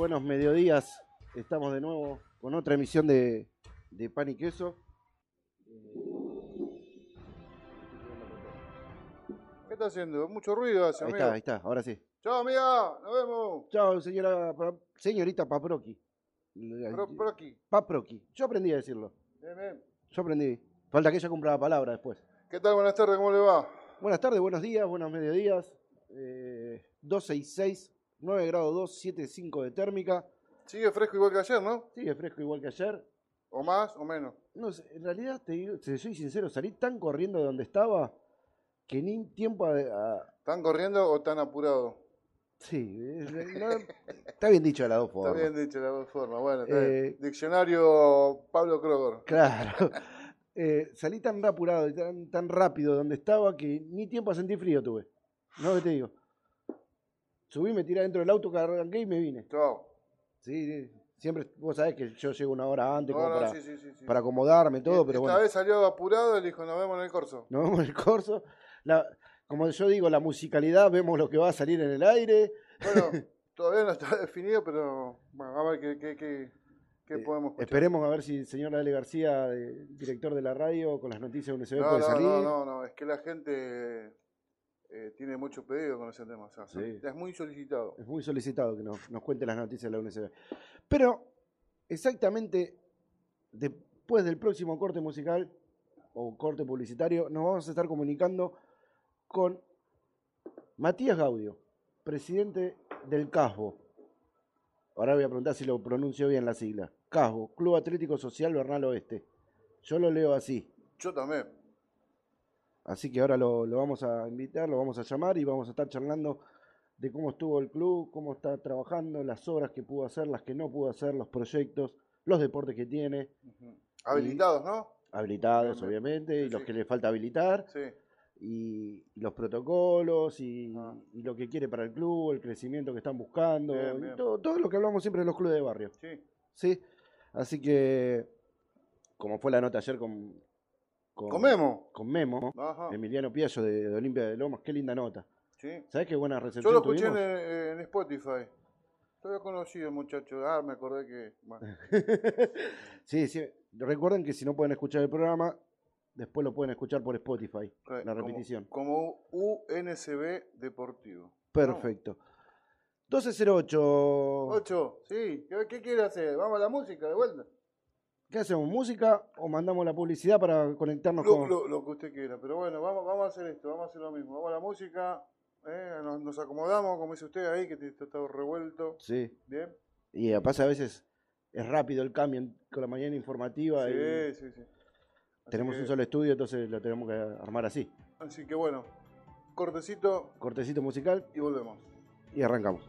Buenos mediodías. Estamos de nuevo con otra emisión de, de Pan y Queso. ¿Qué está haciendo? Mucho ruido hace, Ahí amigo. está, ahí está, ahora sí. Chao, amiga. Nos vemos. Chao, señora, señorita por aquí. Paproki. Yo aprendí a decirlo. Bien, bien. Yo aprendí. Falta que ella cumpla la palabra después. ¿Qué tal? Buenas tardes. ¿Cómo le va? Buenas tardes, buenos días, buenos mediodías. Eh, 266, 9 grados 2, 75 de térmica. Sigue fresco igual que ayer, ¿no? Sigue fresco igual que ayer. ¿O más o menos? No sé, en realidad, te digo, te soy sincero, salí tan corriendo de donde estaba que ni tiempo a... a- ¿Están corriendo o están apurados? sí, eh, no- está bien dicho de las dos Está formas. bien dicho de las dos formas. Bueno, está Eh, bien. Diccionario Pablo Kroger. Claro. Eh, salí tan apurado y tan, tan rápido de donde estaba que ni tiempo a sentir frío tuve. No que te digo. Subí, me tiré dentro del auto, arranqué y me vine. Chao. Sí, sí. Siempre, vos sabés que yo llego una hora antes No, como no, para, sí, sí, sí, sí. para acomodarme todo, pero Esta bueno. vez salió apurado y le dijo, nos vemos en el corso. Nos vemos en el corso. La, como yo digo, la musicalidad, vemos lo que va a salir en el aire. Bueno, todavía no está definido, pero bueno, a ver qué, qué, qué, qué Eh, podemos escuchar. Esperemos a ver si el señor Ale García, eh, director de la radio, con las noticias de UNCB No, puede no, salir. no, no, no, es que la gente eh, tiene mucho pedido con ese tema. o sea, Sí. Es muy solicitado. Es muy solicitado que nos, nos cuente las noticias de la UNCB. Pero exactamente después del próximo corte musical o corte publicitario, nos vamos a estar comunicando con Matías Gaudio, presidente del CASBO. Ahora voy a preguntar si lo pronuncio bien la sigla. CASBO, Club Atlético Social Bernal Oeste. Yo lo leo así. Yo también. Así que ahora lo, lo vamos a invitar, lo vamos a llamar y vamos a estar charlando de cómo estuvo el club, cómo está trabajando, las obras que pudo hacer, las que no pudo hacer, los proyectos, los deportes que tiene. Habilitados, ¿no? habilitados obviamente, y los sí. que le falta habilitar, Sí. y, y los protocolos, y, Ah. y lo que quiere para el club, el crecimiento que están buscando, Bien, y bien. todo, todo lo que hablamos siempre de los clubes de barrio. Sí. ¿sí? Así que, como fue la nota ayer con, con, Comemos. con Memo, Ajá. Emiliano Piallo de, de Olimpia de Lomas, qué linda nota. Sí. ¿Sabes qué buena Yo recepción lo escuché en, tuvimos? en Spotify. Todavía conocido, muchacho. Ah, me acordé que. bueno. sí, sí. Recuerden que si no pueden escuchar el programa, después lo pueden escuchar por Spotify, la como- repetición. Como, UNCB Deportivo. Perfecto. 1208. Ocho, sí. ¿Qué, qué quiere hacer? ¿Vamos a la música de vuelta? ¿Qué hacemos? ¿Música o mandamos la publicidad para conectarnos Lo, con.? lo- lo que usted quiera. Pero bueno, vamos, vamos a hacer esto. Vamos a hacer lo mismo. Vamos a la música. eh, nos, nos acomodamos, como dice usted ahí, que está todo revuelto. Sí. Bien. Y pasa a veces es rápido el cambio con la mañana informativa y Sí, sí, sí. Así tenemos que- un solo estudio, entonces lo tenemos que armar así. Así que bueno, cortecito Cortecito musical y volvemos. y arrancamos.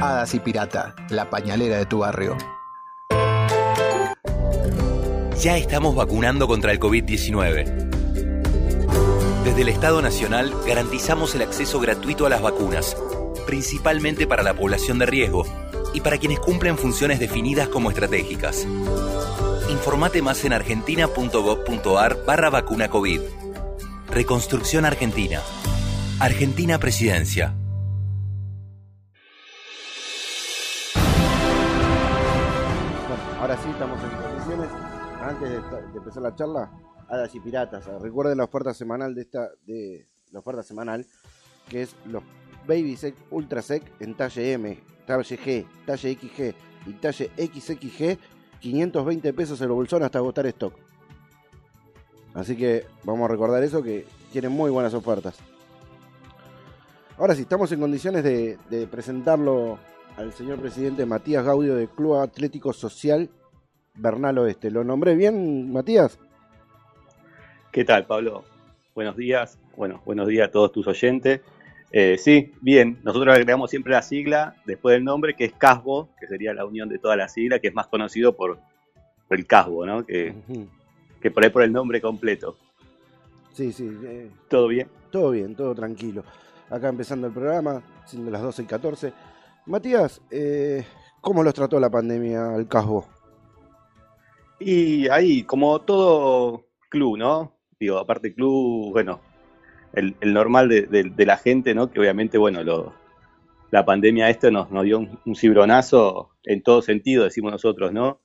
Hadas y Pirata, la pañalera de tu barrio. Ya estamos vacunando contra el COVID-19. Desde el Estado Nacional garantizamos el acceso gratuito a las vacunas, principalmente para la población de riesgo y para quienes cumplen funciones definidas como estratégicas. Informate más en argentina.gov.ar barra vacuna COVID. Reconstrucción Argentina. Argentina Presidencia. Ahora sí estamos en condiciones. Antes de, empezar la charla, Hadas y Piratas. Recuerden la oferta semanal de esta, de la oferta semanal, que es los Baby Sec Ultra Sec en talle M, talle G, talle XG y talle XXG, 520 pesos el bolsón hasta agotar stock. Así que vamos a recordar eso que tienen muy buenas ofertas. Ahora sí, estamos en condiciones de presentarlo al señor presidente Matías Gaudio del Club Atlético Social Bernal Oeste. ¿Lo nombré bien, Matías? ¿Qué tal, Pablo? Buenos días. Bueno, buenos días a todos tus oyentes. Eh, sí, bien. Nosotros agregamos siempre la sigla después del nombre, que es CASBO, que sería la unión de todas las siglas, que es más conocido por, por el CASBO, ¿no? Que por ahí por el nombre completo. Sí, sí. eh, ¿Todo bien? todo bien, todo tranquilo. Acá empezando el programa, siendo las 12 y 14. Matías, eh, ¿cómo los trató la pandemia al Casbo? Y ahí, como todo club, ¿no? Digo, aparte club, bueno, el, el normal de, de- de la gente, ¿no? Que obviamente, bueno, lo, la pandemia esta nos, nos dio un, un cibronazo en todo sentido, decimos nosotros, ¿no?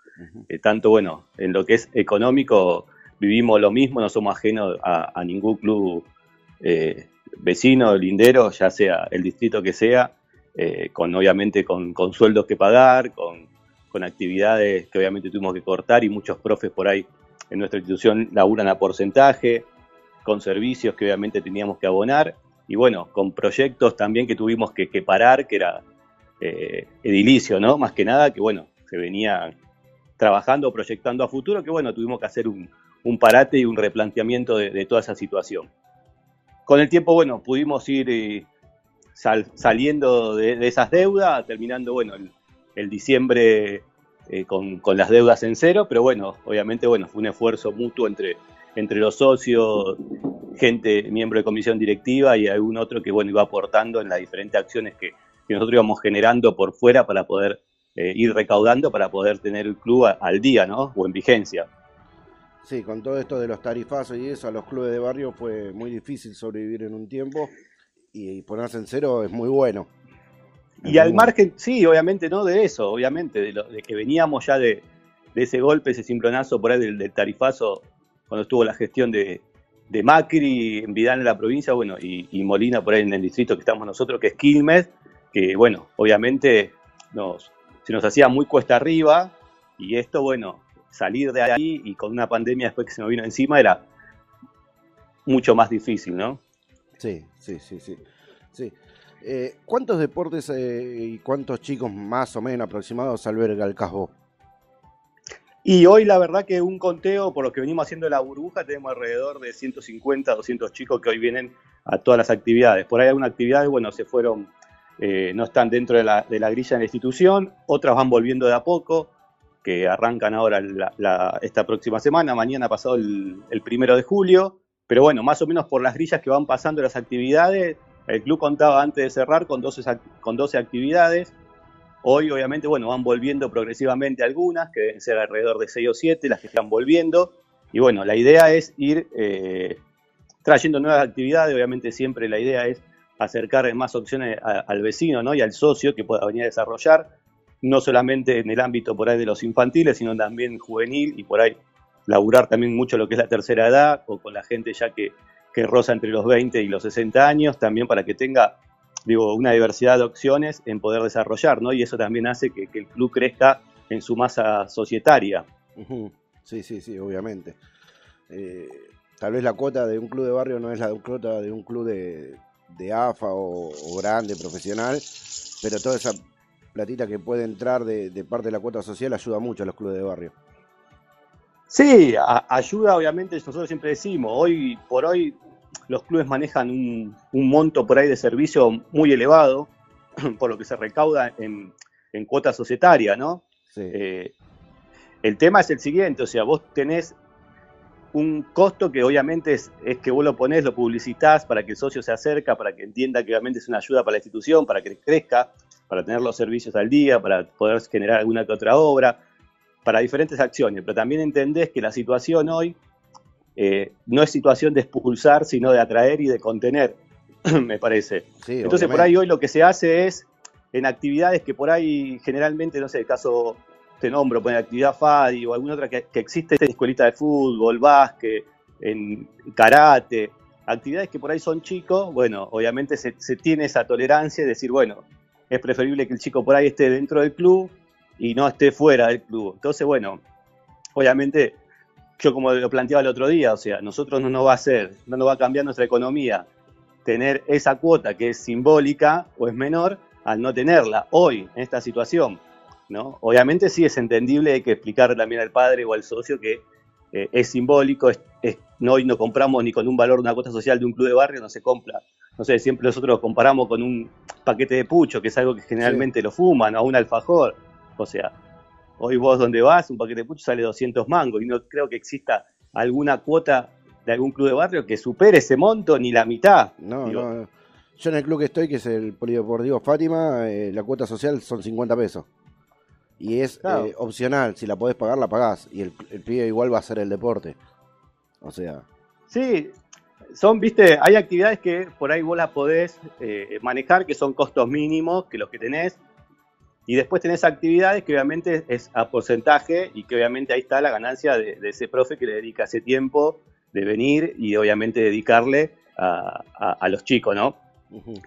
Eh, tanto, bueno, en lo que es económico, vivimos lo mismo, no somos ajenos a, a ningún club eh, vecino, lindero, ya sea el distrito que sea, eh, con obviamente con, con sueldos que pagar, con, con actividades que obviamente tuvimos que cortar y muchos profes por ahí en nuestra institución laburan a porcentaje, con servicios que obviamente teníamos que abonar y bueno, con proyectos también que tuvimos que, que parar, que era eh, edilicio, ¿no? Más que nada que bueno, se venía trabajando, proyectando a futuro, que bueno, tuvimos que hacer un, un parate y un replanteamiento de, toda esa situación. Con el tiempo, bueno, pudimos ir eh, sal- saliendo de, de esas deudas, terminando, bueno, el, diciembre eh, con, las deudas en cero, pero bueno, obviamente, bueno, fue un esfuerzo mutuo entre, entre los socios, gente, miembro de comisión directiva y algún otro que, bueno, iba aportando en las diferentes acciones que, nosotros íbamos generando por fuera para poder eh, ir recaudando para poder tener el club al día, ¿no? O en vigencia. Sí, con todo esto de los tarifazos y eso, a los clubes de barrio fue muy difícil sobrevivir en un tiempo y, ponerse en cero es muy bueno. Es Y muy al bueno. margen, sí, obviamente, ¿no? De eso, obviamente, de, lo- de que veníamos ya de, de ese golpe, ese cimbronazo por ahí del, del tarifazo, cuando estuvo la gestión de, de Macri en Vidal en la provincia, bueno, y, y Molina por ahí en el distrito que estamos nosotros, que es Quilmes, que, bueno, obviamente nos, se nos hacía muy cuesta arriba, y esto, bueno, salir de ahí y con una pandemia después que se nos vino encima era mucho más difícil, ¿no? Sí, sí, sí, sí. Eh, ¿Cuántos deportes eh, y cuántos chicos más o menos aproximados alberga el Casbo? Y hoy la verdad que un conteo, por lo que venimos haciendo la burbuja, tenemos alrededor de 150, 200 chicos que hoy vienen a todas las actividades. Por ahí algunas actividades, bueno, se fueron, eh, no están dentro de la, de la grilla de la institución, otras van volviendo de a poco, que arrancan ahora la- la- esta próxima semana, mañana pasado el, el primero de julio, pero bueno, más o menos por las grillas que van pasando las actividades, el club contaba antes de cerrar con 12, act- con 12 actividades, Hoy, obviamente, bueno, van volviendo progresivamente algunas, que deben ser alrededor de 6 o 7, las que están volviendo. Y bueno, la idea es ir eh, trayendo nuevas actividades. Obviamente, siempre la idea es acercar más opciones al vecino ¿no? y al socio que pueda venir a desarrollar, no solamente en el ámbito por ahí de los infantiles, sino también juvenil y por ahí laburar también mucho lo que es la tercera edad o con la gente ya que, que roza entre los 20 y los 60 años, también para que tenga digo, una diversidad de opciones en poder desarrollar, ¿no? Y eso también hace que, el club crezca en su masa societaria. Sí, sí, sí, obviamente. Eh, tal vez la cuota de un club de barrio no es la cuota de un club de, de AFA o, grande, profesional, pero toda esa platita que puede entrar de parte de la cuota social ayuda mucho a los clubes de barrio. Sí, a- ayuda, obviamente, nosotros siempre decimos, hoy por hoy los clubes manejan un, un monto por ahí de servicio muy elevado, por lo que se recauda en, en cuota societaria, ¿no? Sí. Eh, el tema es el siguiente, o sea, vos tenés un costo que obviamente es, es que vos lo ponés, lo publicitás para que el socio se acerca, para que entienda que obviamente es una ayuda para la institución, para que crezca, para tener los servicios al día, para poder generar alguna que otra obra, para diferentes acciones. Pero también entendés que la situación hoy eh, no es situación de expulsar, sino de atraer y de contener, me parece. Sí, Entonces, por ahí hoy lo que se hace es en actividades que por ahí generalmente, no sé, el caso te nombro, poner actividad FADI o alguna otra que, que existe en escuelita de fútbol, básquet, en karate, actividades que por ahí son chicos, bueno, obviamente se, se tiene esa tolerancia de decir, bueno, es preferible que el chico por ahí esté dentro del club y no esté fuera del club. Entonces, bueno, obviamente, yo como lo planteaba el otro día, o sea, nosotros no nos va a hacer, no nos va a cambiar nuestra economía tener esa cuota que es simbólica o es menor al no tenerla hoy en esta situación. ¿no? Obviamente sí es entendible, hay que explicar también al padre o al socio que eh, es simbólico, es, es- no, hoy no compramos ni con un valor una cuota social de un club de barrio, no se compra. No sé, siempre nosotros lo comparamos con un paquete de pucho, que es algo que generalmente lo fuman, o a un alfajor. O sea, hoy vos donde vas, un paquete de pucho sale 200 mangos y no creo que exista alguna cuota de algún club de barrio que supere ese monto ni la mitad. No, Digo, no. Yo en el club que estoy, que es el Polideportivo Fátima, eh, la cuota social son 50 pesos. Y es Claro. eh, opcional, si la podés pagar, la pagás. Y el, el pibe igual va a hacer el deporte. O sea, Sí, son, viste, hay actividades que por ahí vos las podés eh, manejar, que son costos mínimos, que los que tenés, y después tenés actividades que obviamente es a porcentaje y que obviamente ahí está la ganancia de, de ese profe que le dedica ese tiempo de venir y obviamente dedicarle a, a- a los chicos, ¿no?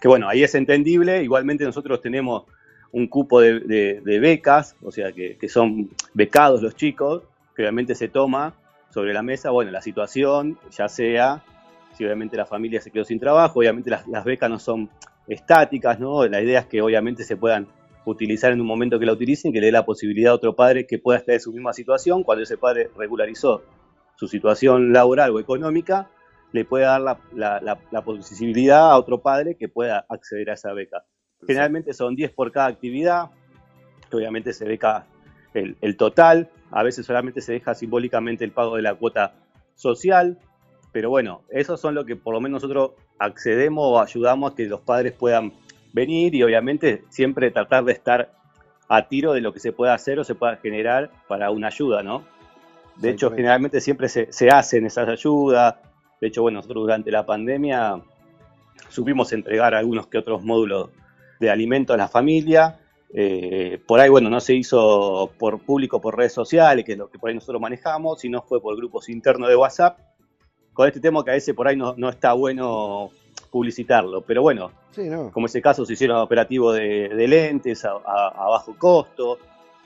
que bueno, ahí es entendible, igualmente nosotros tenemos un cupo de, de- de becas, o sea, que, que son becados los chicos, que obviamente se toma sobre la mesa, bueno, la situación, ya sea, si obviamente la familia se quedó sin trabajo, obviamente las, las becas no son estáticas, ¿no? La idea es que obviamente se puedan utilizar en un momento que la utilicen, que le dé la posibilidad a otro padre que pueda estar en su misma situación, cuando ese padre regularizó su situación laboral o económica, le puede dar la, la- la- la posibilidad a otro padre que pueda acceder a esa beca. Generalmente son 10 por cada actividad, obviamente se beca el, el total, a veces solamente se deja simbólicamente el pago de la cuota social, pero bueno, esos son lo que por lo menos nosotros accedemos o ayudamos a que los padres puedan venir y obviamente siempre tratar de estar a tiro de lo que se pueda hacer o se pueda generar para una ayuda, ¿no? De hecho, generalmente siempre se, se hacen esas ayudas. De hecho, bueno, nosotros durante la pandemia supimos entregar algunos que otros módulos de alimento a la familia. Eh, por ahí, bueno, no se hizo por público, por redes sociales, que es lo que por ahí nosotros manejamos, sino fue por grupos internos de WhatsApp. Con este tema que a veces por ahí no, no está bueno publicitarlo. Pero bueno, Sí, no. como ese caso se hicieron operativos de, de lentes a, a- a bajo costo,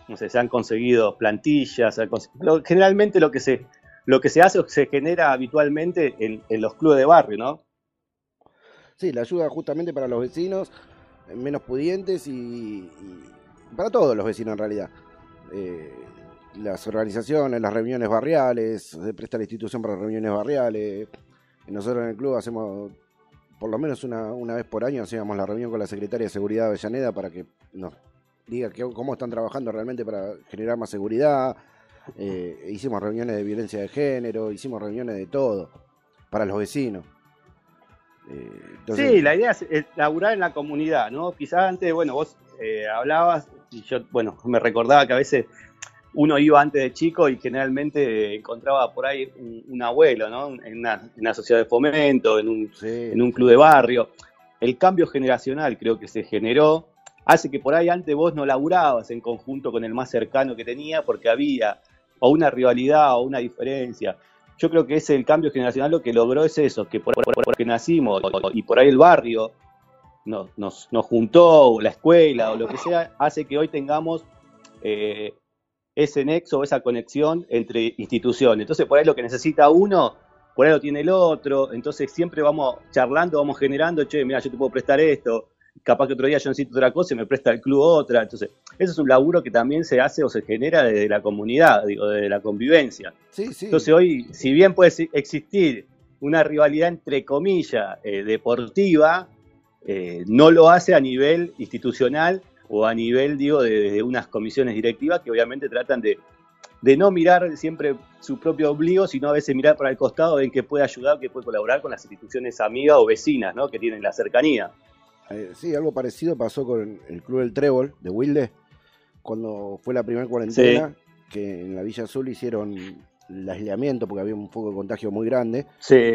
no sé, se han conseguido plantillas, se han cons- lo- generalmente lo que se lo que se hace o se genera habitualmente en, en los clubes de barrio, ¿no? Sí, la ayuda justamente para los vecinos eh, menos pudientes y, y para todos los vecinos en realidad. Eh, las organizaciones, las reuniones barriales, se presta la institución para reuniones barriales. Nosotros en el club hacemos, por lo menos una, una vez por año, hacíamos la reunión con la secretaria de Seguridad de Avellaneda para que nos diga que- cómo están trabajando realmente para generar más seguridad. Eh, hicimos reuniones de violencia de género, hicimos reuniones de todo para los vecinos. Eh, sí, la idea es, es laburar en la comunidad, ¿no? Quizás antes, bueno, vos eh, hablabas y yo, bueno, me recordaba que a veces uno iba antes de chico y generalmente encontraba por ahí un, un abuelo, ¿no? En una, en una sociedad de fomento, en un, Sí. en un club de barrio. El cambio generacional creo que se generó, hace que por ahí antes vos no laburabas en conjunto con el más cercano que tenía porque había o una rivalidad o una diferencia. Yo creo que ese el cambio generacional lo que logró es eso, que por, por- porque nacimos y por ahí el barrio nos, nos, nos juntó, o la escuela o lo que sea, hace que hoy tengamos eh, ese nexo, esa conexión entre instituciones. Entonces, por ahí lo que necesita uno, por ahí lo tiene el otro. Entonces, siempre vamos charlando, vamos generando, che, mira, yo te puedo prestar esto. Capaz que otro día yo necesito otra cosa y me presta el club otra. Entonces, eso es un laburo que también se hace o se genera desde la comunidad, digo, desde la convivencia. Sí, sí. Entonces, hoy, si bien puede existir una rivalidad entre comillas eh, deportiva, eh, no lo hace a nivel institucional o a nivel, digo, de, de unas comisiones directivas que obviamente tratan de, de no mirar siempre su propio obligo, sino a veces mirar para el costado, ver qué puede ayudar, qué puede colaborar con las instituciones amigas o vecinas, ¿no? Que tienen la cercanía. Eh, sí, algo parecido pasó con el Club del Trébol de Wilde, cuando fue la primera cuarentena, que en la Villa Azul hicieron el aislamiento porque había un foco de contagio muy grande, Sí,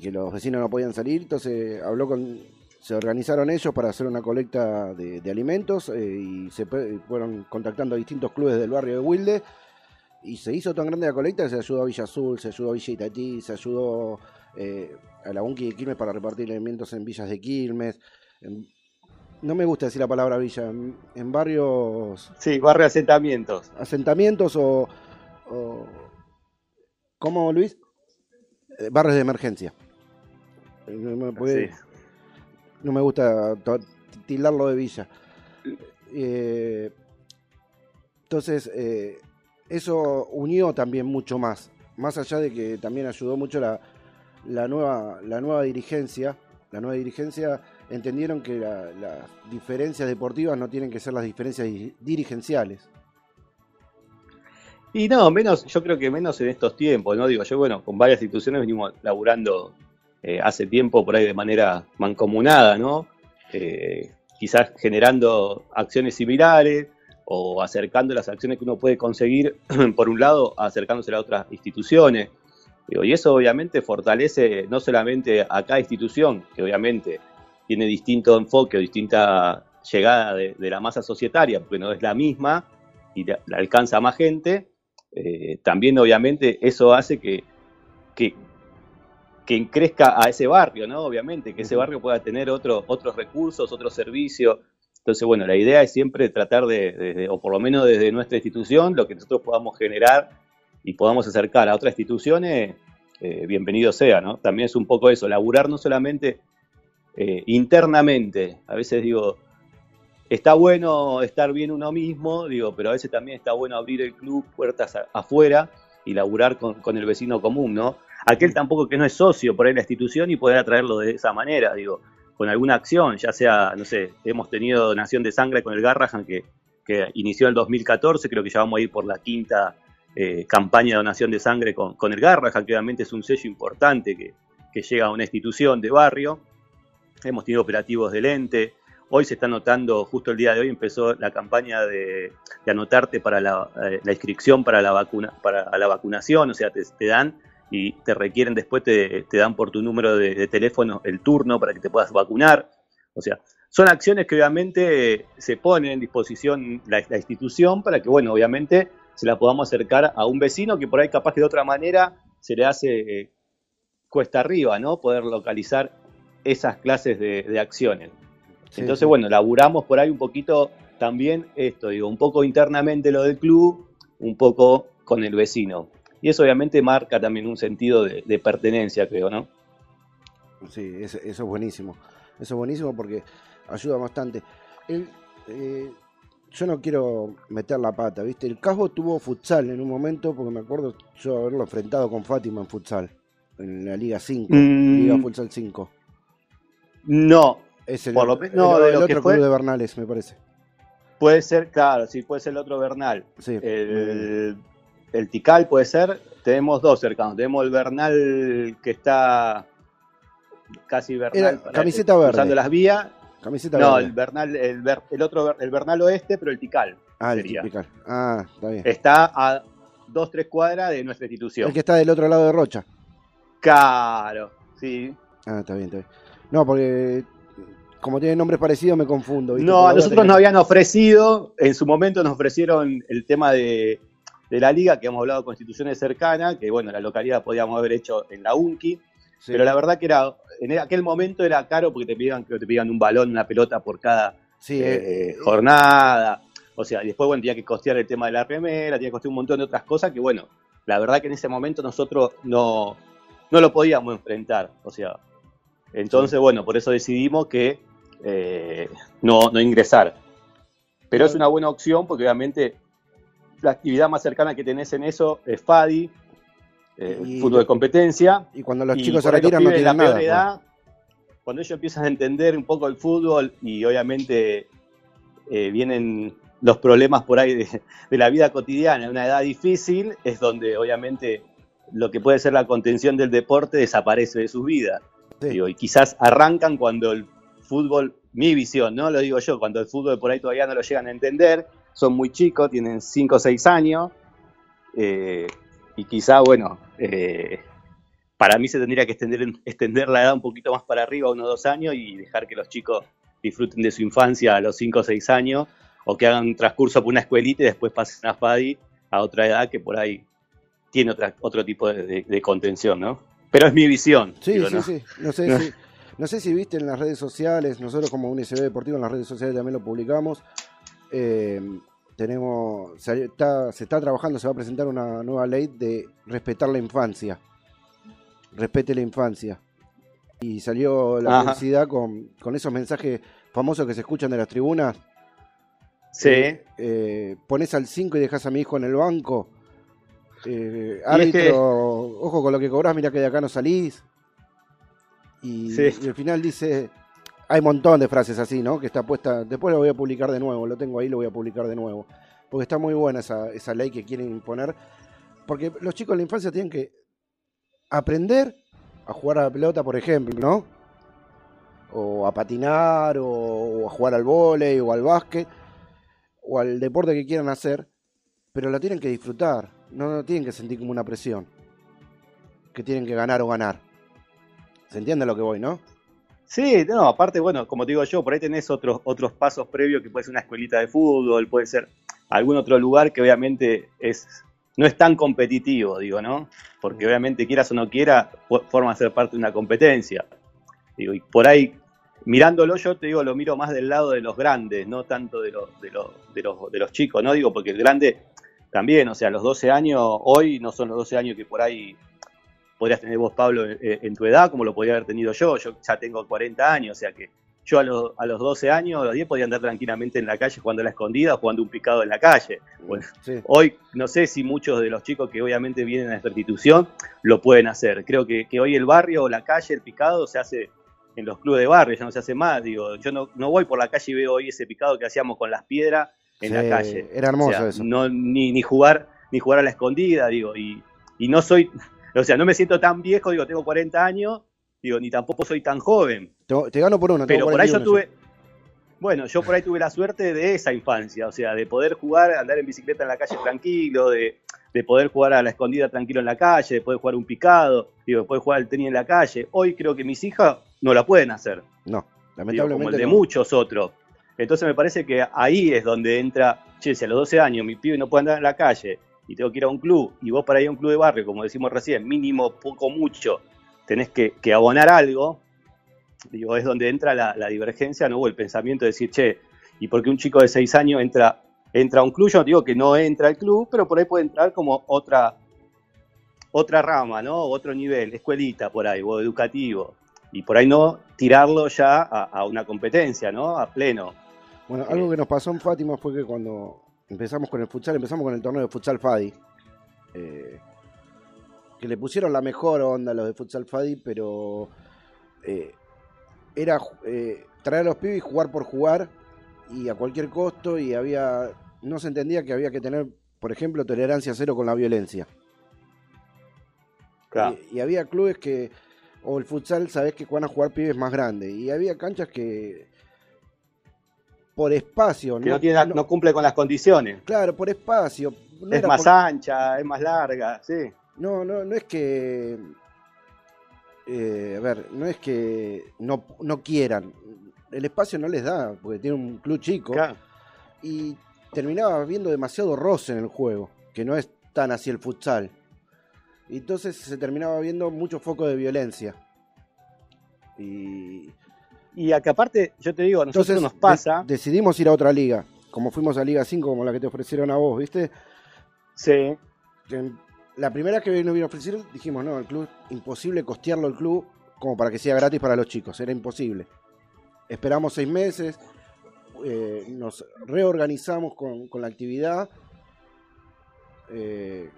que los vecinos no podían salir, entonces habló con, se organizaron ellos para hacer una colecta de, de alimentos eh, y se fueron contactando a distintos clubes del barrio de Wilde y se hizo tan grande la colecta que se ayudó a Villa Azul, se ayudó a Villa Itatí, se ayudó eh, a la Unki de Quilmes para repartir alimentos en villas de Quilmes. en- no me gusta decir la palabra villa, en, en barrios, sí, barrio asentamientos. asentamientos o, o- ¿cómo Luis? Eh, barrios de emergencia. Eh, no me puede- Sí. No me gusta tildarlo de villa. Eh, entonces, eh, eso unió también mucho más. Más allá de que también ayudó mucho la, la nueva, la nueva dirigencia. La nueva dirigencia entendieron que la- las diferencias deportivas no tienen que ser las diferencias di- dirigenciales. Y no, menos, yo creo que menos en estos tiempos, ¿no? Digo, yo, bueno, con varias instituciones venimos laburando eh, hace tiempo por ahí de manera mancomunada, ¿no? Eh, quizás generando acciones similares o acercando las acciones que uno puede conseguir, por un lado, acercándose a otras instituciones. Y eso obviamente fortalece no solamente a cada institución, que obviamente tiene distinto enfoque o distinta llegada de, la masa societaria, porque no es la misma y la, alcanza a más gente, eh, también obviamente eso hace que, que crezca a ese barrio, ¿no? Obviamente, que ese barrio pueda tener otro, otros recursos, otros servicios. Entonces, bueno, la idea es siempre tratar de, de- de- o por lo menos desde nuestra institución, lo que nosotros podamos generar y podamos acercar a otras instituciones, eh, bienvenido sea, ¿no? También es un poco eso, laburar no solamente eh, internamente, a veces digo, está bueno estar bien uno mismo, digo, pero a veces también está bueno abrir el club puertas a- afuera y laburar con, con el vecino común, ¿no? Aquel tampoco que no es socio por ahí la institución y poder atraerlo de esa manera, digo, con alguna acción, ya sea, no sé, hemos tenido donación de sangre con el Garrahan que, que inició en el 2014, creo que ya vamos a ir por la quinta eh, campaña de donación de sangre con, con el Garrahan, que obviamente es un sello importante que, que llega a una institución de barrio. Hemos tenido operativos del ente, Hoy se está anotando, justo el día de hoy empezó la campaña de, de anotarte para la, eh, la inscripción para la, vacuna, para la vacunación, o sea, te, te dan y te requieren después, te, te dan por tu número de, de teléfono el turno para que te puedas vacunar. O sea, son acciones que obviamente se ponen en disposición la, la institución para que, bueno, obviamente se la podamos acercar a un vecino que por ahí capaz que de otra manera se le hace eh, cuesta arriba, ¿no? Poder localizar esas clases de, de acciones. Sí, Entonces, sí. bueno, laburamos por ahí un poquito también esto, digo, un poco internamente lo del club, un poco con el vecino. Y eso obviamente marca también un sentido de, de pertenencia, creo, ¿no? Sí, eso, eso es buenísimo. Eso es buenísimo porque ayuda bastante. El, eh, yo no quiero meter la pata, ¿viste? El Casbo tuvo futsal en un momento, porque me acuerdo yo haberlo enfrentado con Fátima en futsal, en la Liga 5, Mm. Liga Futsal 5. No, Es el, Por lo me- no, el- de el lo que otro fue- club de Bernales, me parece. puede ser, claro, sí, puede ser el otro Bernal. Sí. El, el Tikal puede ser, tenemos dos cercanos. Tenemos el Bernal que está casi Bernal, Era camiseta verde. cruzando las vías. Camiseta No, verde. el Bernal, el, Ber- el otro, el Bernal oeste, pero el Tikal. ah, el sería. Tipical. Ah, está bien. Está a dos, tres cuadras de nuestra institución. El que está del otro lado de Rocha. Claro, sí. Ah, está bien, está bien. No, porque como tienen nombres parecidos me confundo. ¿viste? No, a nosotros tenía- nos habían ofrecido, en su momento nos ofrecieron el tema de, de la liga, que hemos hablado con instituciones cercanas, que bueno, la localidad podíamos haber hecho en la UNCI, Sí. pero la verdad que era en aquel momento era caro porque te pedían, que te pedían un balón, una pelota por cada Sí, eh, eh, eh, jornada. O sea, después, bueno, tenía que costear el tema de la remera, tenía que costear un montón de otras cosas que, bueno, la verdad que en ese momento nosotros no, no lo podíamos enfrentar. O sea, entonces, bueno, por eso decidimos que eh, no, no ingresar. Pero es una buena opción porque obviamente la actividad más cercana que tenés en eso es FADI, eh, Y- fútbol de competencia. Y cuando los chicos se retiran no de la tienen nada. peor pues. edad, cuando ellos empiezan a entender un poco el fútbol y obviamente eh, vienen los problemas por ahí de, de la vida cotidiana, en una edad difícil, es donde obviamente lo que puede ser la contención del deporte desaparece de sus vidas. Sí. Digo, y quizás arrancan cuando el fútbol, mi visión, ¿no? Lo digo yo, cuando el fútbol por ahí todavía no lo llegan a entender, son muy chicos, tienen 5 o 6 años, eh, y quizá, bueno, eh, para mí se tendría que extender, extender la edad un poquito más para arriba, unos dos años, y dejar que los chicos disfruten de su infancia a los 5 o 6 años, o que hagan un transcurso por una escuelita y después pasen a FADI a otra edad que por ahí tiene otra, otro tipo de, de- de contención, ¿no? Pero es mi visión. Sí, digo, sí, ¿no? sí. No sé, si, no sé si viste en las redes sociales, nosotros como UNICB Deportivo en las redes sociales también lo publicamos. Eh, tenemos, se está, se está trabajando, se va a presentar una nueva ley de respetar la infancia. Respete la infancia. Y salió la Ajá. publicidad con, con esos mensajes famosos que se escuchan de las tribunas. Sí. Eh, eh, pones al 5 y dejas a mi hijo en el banco. Eh, Y es árbitro, ojo con lo que cobrás, mira que de acá no salís. Y, Sí. y al final dice, hay un montón de frases así, ¿no? Que está puesta, después lo voy a publicar de nuevo, lo tengo ahí, lo voy a publicar de nuevo. Porque está muy buena esa, esa ley que quieren imponer. Porque los chicos en la infancia tienen que aprender a jugar a la pelota, por ejemplo, ¿no? O a patinar, o, a jugar al vóley, o al básquet, o al deporte que quieran hacer, pero lo tienen que disfrutar, no lo tienen que sentir como una presión, que tienen que ganar o ganar. ¿Se entiende lo que voy, no? Sí, no, aparte, bueno, como te digo yo, por ahí tenés otros, otros pasos previos que puede ser una escuelita de fútbol, puede ser algún otro lugar que obviamente es no es tan competitivo, digo, ¿no? Porque obviamente quieras o no quieras, fo- forma ser parte de una competencia. Digo, y por ahí, mirándolo yo te digo, lo miro más del lado de los grandes, no tanto de los, de los, de los, de los chicos, ¿no? Digo, porque el grande también, o sea, los 12 años, hoy no son los 12 años que por ahí podrías tener vos, Pablo, en, en tu edad, como lo podría haber tenido yo. Yo ya tengo 40 años, o sea que yo a los, a los 12 años, a los 10 podía andar tranquilamente en la calle jugando a la escondida o jugando un picado en la calle. Bueno, Sí. hoy no sé si muchos de los chicos que obviamente vienen a esta institución lo pueden hacer. Creo que, que hoy el barrio, la calle, el picado se hace en los clubes de barrio, ya no se hace más. Digo, yo no, no voy por la calle y veo hoy ese picado que hacíamos con las piedras en la calle. era hermoso O sea, eso. No, ni, ni jugar, ni jugar a la escondida, digo, y, y no soy, o sea, no me siento tan viejo, digo, tengo 40 años, digo, ni tampoco soy tan joven. Te, te gano por uno, tengo Pero por ahí yo 41 tuve, bueno, yo por ahí tuve la suerte de esa infancia, o sea, de poder jugar, andar en bicicleta en la calle tranquilo, de, de poder jugar a la escondida tranquilo en la calle, de poder jugar un picado, digo, de poder jugar al tenis en la calle. Hoy creo que mis hijas no la pueden hacer, No, digo, lamentablemente como el de no. muchos otros. Entonces me parece que ahí es donde entra, che, si a los 12 años mi pibe no puede andar en la calle y tengo que ir a un club, y vos para ir a un club de barrio, como decimos recién, mínimo, poco, mucho, tenés que, que abonar algo, digo, es donde entra la, la divergencia, ¿no? O el pensamiento de decir, che, ¿y por qué un chico de 6 años entra, entra a un club? Yo no digo que no entra al club, pero por ahí puede entrar como otra, otra rama, ¿no? Otro nivel, escuelita por ahí, o educativo. Y por ahí no tirarlo ya a, a una competencia, ¿no? A pleno. Bueno, algo que nos pasó en Fátima fue que cuando empezamos con el futsal, empezamos con el torneo de futsal Fadi. eh, que le pusieron la mejor onda a los de futsal Fadi, pero eh, era eh, traer a los pibes y jugar por jugar y a cualquier costo y había no se entendía que había que tener, por ejemplo, tolerancia cero con la violencia. Claro. Y, y había clubes que, o el futsal, sabés que van a jugar pibes más grandes. Y había canchas que, por espacio, Que no, tiene, no cumple con las condiciones. Claro, por espacio. no es más por- ancha, es más larga, sí. No, no, no es que. eh, a ver, no es que no, no quieran. El espacio no les da, porque tiene un club chico. Claro. Y terminaba viendo demasiado roce en el juego, que no es tan así el futsal. Y entonces se terminaba viendo mucho foco de violencia. Y Y acá aparte, yo te digo, a nosotros entonces nos pasa. de- decidimos ir a otra liga. como fuimos a Liga 5, como la que te ofrecieron a vos, ¿viste? Sí, La primera que nos vino a ofrecer, dijimos, no, el club, imposible costearlo el club como para que sea gratis para los chicos, era imposible. Esperamos seis meses, eh, nos reorganizamos con, con la actividad, eh,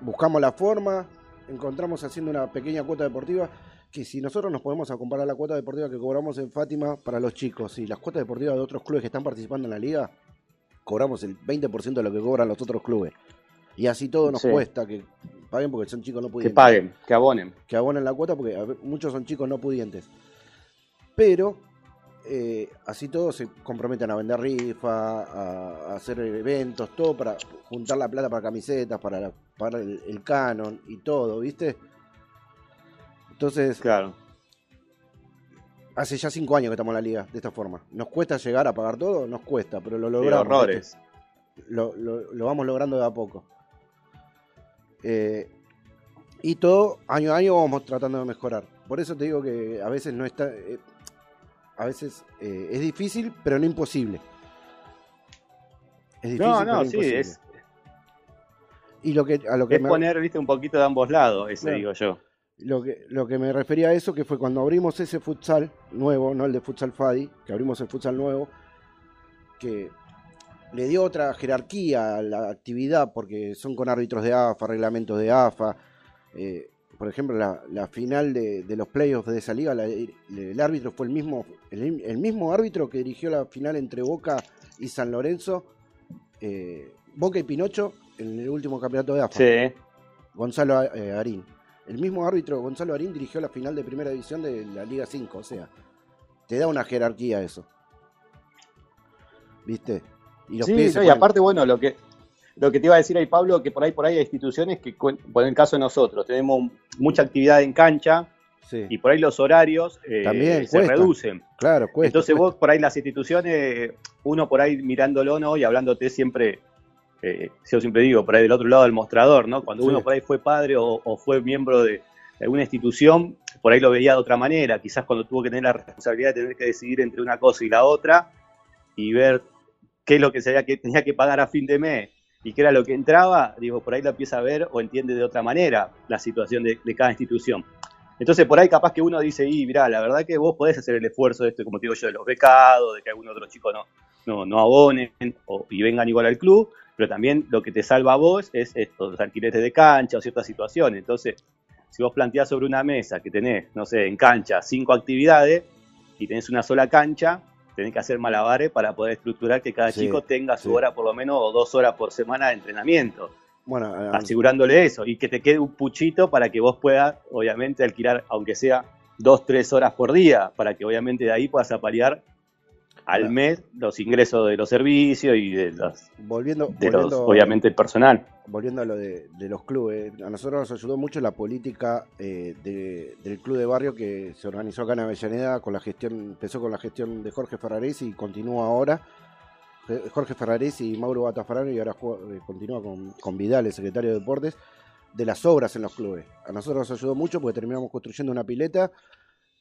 buscamos la forma, encontramos haciendo una pequeña cuota deportiva, que si nosotros nos podemos a comparar la cuota deportiva que cobramos en Fátima para los chicos y las cuotas deportivas de otros clubes que están participando en la liga, cobramos el 20% de lo que cobran los otros clubes. Y así todo nos Sí. cuesta que paguen porque son chicos no que pudientes. paguen, que abonen. Que abonen la cuota porque muchos son chicos no pudientes. Pero eh, así todos se comprometen a vender rifa, a, a hacer eventos, todo para juntar la plata para camisetas, para, la- para el, el canon y todo, ¿viste? Entonces, Claro. hace ya cinco años que estamos en la liga de esta forma. ¿Nos cuesta llegar a pagar todo? Nos cuesta, pero lo logramos. horrores. Lo, lo- lo vamos logrando de a poco. Eh, y todo, año a año, vamos tratando de mejorar. Por eso te digo que a veces no está. eh, a veces eh, es difícil, pero no imposible. Es difícil, No, pero no, sí, imposible. es, Y lo que, a lo que es me- poner, viste, un poquito de ambos lados, ese Claro. digo yo. Lo que, lo que me refería a eso, que fue cuando abrimos ese futsal nuevo, no el de futsal Fadi, que abrimos el futsal nuevo, que le dio otra jerarquía a la actividad, porque son con árbitros de AFA, reglamentos de AFA. eh, por ejemplo, la, la final de, de los playoffs de esa liga, la- el árbitro fue el mismo, el, el mismo árbitro que dirigió la final entre Boca y San Lorenzo, eh, Boca y Pinocho, en el último campeonato de AFA. Sí, Gonzalo eh, Arín. El mismo árbitro Gonzalo Arín dirigió la final de primera división de la Liga 5, o sea, te da una jerarquía eso. ¿Viste? Y los sí, pies se no, y ponen- aparte, bueno, lo que lo que te iba a decir ahí, Pablo, que por ahí por ahí hay instituciones que, por el caso de nosotros, tenemos mucha actividad en cancha Sí, y por ahí los horarios eh, También se cuesta. reducen. claro, cuesta. Entonces cuesta. vos por ahí las instituciones, uno por ahí mirándolo, ¿no? Y hablándote siempre, eh, yo siempre digo, por ahí del otro lado del mostrador, ¿no? Cuando Sí. uno por ahí fue padre o, o fue miembro de alguna institución, por ahí lo veía de otra manera, quizás cuando tuvo que tener la responsabilidad de tener que decidir entre una cosa y la otra y ver qué es lo que, se que tenía que pagar a fin de mes y qué era lo que entraba, digo, por ahí lo empieza a ver o entiende de otra manera la situación de, de cada institución. Entonces, por ahí capaz que uno dice, y mirá, la verdad que vos podés hacer el esfuerzo de esto, como te digo yo, de los becados, de que algún otro chico no, no, no abonen o, y vengan igual al club, pero también lo que te salva a vos es esto, los alquileres de cancha o ciertas situaciones. Entonces, si vos planteás sobre una mesa que tenés, no sé, en cancha cinco actividades y tenés una sola cancha, tenés que hacer malabares para poder estructurar que cada Sí, chico tenga su sí. hora por lo menos o dos horas por semana de entrenamiento Bueno, a- asegurándole eso y que te quede un puchito para que vos puedas, obviamente, alquilar, aunque sea dos, tres horas por día, para que obviamente de ahí puedas aparear al mes los ingresos de los servicios y de los, volviendo, de los volviendo, obviamente, el personal. volviendo a lo de, de los clubes, a nosotros nos ayudó mucho la política eh, de- del club de barrio que se organizó acá en Avellaneda con la gestión, empezó con la gestión de Jorge Ferraresi y continúa ahora. Jorge Ferraresi y Mauro Batafarano y ahora jue- eh, continúa con, con Vidal, el secretario de Deportes, de las obras en los clubes. A nosotros nos ayudó mucho porque terminamos construyendo una pileta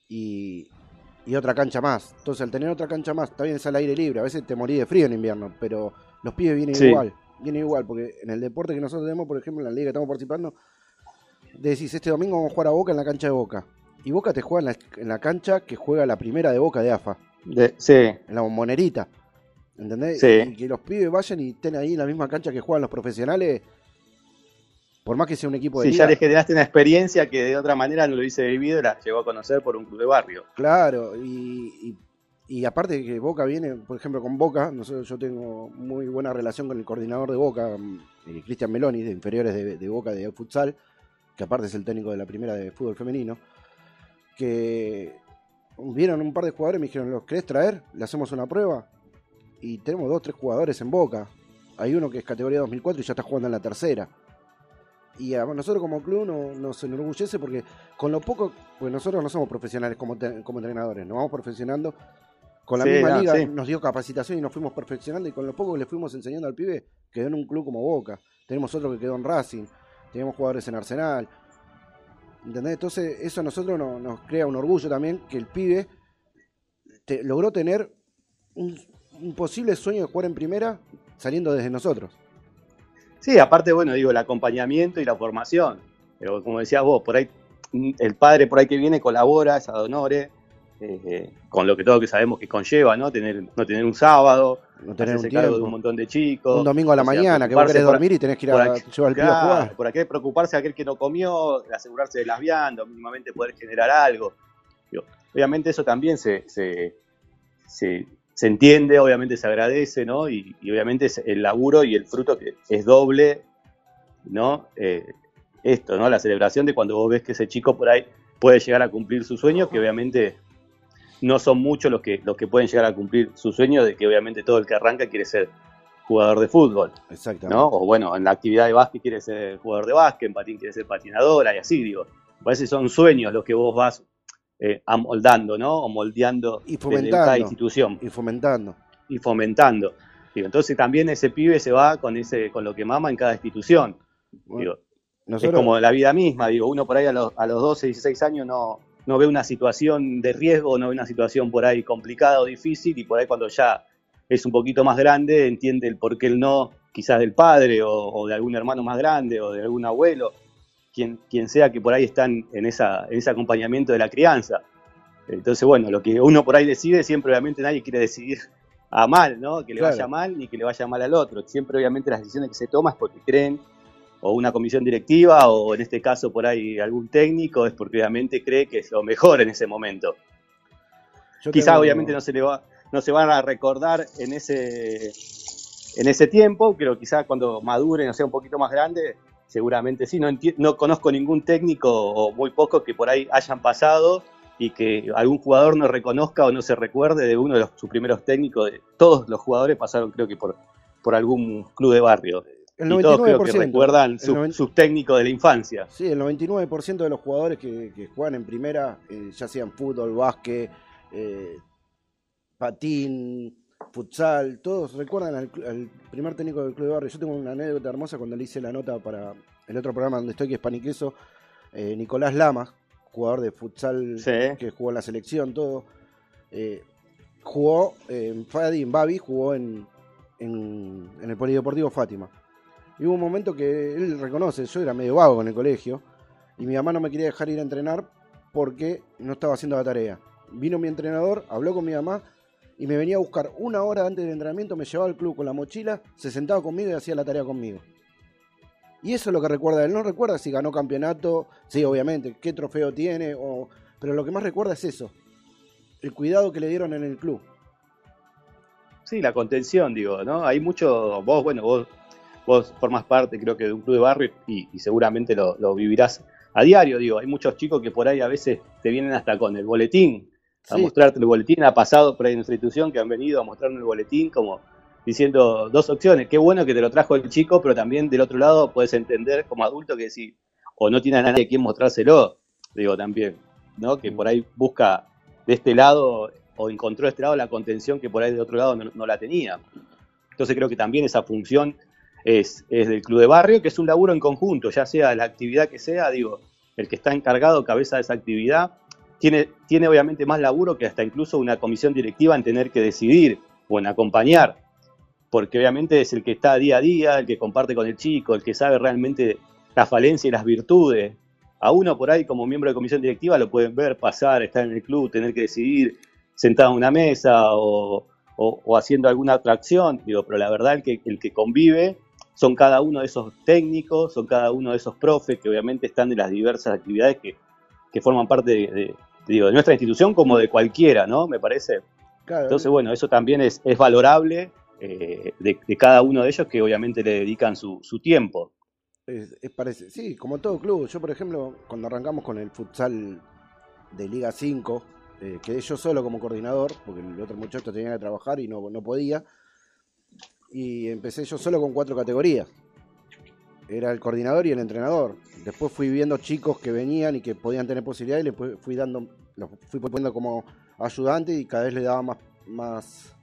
y, y otra cancha más. Entonces, al tener otra cancha más, bien es al aire libre, a veces te morí de frío en invierno, pero los pibes vienen Sí. igual, vienen igual, porque en el deporte que nosotros tenemos, por ejemplo, en la liga que estamos participando, decís, este domingo vamos a jugar a Boca en la cancha de Boca. Y Boca te juega en la, en la cancha que juega la primera de Boca de AFA, De- sí, en la bombonerita. ¿Entendés? Sí. Y que los pibes vayan y estén ahí en la misma cancha que juegan los profesionales, por más que sea un equipo de sí, liga. ya le generaste una experiencia que de otra manera no lo hubiese vivido y la llegó a conocer por un club de barrio. Claro, y, y, y aparte que Boca viene, por ejemplo, con Boca, nosotros, yo tengo muy buena relación con el coordinador de Boca, mm, Cristian Meloni, de inferiores de, de Boca de futsal, que aparte es el técnico de la primera de fútbol femenino, que vieron un par de jugadores y me dijeron, ¿los querés traer? ¿Le hacemos una prueba? Y tenemos dos, tres jugadores en Boca. Hay uno que es categoría 2004 y ya está jugando en la tercera. Y a nosotros como club no- nos enorgullece porque con lo poco, pues nosotros no somos profesionales como, como entrenadores, nos vamos perfeccionando. Con la Sí, misma no, liga sí. nos dio capacitación y nos fuimos perfeccionando y con lo poco que le fuimos enseñando al pibe quedó en un club como Boca. Tenemos otro que quedó en Racing, tenemos jugadores en Arsenal. ¿Entendés? Entonces eso a nosotros no- nos crea un orgullo también que el pibe te- logró tener un, un posible sueño de jugar en primera saliendo desde nosotros. Sí, aparte, bueno, digo, el acompañamiento y la formación. Pero como decías vos, por ahí mm, el padre por ahí que viene colabora, es ad honore, eh, con lo que todo que sabemos que conlleva, ¿no? Tener, no tener un sábado, No tener un cargo de un montón de chicos. Un domingo a la o sea, mañana que vos querés por- dormir y tenés que ir a llevar al pibe a Claro, jugar. por aquel preocuparse de aquel que no comió, asegurarse de las viandas, mínimamente poder generar algo. Digo, obviamente eso también se, se, se, se entiende, obviamente se agradece, ¿no? Y, y obviamente es el laburo y el fruto que es doble, ¿no? Eh, esto, ¿no? La celebración de cuando vos ves que ese chico por ahí puede llegar a cumplir sus sueños, que obviamente no son muchos los que, los que pueden llegar a cumplir su sueño, de que obviamente todo el que arranca quiere ser jugador de fútbol. Exactamente. ¿no? O bueno, en la actividad de básquet quiere ser jugador de básquet, en patín quiere ser patinadora y así, digo. Parece que son sueños los que vos vas eh, amoldando, ¿no? O moldeando Y cada institución Y fomentando. y fomentando. Digo, entonces también ese pibe se va con ese con lo que mama en cada institución. Bueno, Digo, nosotros, es como la vida misma, digo, uno por ahí a los, a los 12, 16 años no, no ve una situación de riesgo, no ve una situación por ahí complicada o difícil, y por ahí cuando ya es un poquito más grande, entiende el por qué el no, quizás del padre, o, o de algún hermano más grande, o de algún abuelo, quien, quien sea que por ahí están en, esa, en ese acompañamiento de la crianza. Entonces, bueno, lo que uno por ahí decide, siempre obviamente nadie quiere decidir a mal, ¿no? Que le Claro. vaya mal ni que le vaya mal al otro. Siempre obviamente las decisiones que se toman es porque creen o una comisión directiva o en este caso por ahí algún técnico es porque obviamente cree que es lo mejor en ese momento. yo Quizá obviamente no se le va no se van a recordar en ese en ese tiempo, pero quizá cuando maduren o sea un poquito más grande, seguramente sí, no no conozco ningún técnico o muy pocos que por ahí hayan pasado y que algún jugador no reconozca o no se recuerde de uno de los, sus primeros técnicos. Todos los jugadores pasaron creo que por, por algún club de barrio. El y todos creo que 99%, recuerdan sus, 90 sus técnicos de la infancia. Sí, el 99% de los jugadores que, que juegan en primera, eh, ya sean fútbol, básquet, eh, patín, futsal, todos recuerdan al, primer técnico del Club de Barrio. Yo tengo una anécdota hermosa cuando le hice la nota para el otro programa donde estoy, que es Paniqueso, eh, Nicolás Lamas, jugador de futsal Sí. que jugó en la selección, todo. eh, jugó en Fadi, en Babi, jugó en, en, en el Polideportivo Fátima. Y hubo un momento que él reconoce, yo era medio vago en el colegio, y mi mamá no me quería dejar ir a entrenar porque no estaba haciendo la tarea. Vino mi entrenador, habló con mi mamá y me venía a buscar una hora antes del entrenamiento, me llevaba al club con la mochila, se sentaba conmigo y hacía la tarea conmigo. Y eso es lo que recuerda él. No recuerda si ganó campeonato, sí, obviamente, qué trofeo tiene, o... pero lo que más recuerda es eso. El cuidado que le dieron en el club. Sí, la contención, digo, ¿no? Hay mucho, vos, bueno, vos, vos formas parte, creo que, de un club de barrio y, y seguramente lo, lo vivirás a diario, digo. Hay muchos chicos que por ahí a veces te vienen hasta con el boletín, a Sí. mostrarte el boletín. Ha pasado por ahí en nuestra institución que han venido a mostrarme el boletín como diciendo dos opciones. Qué bueno que te lo trajo el chico, pero también del otro lado puedes entender como adulto que si o no tiene a nadie a quien mostrárselo, digo también, ¿no? Que por ahí busca de este lado o encontró de este lado la contención que por ahí de otro lado no, no la tenía. Entonces creo que también esa función es, es del club de barrio, que es un laburo en conjunto, ya sea la actividad que sea, digo, el que está encargado, cabeza de esa actividad, tiene, tiene obviamente más laburo que hasta incluso una comisión directiva en tener que decidir o en acompañar, porque obviamente es el que está día a día, el que comparte con el chico, el que sabe realmente la falencia y las virtudes. A uno por ahí como miembro de comisión directiva lo pueden ver pasar, estar en el club, tener que decidir sentado en una mesa o, o- haciendo alguna atracción, digo, pero la verdad el que, el que convive son cada uno de esos técnicos, son cada uno de esos profes que obviamente están de las diversas actividades que, que forman parte de- digo, de nuestra institución como de cualquiera, ¿no? Me parece. Claro, Entonces, bueno, eso también es, es valorable eh, de, de cada uno de ellos que obviamente le dedican su, su tiempo. Es, es parece, sí, como todo club. Yo, por ejemplo, cuando arrancamos con el futsal de Liga 5, eh, quedé yo solo como coordinador, porque el otro muchacho tenía que trabajar y no, no podía. Y empecé yo solo con cuatro categorías. Era el coordinador y el entrenador. Después fui viendo chicos que venían y que podían tener posibilidades y les fui dando, los fui poniendo como ayudante y cada vez le daba más, más,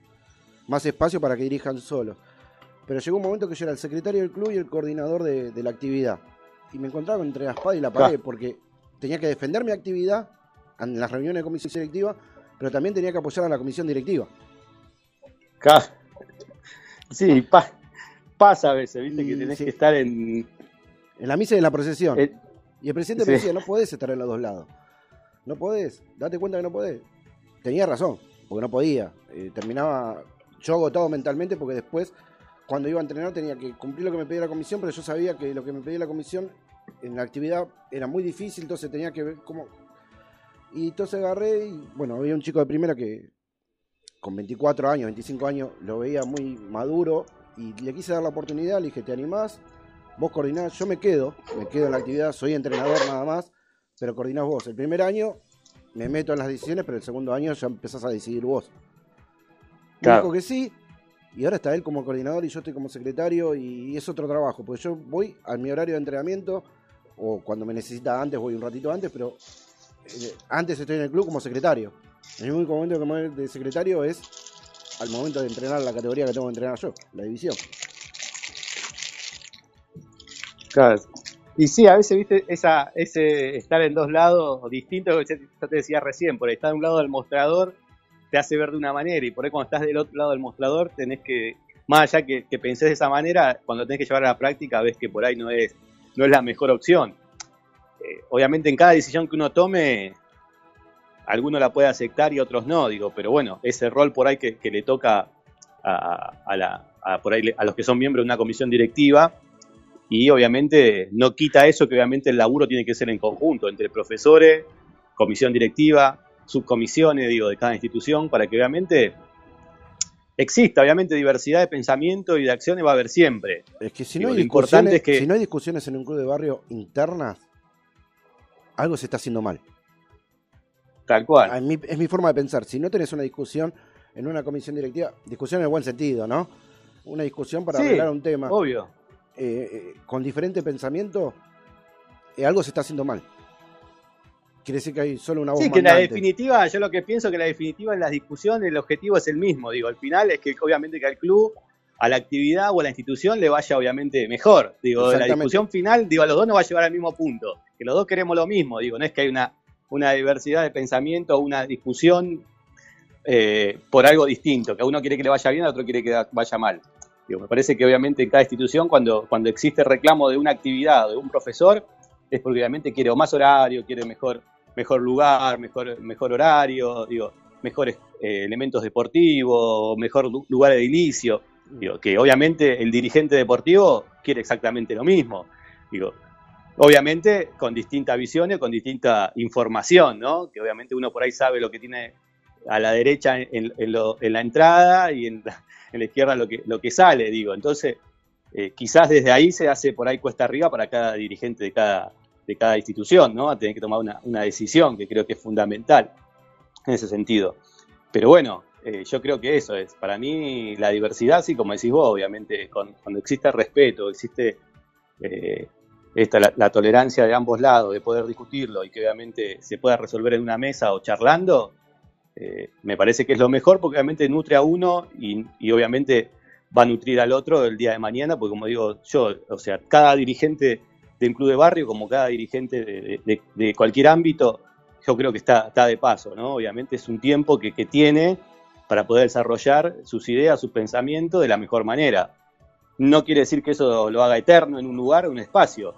más espacio para que dirijan solos. Pero llegó un momento que yo era el secretario del club y el coordinador de, de la actividad. Y me encontraba entre la espada y la pared porque tenía que defender mi actividad en las reuniones de comisión directiva, pero también tenía que apoyar a la comisión directiva. Sí, pa- pasa a veces, viste, que tenés sí. que estar en... En la misa y en la procesión. eh, Y el presidente Sí. me decía, no podés estar en los dos lados. No podés, date cuenta que no podés. Tenía razón, porque no podía. Eh, terminaba yo agotado mentalmente porque después, cuando iba a entrenar, tenía que cumplir lo que me pedía la comisión, pero yo sabía que lo que me pedía la comisión en la actividad era muy difícil, entonces tenía que ver cómo... Y entonces agarré y, bueno, había un chico de primera que con 24 años, 25 años, lo veía muy maduro y le quise dar la oportunidad, le dije, ¿te animás? Vos coordinás, yo me quedo, me quedo en la actividad, soy entrenador nada más, pero coordinás vos. El primer año me meto en las decisiones, pero el segundo año ya empezás a decidir vos. Me Claro. Dijo que sí, y ahora está él como coordinador y yo estoy como secretario y es otro trabajo, porque yo voy a mi horario de entrenamiento, o cuando me necesita antes, voy un ratito antes, pero eh, antes estoy en el club como secretario. El único momento que me voy de secretario es al momento de entrenar la categoría que tengo que entrenar yo, la división. Claro. Y sí, a veces, viste, esa, ese estar en dos lados distintos, te- yo te decía recién, por estar de un lado del mostrador te hace ver de una manera y por ahí cuando estás del otro lado del mostrador tenés que, más allá que, que pensés de esa manera, cuando tenés que llevar a la práctica ves que por ahí no es, no es la mejor opción. Eh, obviamente en cada decisión que uno tome, alguno la puede aceptar y otros no, digo, pero bueno, ese rol por ahí que, que le toca a, a la, a, por ahí, a los que son miembros de una comisión directiva, y obviamente no quita eso que obviamente el laburo tiene que ser en conjunto entre profesores, comisión directiva, subcomisiones, digo, de cada institución, para que obviamente exista, obviamente, diversidad de pensamiento y de acciones va a haber siempre. Es que si Digo, no, hay lo importante es que- si no hay discusiones en un club de barrio internas, algo se está haciendo mal. Tal cual. A mí- es mi forma de pensar. Si no tenés una discusión en una comisión directiva, discusión en el buen sentido, ¿no? Una discusión para Sí, arreglar un tema Obvio. eh, eh, con diferente pensamiento, eh, algo se está haciendo mal. Quiere decir que hay solo una voz Sí, que en la definitiva, yo lo que pienso que en la definitiva en las discusiones el objetivo es el mismo. Digo, al final es que obviamente que al club, a la actividad o a la institución le vaya obviamente mejor. Digo, la discusión final, digo, a los dos nos va a llevar al mismo punto. Que los dos queremos lo mismo. Digo, no es que hay una, una diversidad de pensamiento una discusión eh, por algo distinto. Que a uno quiere que le vaya bien, al otro quiere que vaya mal. Me parece que obviamente en cada institución, cuando, cuando existe reclamo de una actividad de un profesor, es porque obviamente quiere más horario, quiere mejor, mejor lugar, mejor, mejor horario, mejores eh, elementos deportivos, mejor lu- lugar de. Digo, que obviamente el dirigente deportivo quiere exactamente lo mismo. Obviamente con distintas visiones, con distinta información, ¿no? Que obviamente uno por ahí sabe lo que tiene a la derecha en, la entrada y en la, izquierda lo que, lo que sale, digo. Entonces, eh, quizás desde ahí se hace por ahí cuesta arriba para cada dirigente de cada, de cada institución, ¿no? A tener que tomar una, una decisión que creo que es fundamental en ese sentido. Pero bueno, eh, yo creo que eso es. Para mí, la diversidad, sí, como decís vos, obviamente, cuando existe respeto, existe eh, esta, la, la tolerancia de ambos lados, de poder discutirlo y que obviamente se pueda resolver en una mesa o charlando, eh, me parece que es lo mejor porque obviamente nutre a uno y, obviamente va a nutrir al otro el día de mañana, porque como digo yo, o sea, cada dirigente de un club de barrio, como cada dirigente de, de- cualquier ámbito, yo creo que está, está de paso, ¿no? Obviamente es un tiempo que, que tiene para poder desarrollar sus ideas, sus pensamientos de la mejor manera. No quiere decir que eso lo haga eterno en un lugar o un espacio.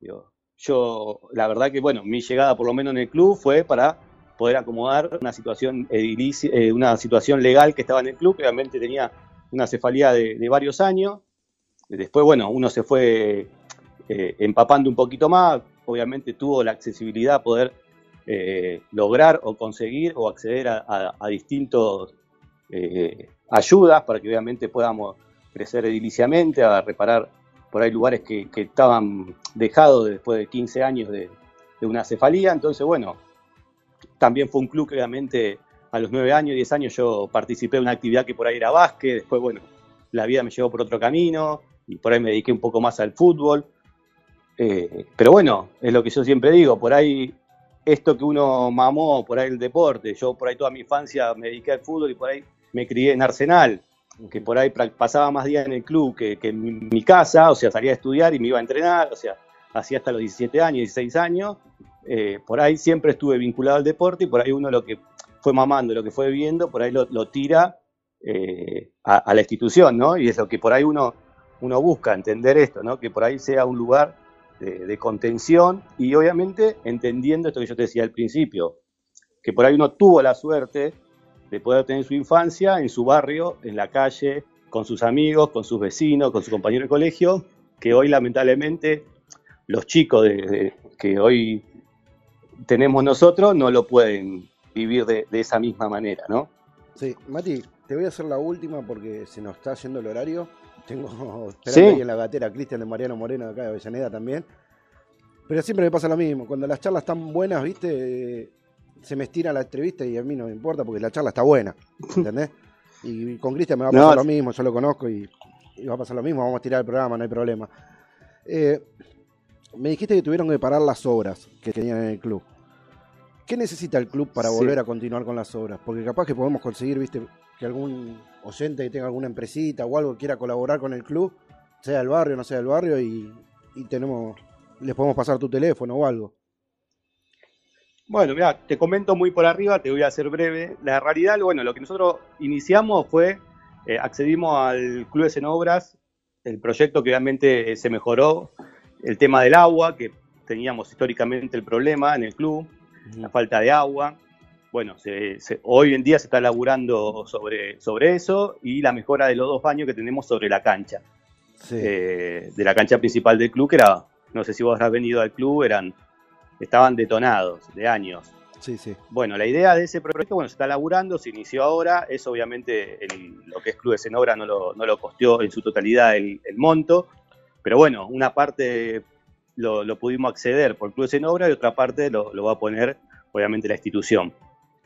Yo, la verdad que, bueno, mi llegada por lo menos en el club fue para poder acomodar una situación eh, una situación legal que estaba en el club, que obviamente tenía una cefalía de, varios años. Después, bueno, uno se fue eh, empapando un poquito más, obviamente tuvo la accesibilidad a poder eh, lograr o conseguir o acceder a, a- a ayudas para que obviamente podamos crecer ediliciamente, a reparar por ahí lugares que, estaban dejados después de 15 años de, de una cefalía. Entonces, bueno, también fue un club que obviamente a los 9 años, 10 años yo participé de una actividad que por ahí era básquet, después, bueno, la vida me llevó por otro camino y por ahí me dediqué un poco más al fútbol. Eh, pero bueno, es lo que yo siempre digo, por ahí esto que uno mamó, por ahí el deporte, yo por ahí toda mi infancia me dediqué al fútbol y por ahí me crié en Arsenal, que por ahí pasaba más días en el club que, que en mi, casa, o sea, salía a estudiar y me iba a entrenar, o sea, hacía hasta los 17 años, 16 años, eh, por ahí siempre estuve vinculado al deporte y por ahí uno lo que fue mamando, lo que fue viendo, por ahí lo, tira eh, a, la institución, ¿no? Y es lo que por ahí uno, uno busca, entender esto, ¿no? Que por ahí sea un lugar de contención y obviamente entendiendo esto que yo te decía al principio, que por ahí uno tuvo la suerte de poder tener su infancia en su barrio, en la calle, con sus amigos, con sus vecinos, con su compañero de colegio, que hoy lamentablemente los chicos de- de- que hoy tenemos nosotros no lo pueden vivir de, de esa misma manera, ¿no? Sí, Mati, te voy a hacer la última porque se nos está yendo el horario. Tengo esperando Sí. ahí en la gatera Cristian de Mariano Moreno de acá de Avellaneda también. Pero siempre me pasa lo mismo. Cuando las charlas están buenas, viste, se me estira la entrevista y a mí no me importa porque la charla está buena. ¿Entendés? Y con Cristian me va a No, pasar lo mismo, yo lo conozco y, y va a pasar lo mismo. Vamos a tirar el programa, no hay problema. Eh, me dijiste que tuvieron que parar las obras que tenían en el club. ¿Qué necesita el club para Sí. volver a continuar con las obras? Porque capaz que podemos conseguir, viste, que algún oyente que tenga alguna empresita o algo quiera colaborar con el club, sea del barrio, no sea del barrio, y, y tenemos, les podemos pasar tu teléfono o algo. Bueno, mira, te comento muy por arriba, te voy a hacer breve. La realidad, bueno, lo que nosotros iniciamos fue, eh, accedimos al Club de Cenobras, el proyecto que realmente se mejoró, el tema del agua, que teníamos históricamente el problema en el club, la falta de agua. Bueno, se- se- hoy en día se está laburando sobre, sobre eso y la mejora de los dos baños que tenemos sobre la cancha, Sí, eh, de la cancha principal del club, que era, no sé si vos habrás venido al club, eran, estaban detonados de años. sí, sí. Bueno, la idea de ese proyecto, bueno, se está laburando, se inició ahora, es obviamente el- lo que es Club de Cenobra no lo, no lo costeó en su totalidad el, el monto, pero bueno, una parte lo, lo pudimos acceder por Club de Cenobra y otra parte lo, lo va a poner obviamente la institución.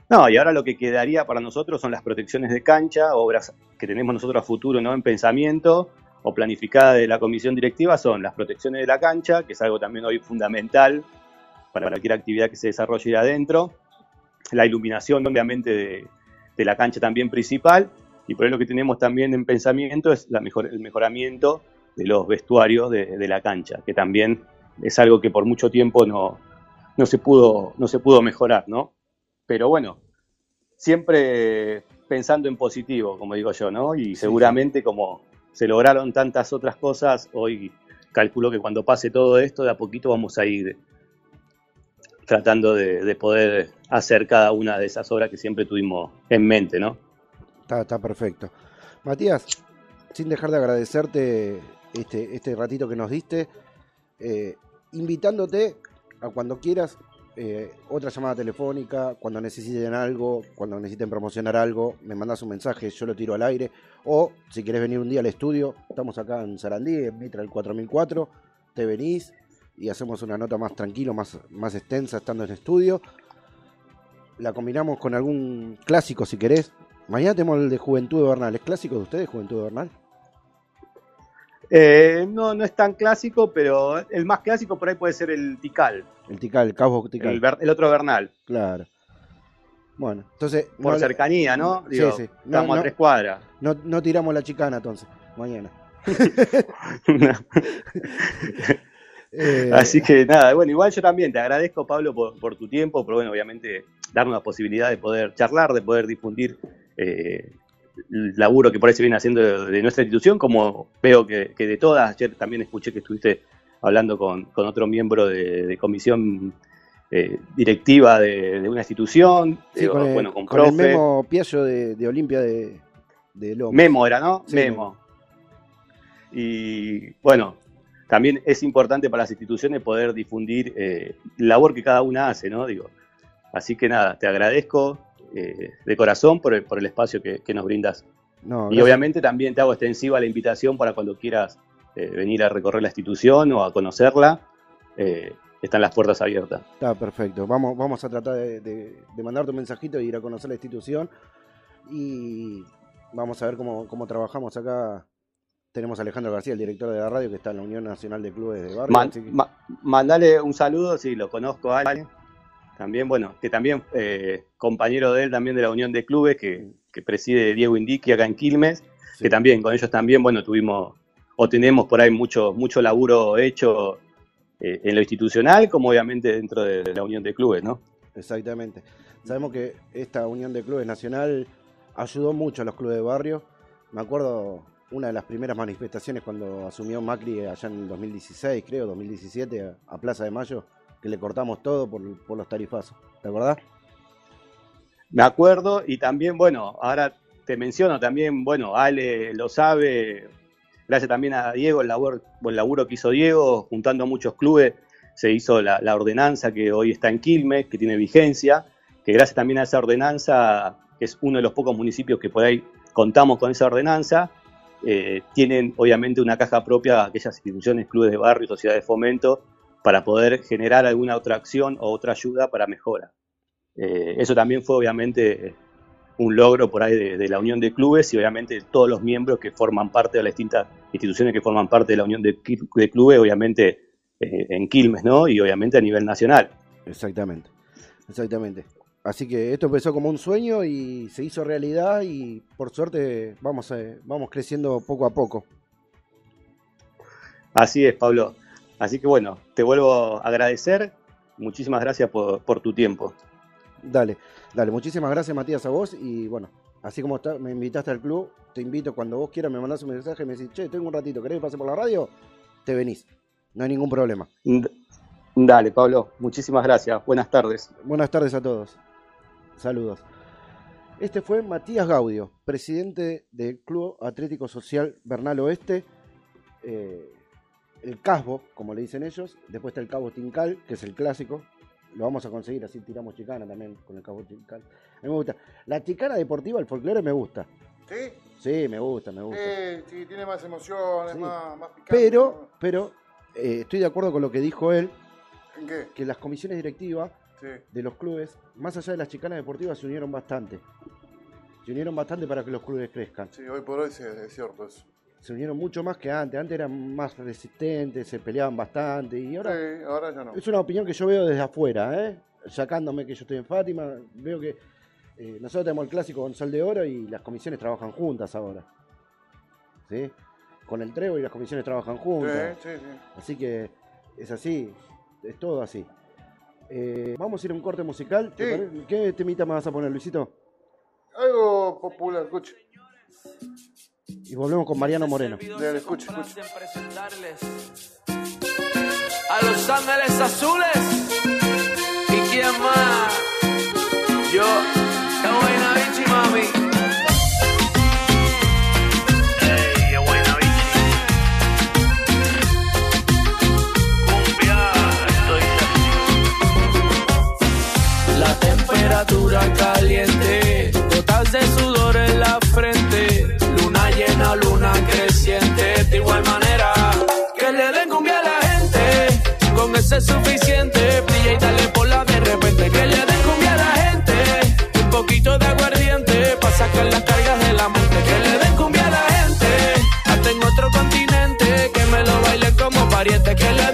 No, y ahora lo que quedaría para nosotros son las protecciones de cancha, obras que tenemos nosotros a futuro ¿no? en pensamiento o planificada de la comisión directiva son las protecciones de la cancha, que es algo también hoy fundamental para cualquier actividad que se desarrolle adentro, la iluminación obviamente de, de la cancha también principal, y por ahí lo que tenemos también en pensamiento es la mejor, el mejoramiento de los vestuarios de, de la cancha, que también es algo que por mucho tiempo no, no, se, pudo, no se pudo mejorar, ¿no? Pero bueno, siempre pensando en positivo, como digo yo, ¿no? Y seguramente como se lograron tantas otras cosas, hoy calculo que cuando pase todo esto, de a poquito vamos a ir tratando de, de poder hacer cada una de esas obras que siempre tuvimos en mente, ¿no? Está, perfecto. Matías, sin dejar de agradecerte este, este ratito que nos diste, eh, invitándote a cuando quieras eh, otra llamada telefónica, cuando necesiten algo, cuando necesiten promocionar algo, me mandas un mensaje, yo lo tiro al aire, o si querés venir un día al estudio, estamos acá en Sarandí, en Mitra el 4004, te venís y hacemos una nota más tranquilo, más, más extensa estando en estudio. La combinamos con algún clásico si querés. Mañana tenemos el de Juventud de Bernal. ¿Es clásico de ustedes, Juventud de Bernal? Eh, no, no es tan clásico, pero el más clásico por ahí puede ser el Tikal, El Tikal, el Cabo Tikal. el, otro Bernal, Claro. Bueno, entonces. por no, cercanía, ¿no? Sí, Digo, sí. No, Estamos no. a tres cuadras. no, no tiramos la chicana entonces, mañana. Eh, Así que nada, bueno, igual yo también te agradezco, Pablo, por, por tu tiempo, por bueno, obviamente darnos la posibilidad de poder charlar, de poder difundir eh, el laburo que por ahí se viene haciendo de, de nuestra institución, como veo que, que de todas, ayer también escuché que estuviste hablando con, con otro miembro de, de comisión eh, directiva de, de una institución, sí, digo, con el, bueno, con con el. Memo Piaggio de, Olimpia de, de. Memo era, ¿no? Sí, Memo. Y bueno, también es importante para las instituciones poder difundir eh, la labor que cada una hace, ¿no? Digo, así que nada, te agradezco eh, de corazón por el, por el espacio que, que nos brindas. No, Y obviamente también te hago extensiva la invitación para cuando quieras eh, venir a recorrer la institución o a conocerla. eh, están las puertas abiertas. Está perfecto. Vamos, vamos a tratar de, de, de mandarte un mensajito y ir a conocer la institución. Y vamos a ver cómo, cómo trabajamos acá. Tenemos a Alejandro García, el director de la radio, que está en la Unión Nacional de Clubes de Barrio. Man- así que- ma- mandale un saludo, si lo conozco a alguien. También, bueno, que también eh, compañero de él también de la Unión de Clubes, que, que preside Diego Indiqui acá en Quilmes, sí. que también con ellos también, bueno, tuvimos o tenemos por ahí mucho, mucho laburo hecho eh, en lo institucional, como obviamente dentro de, de la Unión de Clubes, ¿no? Exactamente. Sabemos que esta unión de clubes nacional ayudó mucho a los clubes de barrio. Me acuerdo una de las primeras manifestaciones cuando asumió Macri allá en el 2016, creo, 2017, a, Plaza de Mayo, que le cortamos todo por, por los tarifazos. ¿Te acordás? Me acuerdo y también, bueno, ahora te menciono también, bueno, Ale lo sabe, gracias también a Diego, el labor, el laburo que hizo Diego, juntando a muchos clubes, se hizo la, la ordenanza que hoy está en Quilmes, que tiene vigencia, que gracias también a esa ordenanza, que es uno de los pocos municipios que por ahí contamos con esa ordenanza, eh, tienen obviamente una caja propia aquellas instituciones, clubes de barrio, sociedades de fomento, para poder generar alguna otra acción o otra ayuda para mejora. Eh, eso también fue obviamente un logro por ahí de, la unión de clubes y obviamente todos los miembros que forman parte de las distintas instituciones que forman parte de la unión de, de clubes, obviamente eh, en Quilmes, ¿no? Y obviamente a nivel nacional. Exactamente, exactamente. Así que esto empezó como un sueño y se hizo realidad y por suerte vamos, a, vamos creciendo poco a poco. Así es, Pablo. Así que bueno, te vuelvo a agradecer. Muchísimas gracias por, por tu tiempo. Dale, dale. Muchísimas gracias, Matías, a vos. Y bueno, así como está, me invitaste al club, te invito cuando vos quieras, me mandás un mensaje y me decís, che, tengo un ratito, ¿querés que pase por la radio? Te venís. No hay ningún problema. Dale, Pablo. Muchísimas gracias. Buenas tardes. Buenas tardes a todos. Saludos. Este fue Matías Gaudio, presidente del Club Atlético Social Bernal Oeste. Eh, el Casbo, como le dicen ellos. Después está el Cabo Tincal, que es el clásico. Lo vamos a conseguir, así tiramos chicana también con el Cabo Tincal. A mí me gusta. La chicana deportiva, el folclore me gusta. ¿Sí? Sí, me gusta, me gusta. Sí, sí tiene más emociones, Sí. más, más picante. Pero, pero eh, estoy de acuerdo con lo que dijo él, ¿En qué? que las comisiones directivas Sí. de los clubes, más allá de las chicanas deportivas, se unieron bastante. Se unieron bastante para que los clubes crezcan. Sí, hoy por hoy sí, es cierto eso. Se unieron mucho más que antes. Antes eran más resistentes, se peleaban bastante. Y ahora Sí, ahora ya no. es una opinión que yo veo desde afuera, ¿eh? sacándome que yo estoy en Fátima. Veo que eh, nosotros tenemos el clásico con Sol de Oro y las comisiones trabajan juntas ahora. ¿Sí? Con el Trevo y las comisiones trabajan Sí, juntas. sí, sí. Así que es así, es todo así. Eh, vamos a ir a un corte musical. ¿Qué temita me vas a poner, Luisito? Algo popular, escuche. Y volvemos con Mariano Moreno. Dale, a Los Ángeles Azules. ¿Y quién más? Temperatura caliente, gotas de sudor en la frente, luna llena, luna creciente, de igual manera que le den cumbia a la gente, con ese es suficiente, brilla y dale por la de repente, que le den cumbia a la gente, un poquito de aguardiente, para sacar las cargas de la mente, que le den cumbia a la gente, hasta en otro continente, que me lo baile como pariente, que le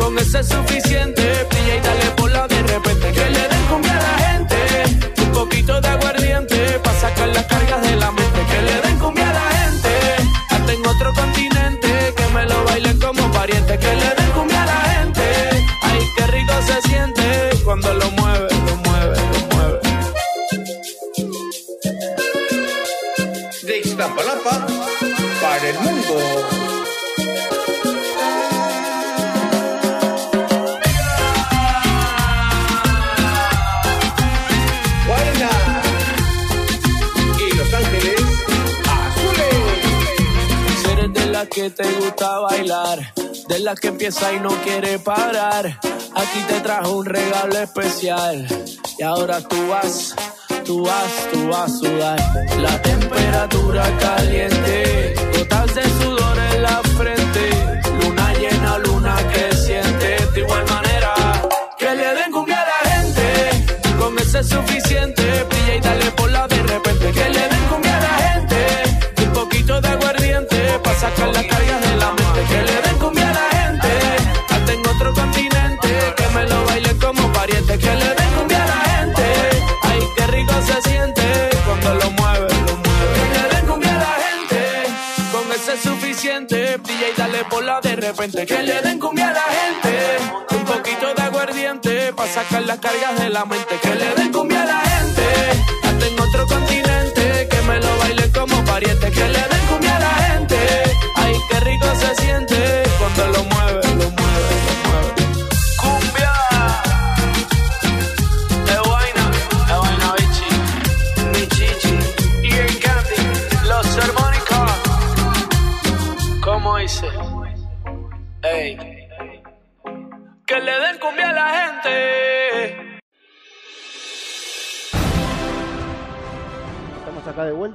con ese es suficiente. Brilla y dale por la de repente. Que le den cumbia a la gente, un poquito de aguardiente. Pa' sacar las cargas de la mente. Que le den cumbia a la gente, hasta en otro continente. Que te gusta bailar, de la que empieza y no quiere parar. Aquí te trajo un regalo especial. Y ahora tú vas, tú vas, tú vas a sudar. La temperatura caliente, gotas de sudor en la frente. Luna llena, luna creciente. De igual manera, que le den cumbia a la gente. Con ese es suficiente. Brilla y dale por la de repente. Que le den cumbia a la gente. Un poquito de Que le den cumbia a la gente. Un poquito de aguardiente para sacar las cargas de la mente. Que le den cumbia a la gente. Hasta en otro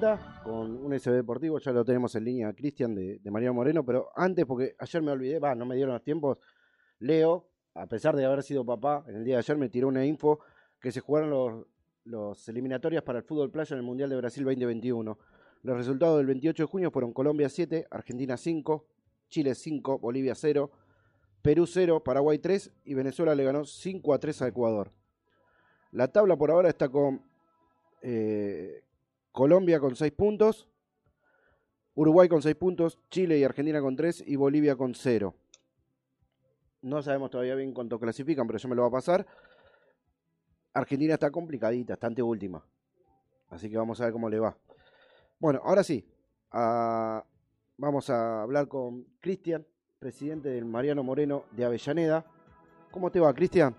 vuelta con un SB Deportivo, ya lo tenemos en línea Cristian de, de Moreno, pero antes, porque ayer me olvidé, va, no me dieron los tiempos, Leo, a pesar de haber sido papá, en el día de ayer me tiró una info que se jugaron los, los eliminatorias para el fútbol playa en el Mundial de Brasil 2021. Los resultados del 28 de junio fueron Colombia 7, Argentina 5, Chile 5, Bolivia 0, Perú 0, Paraguay 3 y Venezuela le ganó 5 a 3 a Ecuador. La tabla por ahora está con eh, Colombia con 6 puntos, Uruguay con 6 puntos, Chile y Argentina con 3 y Bolivia con 0. No sabemos todavía bien cuánto clasifican, pero yo me lo va a pasar. Argentina está complicadita, está ante última. Así que vamos a ver cómo le va. Bueno, ahora sí. vamos a hablar con Cristian, presidente del Mariano Moreno de Avellaneda. ¿Cómo te va, Cristian?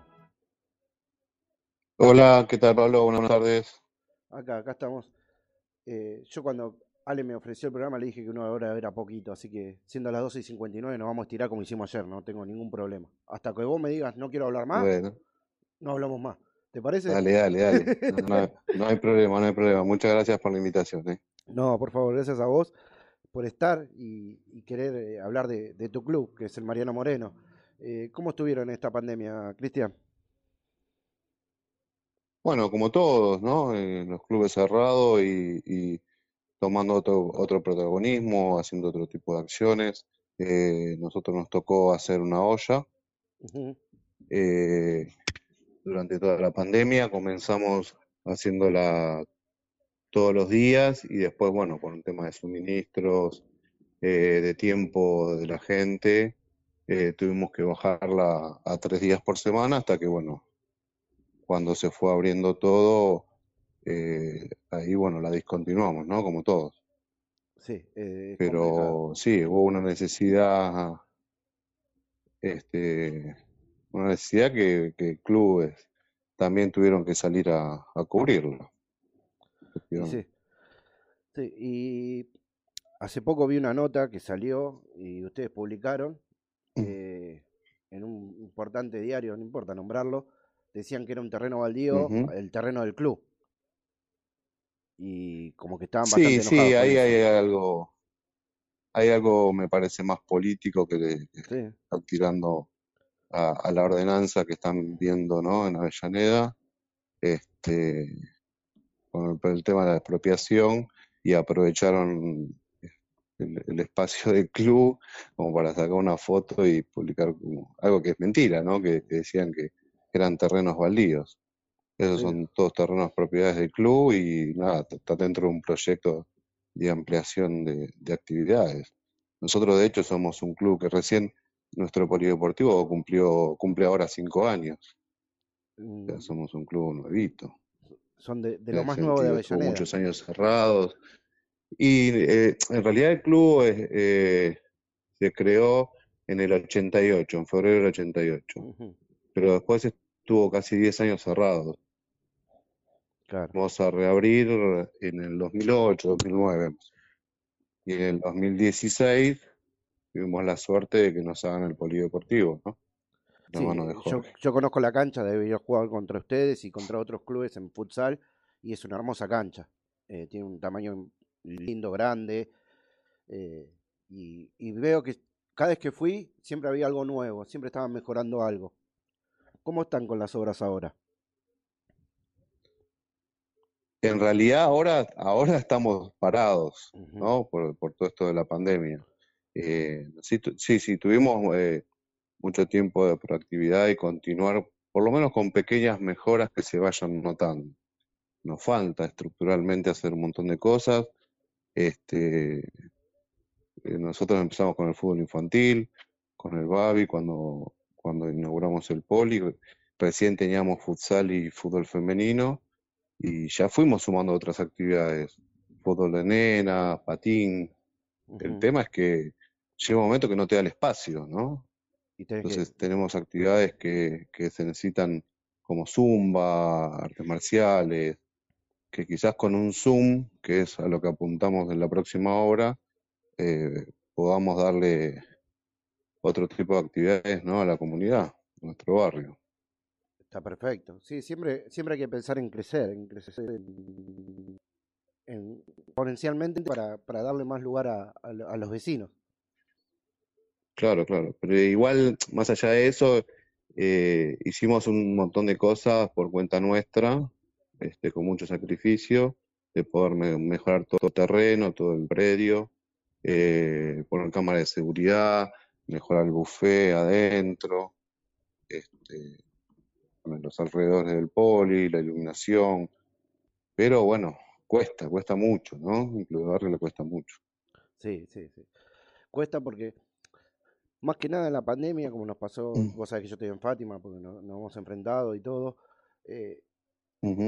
Hola, ¿qué tal Pablo? Buenas tardes. Acá, acá estamos. Eh, yo cuando Ale me ofreció el programa le dije que una hora era poquito, así que siendo las 12 y 59 nos vamos a tirar como hicimos ayer, no tengo ningún problema. Hasta que vos me digas no quiero hablar más, Bueno, no hablamos más. ¿Te parece? dale, dale, dale. No, no hay, no hay problema, no hay problema. Muchas gracias por la invitación. ¿eh? No, por favor, gracias a vos por estar y, y querer eh, hablar de, de tu club, que es el Mariano Moreno. Eh, ¿Cómo estuvieron en esta pandemia, Cristian? Bueno, como todos, ¿no? Eh, los clubes cerrados y, y tomando otro, otro protagonismo, haciendo otro tipo de acciones. Eh, nosotros nos tocó hacer una olla. Eh, durante toda la pandemia comenzamos haciéndola todos los días y después, bueno, con un tema de suministros, eh, de tiempo de la gente, eh, tuvimos que bajarla a tres días por semana hasta que, bueno, cuando se fue abriendo todo, eh, ahí, bueno, la discontinuamos, ¿no? Como todos. Sí, eh, complicado. Pero sí, hubo una necesidad, este, una necesidad que, que clubes también tuvieron que salir a, a cubrirlo. Sí, sí, y hace poco vi una nota que salió y ustedes publicaron eh, en un importante diario, no importa nombrarlo, decían que era un terreno baldío, el terreno del club. Y como que estaban Sí, bastante sí, enojados con ahí hay algo, hay algo, me parece, más político que, Sí, están tirando a, a la ordenanza que están viendo, ¿no? En Avellaneda, este, con el, tema de la expropiación y aprovecharon el, el espacio del club como para sacar una foto y publicar como algo que es mentira, ¿no? Que, que decían que eran terrenos baldíos. Esos sí, son todos terrenos propiedades del club y nada, está dentro de un proyecto de ampliación de, de actividades. Nosotros, de hecho, somos un club que recién, nuestro polideportivo cumplió, cumple ahora cinco años. O sea, mm, somos un club nuevito. son de, de lo más nuevo de Avellaneda. muchos años cerrados. Y eh, en realidad el club es, eh, se creó en el 88, en febrero del 88. Ujú, Pero después estuvo casi 10 años cerrado. Claro, Vamos a reabrir en el 2008, 2009. Y en el 2016 tuvimos la suerte de que nos hagan el polideportivo, ¿no? Sí, yo, yo conozco la cancha, de haber jugado contra ustedes y contra otros clubes en futsal y es una hermosa cancha. Eh, tiene un tamaño lindo, grande eh, y, y veo que cada vez que fui siempre había algo nuevo, siempre estaban mejorando algo. ¿Cómo están con las obras ahora? En realidad ahora, ahora estamos parados, ¿no? Por, por todo esto de la pandemia. Eh, sí, sí, tuvimos eh, mucho tiempo de proactividad y continuar, por lo menos con pequeñas mejoras que se vayan notando. Nos falta estructuralmente hacer un montón de cosas. Este, eh, nosotros empezamos con el fútbol infantil, con el Babi cuando, cuando inauguramos el poli. Recién teníamos futsal y fútbol femenino y ya fuimos sumando otras actividades, fútbol de nena, patín. El tema es que llega un momento que no te da el espacio, ¿no? Y tenés que- Entonces tenemos actividades que, que se necesitan como zumba, artes marciales, que quizás con un Zoom, que es a lo que apuntamos en la próxima obra, eh, podamos darle otro tipo de actividades, ¿no? a la comunidad, a nuestro barrio. Está perfecto. Sí, siempre, siempre hay que pensar en crecer, en crecer en- en- exponencialmente para, para darle más lugar a, a a los vecinos. Claro, claro. Pero igual, más allá de eso, eh, hicimos un montón de cosas por cuenta nuestra, este, con mucho sacrificio, de poder me- mejorar todo el terreno, todo el predio, eh, poner cámaras de seguridad, mejorar el buffet adentro, este, los alrededores del poli, la iluminación. Pero bueno, cuesta, cuesta mucho, ¿no? Incluso barrio le cuesta mucho. Sí, sí, sí. Cuesta porque, más que nada en la pandemia, como nos pasó, Mm. vos sabés que yo estoy en Fátima porque no- nos hemos enfrentado y todo, eh,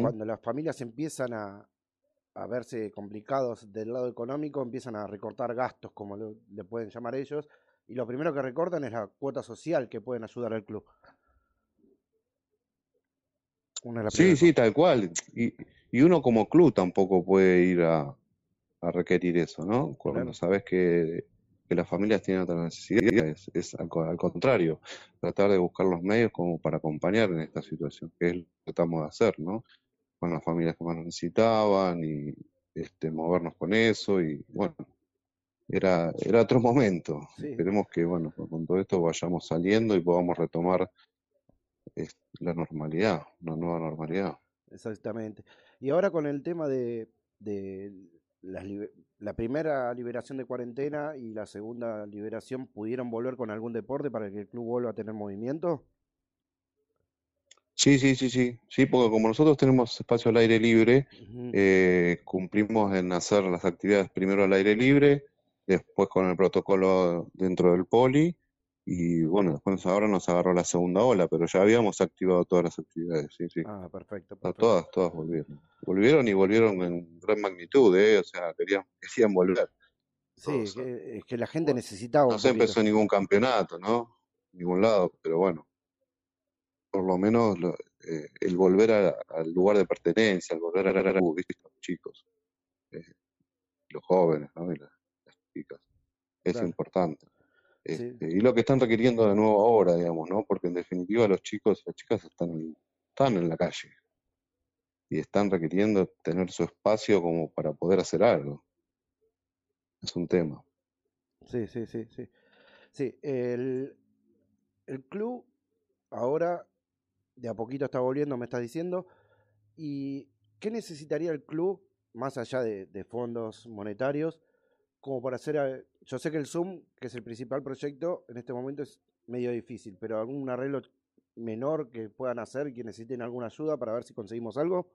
cuando las familias empiezan a, a verse complicados del lado económico, empiezan a recortar gastos, como lo- le pueden llamar ellos, y lo primero que recortan es la cuota social que pueden ayudar al club. Una de Sí, primeras sí, tal cual. Y, y uno como club tampoco puede ir a, a requerir eso, ¿no? Cuando Claro. sabes que, que las familias tienen otras necesidades, es al, al contrario, tratar de buscar los medios como para acompañar en esta situación, que es lo que tratamos de hacer, ¿no? Con las familias que más necesitaban y este, movernos con eso y bueno, era, era otro momento. Sí. Esperemos que, bueno, con, todo esto vayamos saliendo y podamos retomar es- la normalidad, una nueva normalidad. Exactamente. Y ahora con el tema de, de las la primera liberación de cuarentena y la segunda liberación, ¿pudieron volver con algún deporte para que el club vuelva a tener movimiento? Sí, sí, sí, sí, sí, porque como nosotros tenemos espacio al aire libre, eh, cumplimos en hacer las actividades primero al aire libre, después con el protocolo dentro del poli, y bueno, después ahora nos agarró la segunda ola, pero ya habíamos activado todas las actividades, sí, sí. Ah, perfecto, A perfecto. todas, todas volvieron. Volvieron y volvieron en gran magnitud, ¿eh? O sea, querían, querían volver. Sí, que, es que la gente necesitaba no se empezó ningún campeonato, ¿no? Ningún lado, pero bueno, por lo menos lo- eh, el volver a- al lugar de pertenencia, el volver a la ¿viste? Los chicos, eh, los jóvenes, ¿no? Y es Claro. importante. Sí, Este, y lo que están requiriendo de nuevo ahora, digamos, ¿no? Porque en definitiva los chicos y las chicas están, en- están en la calle y están requiriendo tener su espacio como para poder hacer algo. Es un tema. sí, sí, sí, sí. Sí, el, el club ahora de a poquito está volviendo, me estás diciendo. ¿Y qué necesitaría el club, más allá de, de fondos monetarios, como para hacer... a- Yo sé que el Zoom, que es el principal proyecto, en este momento es medio difícil, pero algún arreglo menor que puedan hacer y que necesiten alguna ayuda para ver si conseguimos algo.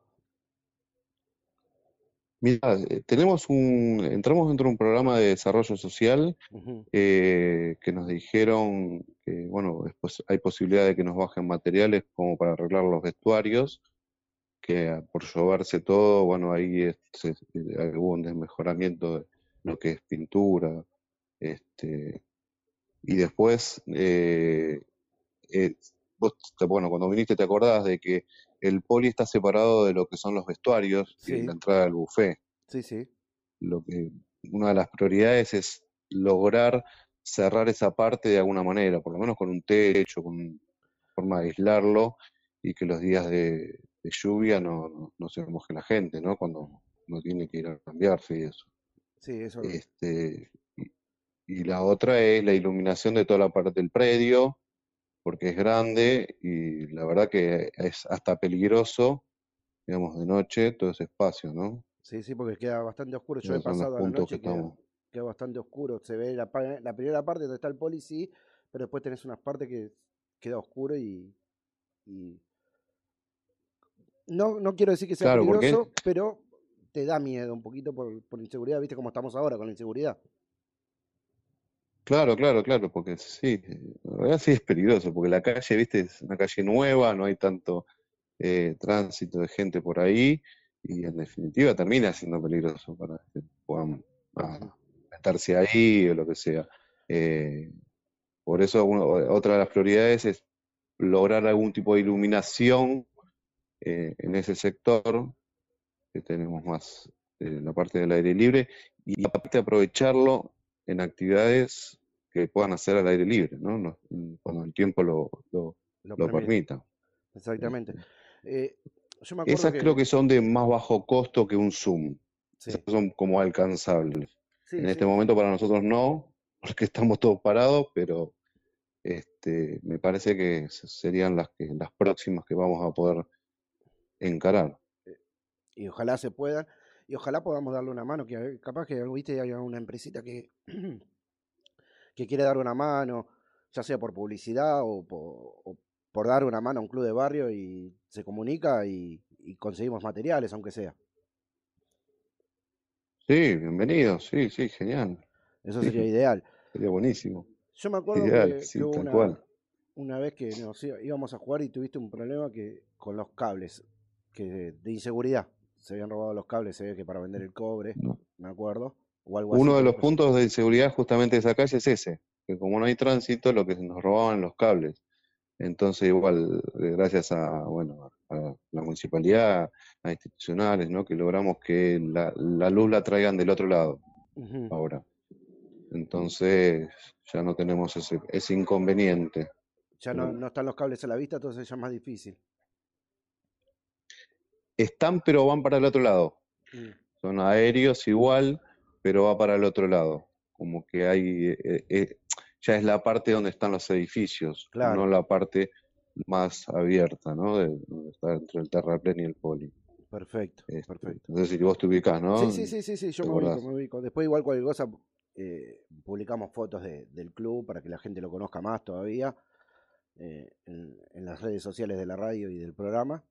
Mira, eh, tenemos un, entramos dentro de un programa de desarrollo social eh, que nos dijeron que, bueno, es pos- hay posibilidad de que nos bajen materiales como para arreglar los vestuarios, que ah, por lloverse todo, bueno, ahí es- se- eh, hubo un desmejoramiento de lo que es pintura, este, y después, eh, eh, vos, te- bueno, cuando viniste te acordás de que el poli está separado de lo que son los vestuarios y Sí, la entrada del buffet sí, sí. lo que una de las prioridades es lograr cerrar esa parte de alguna manera, por lo menos con un techo, con una forma de aislarlo y que los días de, de lluvia no, no, no se moje la gente, ¿no? Cuando no tiene que ir a cambiarse y eso. Sí, eso. Este, y, y la otra es la iluminación de toda la parte del predio, porque es grande y la verdad que es hasta peligroso, digamos, de noche todo ese espacio, ¿no? Sí, sí, porque queda bastante oscuro. Yo he Esos pasado a la que queda, estamos. queda bastante oscuro. Se ve la, la primera parte donde está el poli, sí, pero después tenés unas partes que queda oscuro y, y no, no quiero decir que sea Claro, porque peligroso, pero te da miedo un poquito por, por inseguridad, viste cómo estamos ahora con la inseguridad. Claro, claro, claro, porque sí, la verdad sí es peligroso, porque la calle, viste, es una calle nueva, no hay tanto eh, tránsito de gente por ahí, y en definitiva termina siendo peligroso para que puedan ah, meterse ahí o lo que sea. Eh, por eso uno- otra de las prioridades es lograr algún tipo de iluminación eh, en ese sector, que tenemos más eh, la parte del aire libre, y aparte aprovecharlo en actividades que puedan hacer al aire libre, ¿no? No- cuando el tiempo lo, lo- Lo lo permite. permita. Exactamente. Eh, yo me acuerdo Esas que... creo que son de más bajo costo que un Zoom. Sí, Esas son como alcanzables. sí, En sí, este momento para nosotros no, porque estamos todos parados, pero este, me parece que serían las que las próximas que vamos a poder encarar. Y ojalá se puedan, y ojalá podamos darle una mano, que a- capaz que viste hay una empresita que, que quiere dar una mano, ya sea por publicidad o por, o por dar una mano a un club de barrio y se comunica y, y conseguimos materiales, aunque sea. Sí, bienvenido, sí, sí, genial. Eso Sí, sería ideal. sería buenísimo. Yo me acuerdo Ideal, que, sí, que una, cual. una vez que nos íbamos a jugar y tuviste un problema que con los cables, que de inseguridad. Se habían robado los cables, se ve que para vender el cobre, No. me acuerdo, o algo así. Uno de los puntos de inseguridad justamente de esa calle es ese, que como no hay tránsito, lo que nos robaban los cables. Entonces, igual, eh, gracias a, bueno, a la municipalidad, a institucionales, ¿no? Que logramos que la, la luz la traigan del otro lado ahora. Entonces, ya no tenemos ese, ese inconveniente. Ya no, Pero no están los cables a la vista, entonces ya es más difícil. Están, pero van para el otro lado. Mm, Son aéreos igual, pero va para el otro lado. Como que hay, eh, eh, ya es la parte donde están los edificios, Claro. no la parte más abierta, ¿no? De, donde está entre el terraplén y el poli. Perfecto, Este, perfecto. sé si vos te ubicás, ¿no? Sí, sí, sí, sí, sí, yo ¿Te me ubico, me ubico. Después igual cualquier cosa, eh, publicamos fotos de- del club para que la gente lo conozca más todavía eh, en, en las redes sociales de la radio y del programa,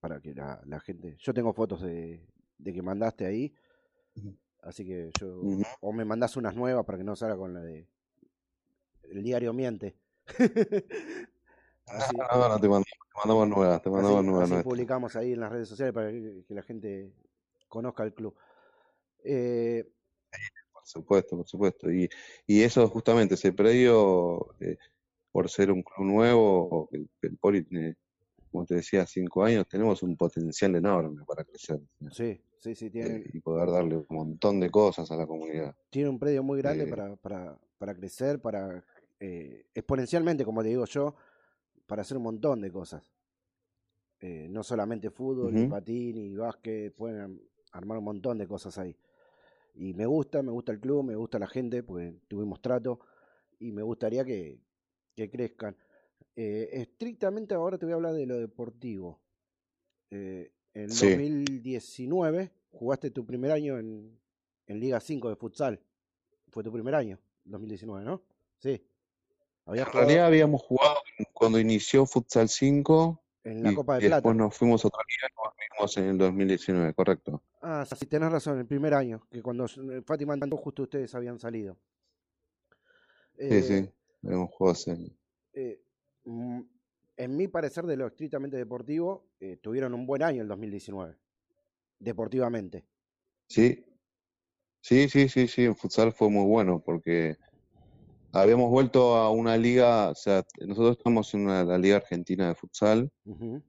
para que la, la gente... Yo tengo fotos de, de que mandaste ahí, así que yo... O me mandás unas nuevas para que no salga con la de... El diario miente. así, No, no, no, te mandamos, te mandamos nuevas, te así, mandamos nuevas así publicamos ahí en las redes sociales para que, que la gente conozca el club. Eh, Por supuesto, por supuesto. Y, y eso justamente, ese predio, eh, por ser un club nuevo, el, el Poli tiene, como te decía, cinco años, tenemos un potencial enorme para crecer ¿sí? sí, sí, tiene, eh, y poder darle un montón de cosas a la comunidad. tiene un predio muy grande Eh, para, para, para crecer, para eh, exponencialmente, como te digo yo, para hacer un montón de cosas. No solamente fútbol, ni ujú. patín, ni básquet, pueden armar un montón de cosas ahí. Y me gusta, me gusta el club, me gusta la gente, porque tuvimos trato y me gustaría que, que crezcan. Eh, estrictamente ahora te voy a hablar de lo deportivo. Eh, en Sí, 2019 jugaste tu primer año en, en Liga 5 de futsal. Fue tu primer año, 2019, ¿no? Sí. Habías en jugado realidad habíamos jugado cuando inició Futsal 5 en la y Copa de después Plata. nos fuimos a otra liga y nos vimos en el 2019, correcto. Ah, sí, tenés razón, el primer año, que cuando eh, Fátima entró justo ustedes habían salido. Sí, Eh, sí, habíamos jugado año. eh, en mi parecer, de lo estrictamente deportivo, eh, tuvieron un buen año el 2019, deportivamente. Sí, sí, sí, sí, sí, en futsal fue muy bueno porque habíamos vuelto a una liga, o sea, nosotros estamos en una, la Liga Argentina de Futsal,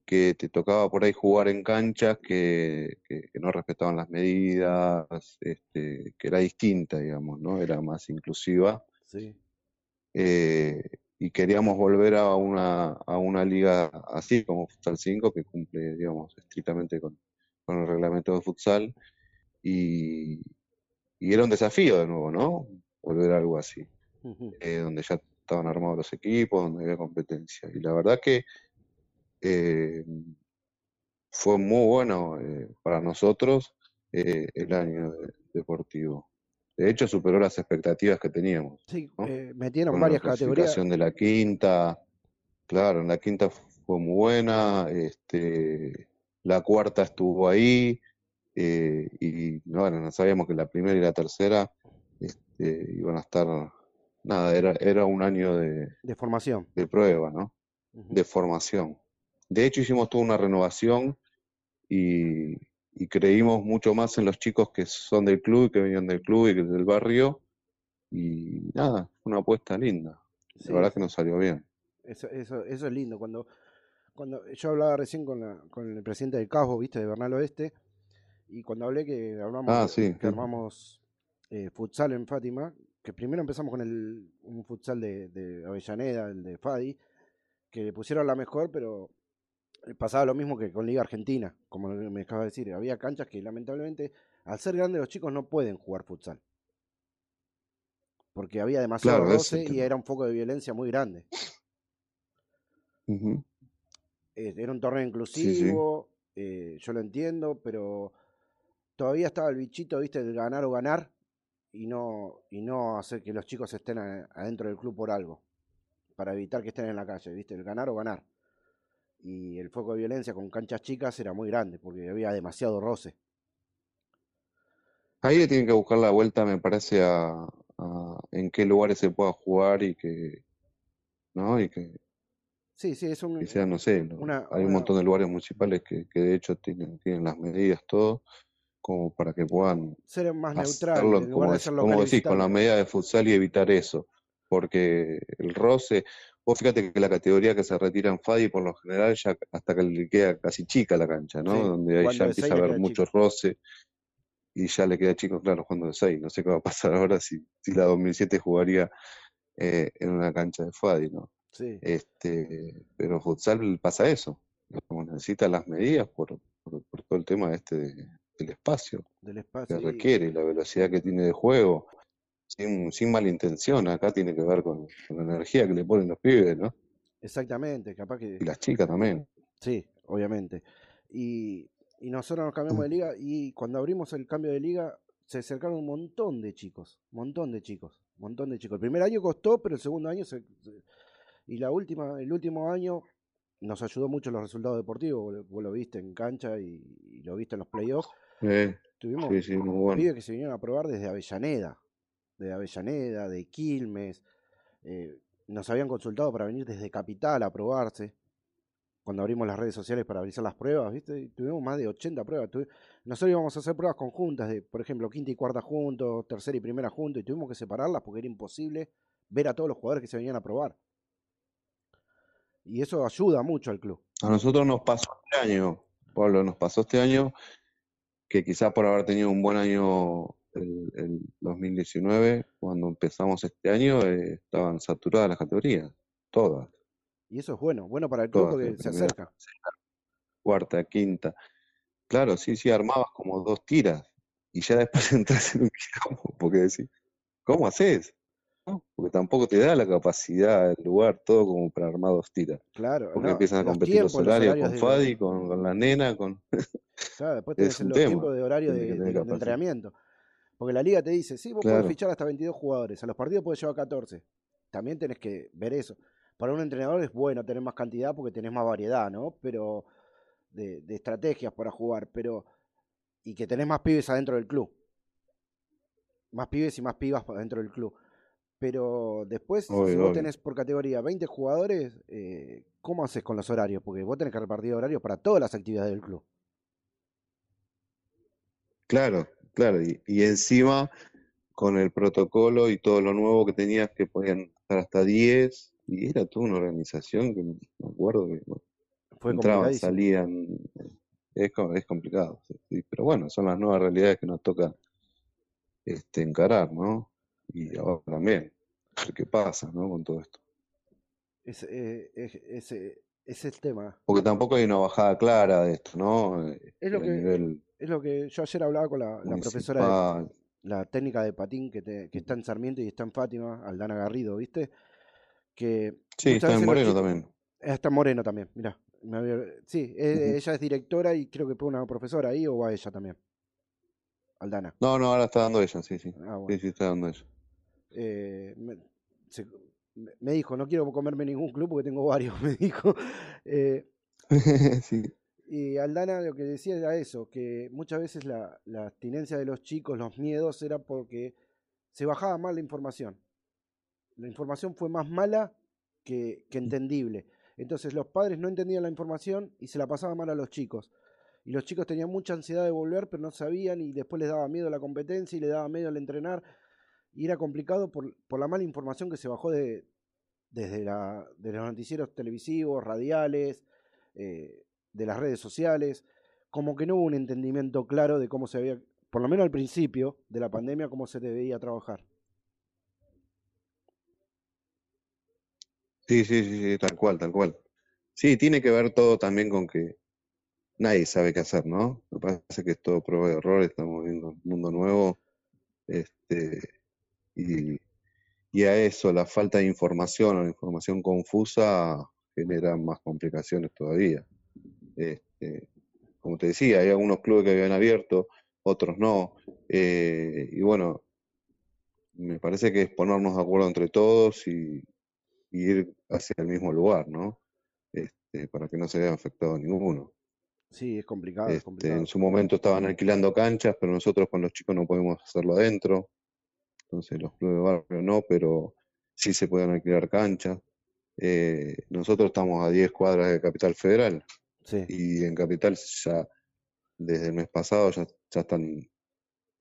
que te tocaba por ahí jugar en canchas que, que- que no respetaban las medidas, este, que era distinta, digamos, ¿no? Era más inclusiva. Sí. eh, y queríamos volver a una, a una liga así como Futsal 5, que cumple, digamos, estrictamente con, con el reglamento de futsal. Y, y era un desafío de nuevo, ¿no? Volver a algo así, eh, donde ya estaban armados los equipos, donde había competencia. Y la verdad que eh, fue muy bueno eh, para nosotros el año de- deportivo. De hecho, superó las expectativas que teníamos, Sí, ¿no? eh, metieron Con la varias categorías. clasificación de la quinta, claro, en la quinta fue muy buena, este, la cuarta estuvo ahí, eh, y bueno, no sabíamos que la primera y la tercera este, iban a estar nada, era, era un año de, De formación. de prueba, ¿no? De formación. De hecho, hicimos toda una renovación y, y creímos mucho más en los chicos que son del club y que venían del club y del barrio. Y nada, fue una apuesta linda. Sí, La verdad sí. que nos salió bien. Eso, eso, eso es lindo. Cuando, cuando yo hablaba recién con, la, con el presidente del CASBO, viste, de Bernal Oeste, y cuando hablé que armamos, Ah, sí, que sí. armamos eh, futsal en Fátima, que primero empezamos con el, un futsal de, de Avellaneda, el de Fadi, que le pusieron la mejor, pero pasaba lo mismo que con Liga Argentina, como me acaba de decir. Había canchas que lamentablemente, al ser grandes, los chicos no pueden jugar futsal. Porque había demasiado Claro, el roce y era un foco de violencia muy grande. Eh, era un torneo Sí, sí. inclusivo, eh, yo lo entiendo, pero todavía estaba el bichito, viste, del ganar o ganar y no, y no hacer que los chicos estén adentro del club por algo, para evitar que estén en la calle, viste, el ganar o ganar. Y el foco de violencia con canchas chicas era muy grande, porque había demasiado roce. Ahí le tienen que buscar la vuelta, me parece, a, a en qué lugares se pueda jugar y que, ¿no? Y que, Sí, sí, es un, que sea, no sé, una, hay un montón de lugares municipales que, que de hecho tienen, tienen las medidas, todo, como para que puedan ser más neutral, hacerlo, en lugar como, de como decís, con la medida de futsal y evitar eso, porque el roce, vos fíjate que la categoría que se retira en Fadi por lo general ya hasta que le queda casi chica la cancha, ¿no? Sí, Donde ahí ya empieza a haber queda mucho chico. roce y ya le queda chico, claro, jugando de 6. No sé qué va a pasar ahora si, si la 2007 jugaría eh, en una cancha de Fadi, ¿no? Sí, Este, pero futsal pasa eso, como necesita las medidas por, por, por todo el tema este de- del espacio del que espacio. y- requiere, la velocidad que tiene de juego, sin, sin mala intención, acá tiene que ver con, con la energía que le ponen los pibes, ¿no? Exactamente, capaz que... Y las chicas también. Sí, obviamente. Y, y nosotros nos cambiamos de liga y cuando abrimos el cambio de liga se acercaron un montón de chicos, montón de chicos, montón de chicos. El primer año costó, pero el segundo año se, se- y la última, el último año nos ayudó mucho los resultados deportivos. Vos, lo- vos lo viste en cancha y, y lo viste en los playoffs. Eh, Tuvimos sí, sí, muy bueno. pibes que se vinieron a probar desde Avellaneda, de Avellaneda, de Quilmes. eh, nos habían consultado para venir desde Capital a probarse. Cuando abrimos las redes sociales para realizar las pruebas, ¿viste? Tuvimos más de 80 pruebas. Nosotros íbamos a hacer pruebas conjuntas, de, por ejemplo, quinta y cuarta juntos, tercera y primera juntos, y tuvimos que separarlas porque era imposible ver a todos los jugadores que se venían a probar. Y eso ayuda mucho al club. A nosotros nos pasó este año, Pablo, nos pasó este año que quizás por haber tenido un buen año el, el 2019, cuando empezamos este año, eh, estaban saturadas las categorías, todas, Y eso es bueno, bueno para el club porque se acerca. cuarta, quinta. Claro, sí, sí, armabas como dos tiras y ya después entras en un quilombo, porque decís, ¿cómo haces? ¿No? Porque tampoco te da la capacidad, el lugar, todo como para armar dos tiras. Claro, Porque no, empiezan a competir los tiempos, los horarios horarios con de, Fadi, con, con la nena, con... Claro, después tenés los tema, tiempos de horario que de, entrenamiento. Porque la liga te dice, sí, vos podés Claro, fichar hasta 22 jugadores, a los partidos podés llevar 14. También tenés que ver eso. Para un entrenador es bueno tener más cantidad porque tenés más variedad, ¿no? Pero de, de estrategias para jugar, pero y que tenés más pibes adentro del club. Más pibes y más pibas adentro del club. Pero después, si vos obvio. tenés por categoría 20 jugadores, eh, ¿cómo haces con los horarios? Porque vos tenés que repartir horarios para todas las actividades del club. Claro, claro. Y, y encima, con el protocolo y todo lo nuevo que tenías, que podían estar hasta 10, y era toda una organización que me acuerdo que bueno, Fue entraban, salían, es, co- es complicado. sí. Pero bueno, son las nuevas realidades que nos toca este, encarar, ¿no? Y ahora también, qué pasa, ¿no? Con todo esto. Es, eh, es, es el tema. Porque tampoco hay una bajada clara de esto, ¿no? Eh, Es lo a que, nivel es lo que yo ayer hablaba con la, la profesora, de, la técnica de patín que, te- que está en Sarmiento y está en Fátima, Aldana Garrido, ¿viste? Que Sí, está en Moreno chicos, también. Ah, está en Moreno también, mirá. sí, eh, Ujú. ella es directora y creo que fue una profesora ahí o va ella también. Aldana. No, no, ahora está dando ella, sí, sí. Ah, Sí, sí, está dando ella. Eh, me, se- me- dijo, no quiero comerme ningún club porque tengo varios, me dijo. Eh, Sí, Y Aldana lo que decía era eso, que muchas veces la, la abstinencia de los chicos, los miedos, era porque se bajaba mal la información. la información fue más mala que, que entendible. Entonces los padres no entendían la información y se la pasaban mal a los chicos. Y los chicos tenían mucha ansiedad de volver, pero no sabían y después les daba miedo la competencia y les daba miedo el entrenar. Y era complicado por, por la mala información que se bajó de, desde la, de los noticieros televisivos, radiales, eh, de las redes sociales. Como que no hubo un entendimiento claro de cómo se había, por lo menos al principio de la pandemia, cómo se debía trabajar. Sí, sí, sí, sí, tal cual, tal cual. Sí, tiene que ver todo también con que nadie sabe qué hacer, ¿no? Me parece que es todo prueba de error, estamos viendo un mundo nuevo, este, y, y a eso, la falta de información o la información confusa genera más complicaciones todavía. Este, como te decía, hay algunos clubes que habían abierto, otros no, eh, y bueno, me parece que es ponernos de acuerdo entre todos y, y ir hacia el mismo lugar, ¿no? Este, para que no se vea afectado ninguno. Sí, es complicado, es Este, complicado. en su momento estaban alquilando canchas, pero nosotros con los chicos no podemos hacerlo adentro. Entonces los clubes de barrio no, pero sí se pueden alquilar canchas. Eh, nosotros estamos a 10 cuadras de Capital Federal Sí. y en Capital ya desde el mes pasado ya, ya están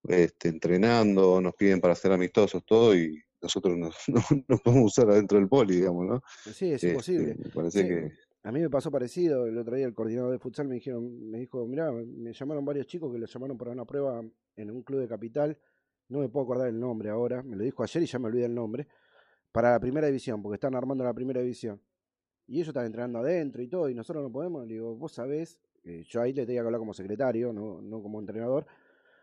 este, entrenando, nos piden para ser amistosos, todo, y nosotros no, no, no podemos usar adentro del poli, digamos, ¿no? Sí, es Este, imposible. me parece Sí, que A mí me pasó parecido, el otro día el coordinador de futsal me dijeron, me dijo, mirá, me llamaron varios chicos que los llamaron para una prueba en un club de capital, no me puedo acordar el nombre ahora, me lo dijo ayer y ya me olvidé el nombre, para la primera división, porque están armando la primera división. Y ellos están entrenando adentro y todo, y nosotros no podemos, le digo, vos sabés, yo ahí le tenía que hablar como secretario, no, no como entrenador,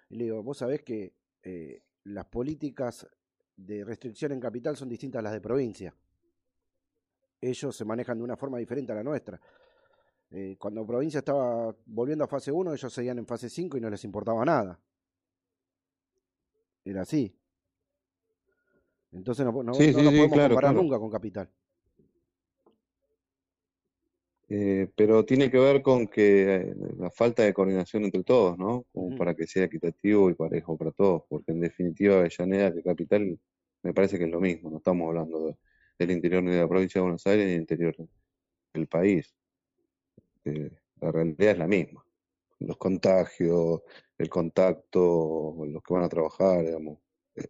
y le digo, vos sabés que eh, las políticas de restricción en capital son distintas a las de provincia ellos se manejan de una forma diferente a la nuestra. Eh, cuando provincia estaba volviendo a fase 1, ellos seguían en fase 5 y no les importaba nada. Era así. Entonces no, no- Sí, no sí, nos sí, podemos claro, comparar claro. nunca con Capital. Eh, pero tiene que ver con que eh, la falta de coordinación entre todos, ¿no? Como para que sea equitativo y parejo para todos, porque en definitiva Avellaneda que Capital me parece que es lo mismo, no estamos hablando de- del interior ni de la provincia de Buenos Aires ni del interior del país. Eh, la realidad es la misma. Los contagios, el contacto, los que van a trabajar, digamos, eh,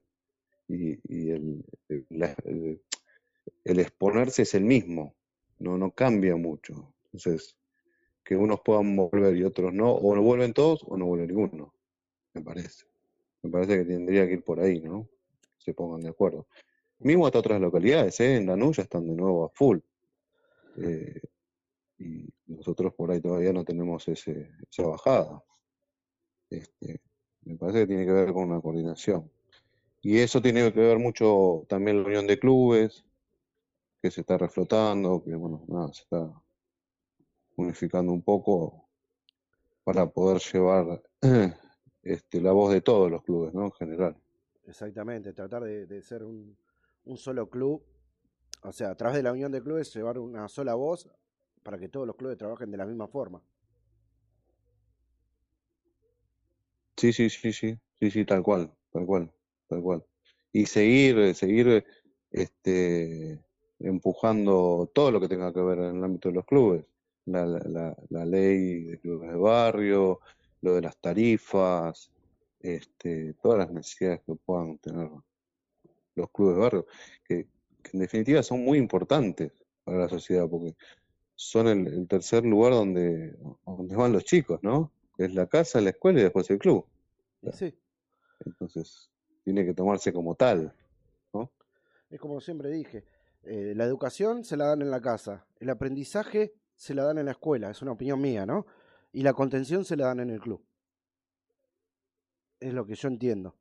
y, y el, la- el- el exponerse es el mismo, no, no cambia mucho. Entonces, que unos puedan volver y otros no, o no vuelven todos o no vuelve ninguno, me parece. Me parece que tendría que ir por ahí, ¿no? Se pongan de acuerdo. Mismo hasta otras localidades, ¿eh? En Lanús ya están de nuevo a full. Eh, y nosotros por ahí todavía no tenemos ese, esa bajada. Este, me parece que tiene que ver con una coordinación. Y eso tiene que ver mucho también la unión de clubes, que se está reflotando, que bueno, nada, se está unificando un poco para poder llevar este, la voz de todos los clubes, ¿no? En general. Exactamente, tratar de, ser un solo club, o sea, a través de la unión de clubes llevar una sola voz para que todos los clubes trabajen de la misma forma. Sí, sí, sí, sí, sí, sí, tal cual, tal cual, tal cual. Y seguir, eh, seguir este, empujando todo lo que tenga que ver en el ámbito de los clubes. La, la, la- ley de clubes de barrio, lo de las tarifas, este, todas las necesidades que puedan tener los clubes de barrio, que, que en definitiva son muy importantes para la sociedad, porque son el, el tercer lugar donde, donde van los chicos, ¿no? Es la casa, la escuela y después el club. Sí, Entonces, tiene que tomarse como tal, ¿no? es como siempre dije, eh, la educación se la dan en la casa, el aprendizaje se la dan en la escuela, es una opinión mía, ¿no? Y la contención se la dan en el club. Es lo que yo entiendo.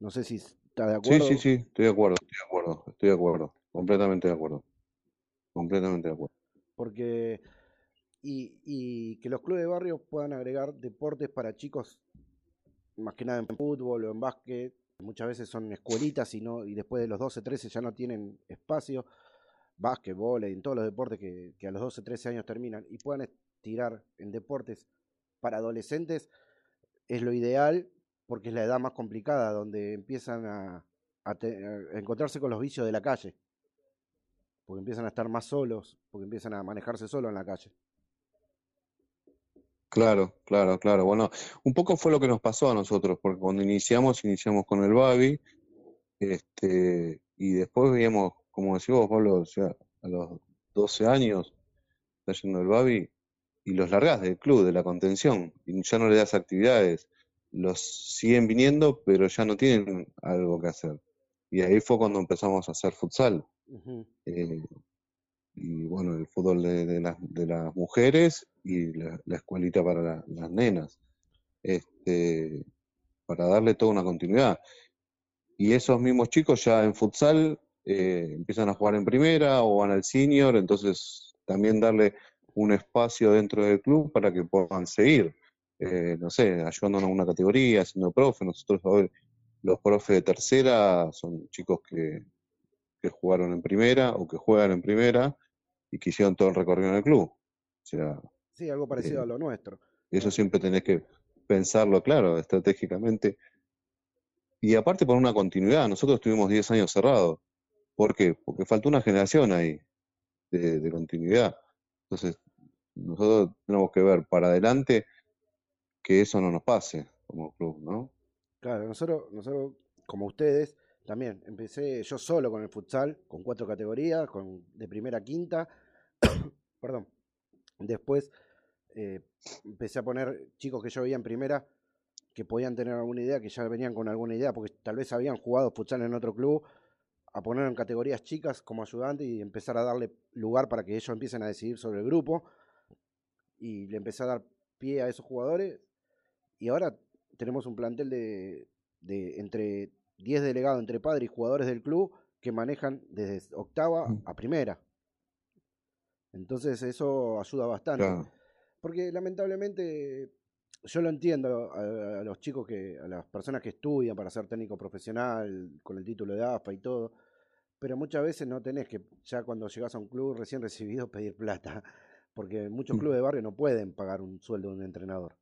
No sé si está de Sí, acuerdo. sí, sí, estoy de acuerdo, estoy de acuerdo, estoy de acuerdo, completamente de acuerdo, completamente de acuerdo. Porque y, que los clubes de barrio puedan agregar deportes para chicos más que nada en fútbol o en básquet muchas veces son escuelitas y no y después de los 12 13 ya no tienen espacio básquetbol en todos los deportes que, a los 12 13 años terminan y puedan tirar en deportes para adolescentes es lo ideal porque es la edad más complicada donde empiezan a encontrarse con los vicios de la calle. Porque empiezan a estar más solos, porque empiezan a manejarse solos en la calle. Claro, claro, claro. Bueno, un poco fue lo que nos pasó a nosotros, porque cuando iniciamos, iniciamos con el Babi, este, y después veíamos, como decís vos, Pablo, o sea, a los 12 años, está yendo el Babi, y los largás del club, de la contención, y ya no le das actividades. Los siguen viniendo, pero ya no tienen algo que hacer. Y ahí fue cuando empezamos a hacer futsal. Eh, y bueno, el fútbol de, las, de las mujeres y la, la escuelita para la- las nenas, este, para darle toda una continuidad. Y esos mismos chicos ya en futsal eh, empiezan a jugar en primera o van al senior, entonces también darle un espacio dentro del club para que puedan seguir, eh, no sé, ayudándonos en una categoría, siendo profe. Nosotros hoy, los profes de tercera son chicos que, que jugaron en primera o que juegan en primera y que hicieron todo el recorrido en el club. O sea, Sí, algo parecido Eh, a lo nuestro. eso siempre tenés que pensarlo, claro, estratégicamente. Y aparte por una continuidad, nosotros tuvimos 10 años cerrados. ¿Por qué? Porque faltó una generación ahí de, de continuidad. Entonces, nosotros tenemos que ver para adelante que eso no nos pase como club, ¿no? Claro, nosotros, nosotros, como ustedes, también empecé yo solo con el futsal, con cuatro categorías, con de primera a quinta. Perdón. Después eh, empecé a poner chicos que yo veía en primera que podían tener alguna idea, que ya venían con alguna idea, porque tal vez habían jugado futsal en otro club, a poner en categorías chicas como ayudante y empezar a darle lugar para que ellos empiecen a decidir sobre el grupo. Y le empecé a dar pie a esos jugadores. Y ahora tenemos un plantel de, de entre 10 delegados entre padres y jugadores del club que manejan desde octava a primera. Entonces eso ayuda bastante. Claro. Porque lamentablemente yo lo entiendo a, a los chicos que, a las personas que estudian para ser técnico profesional con el título de AFA y todo, pero muchas veces no tenés que, ya cuando llegas a un club recién recibido, pedir plata, porque muchos Mm. clubes de barrio no pueden pagar un sueldo de un entrenador.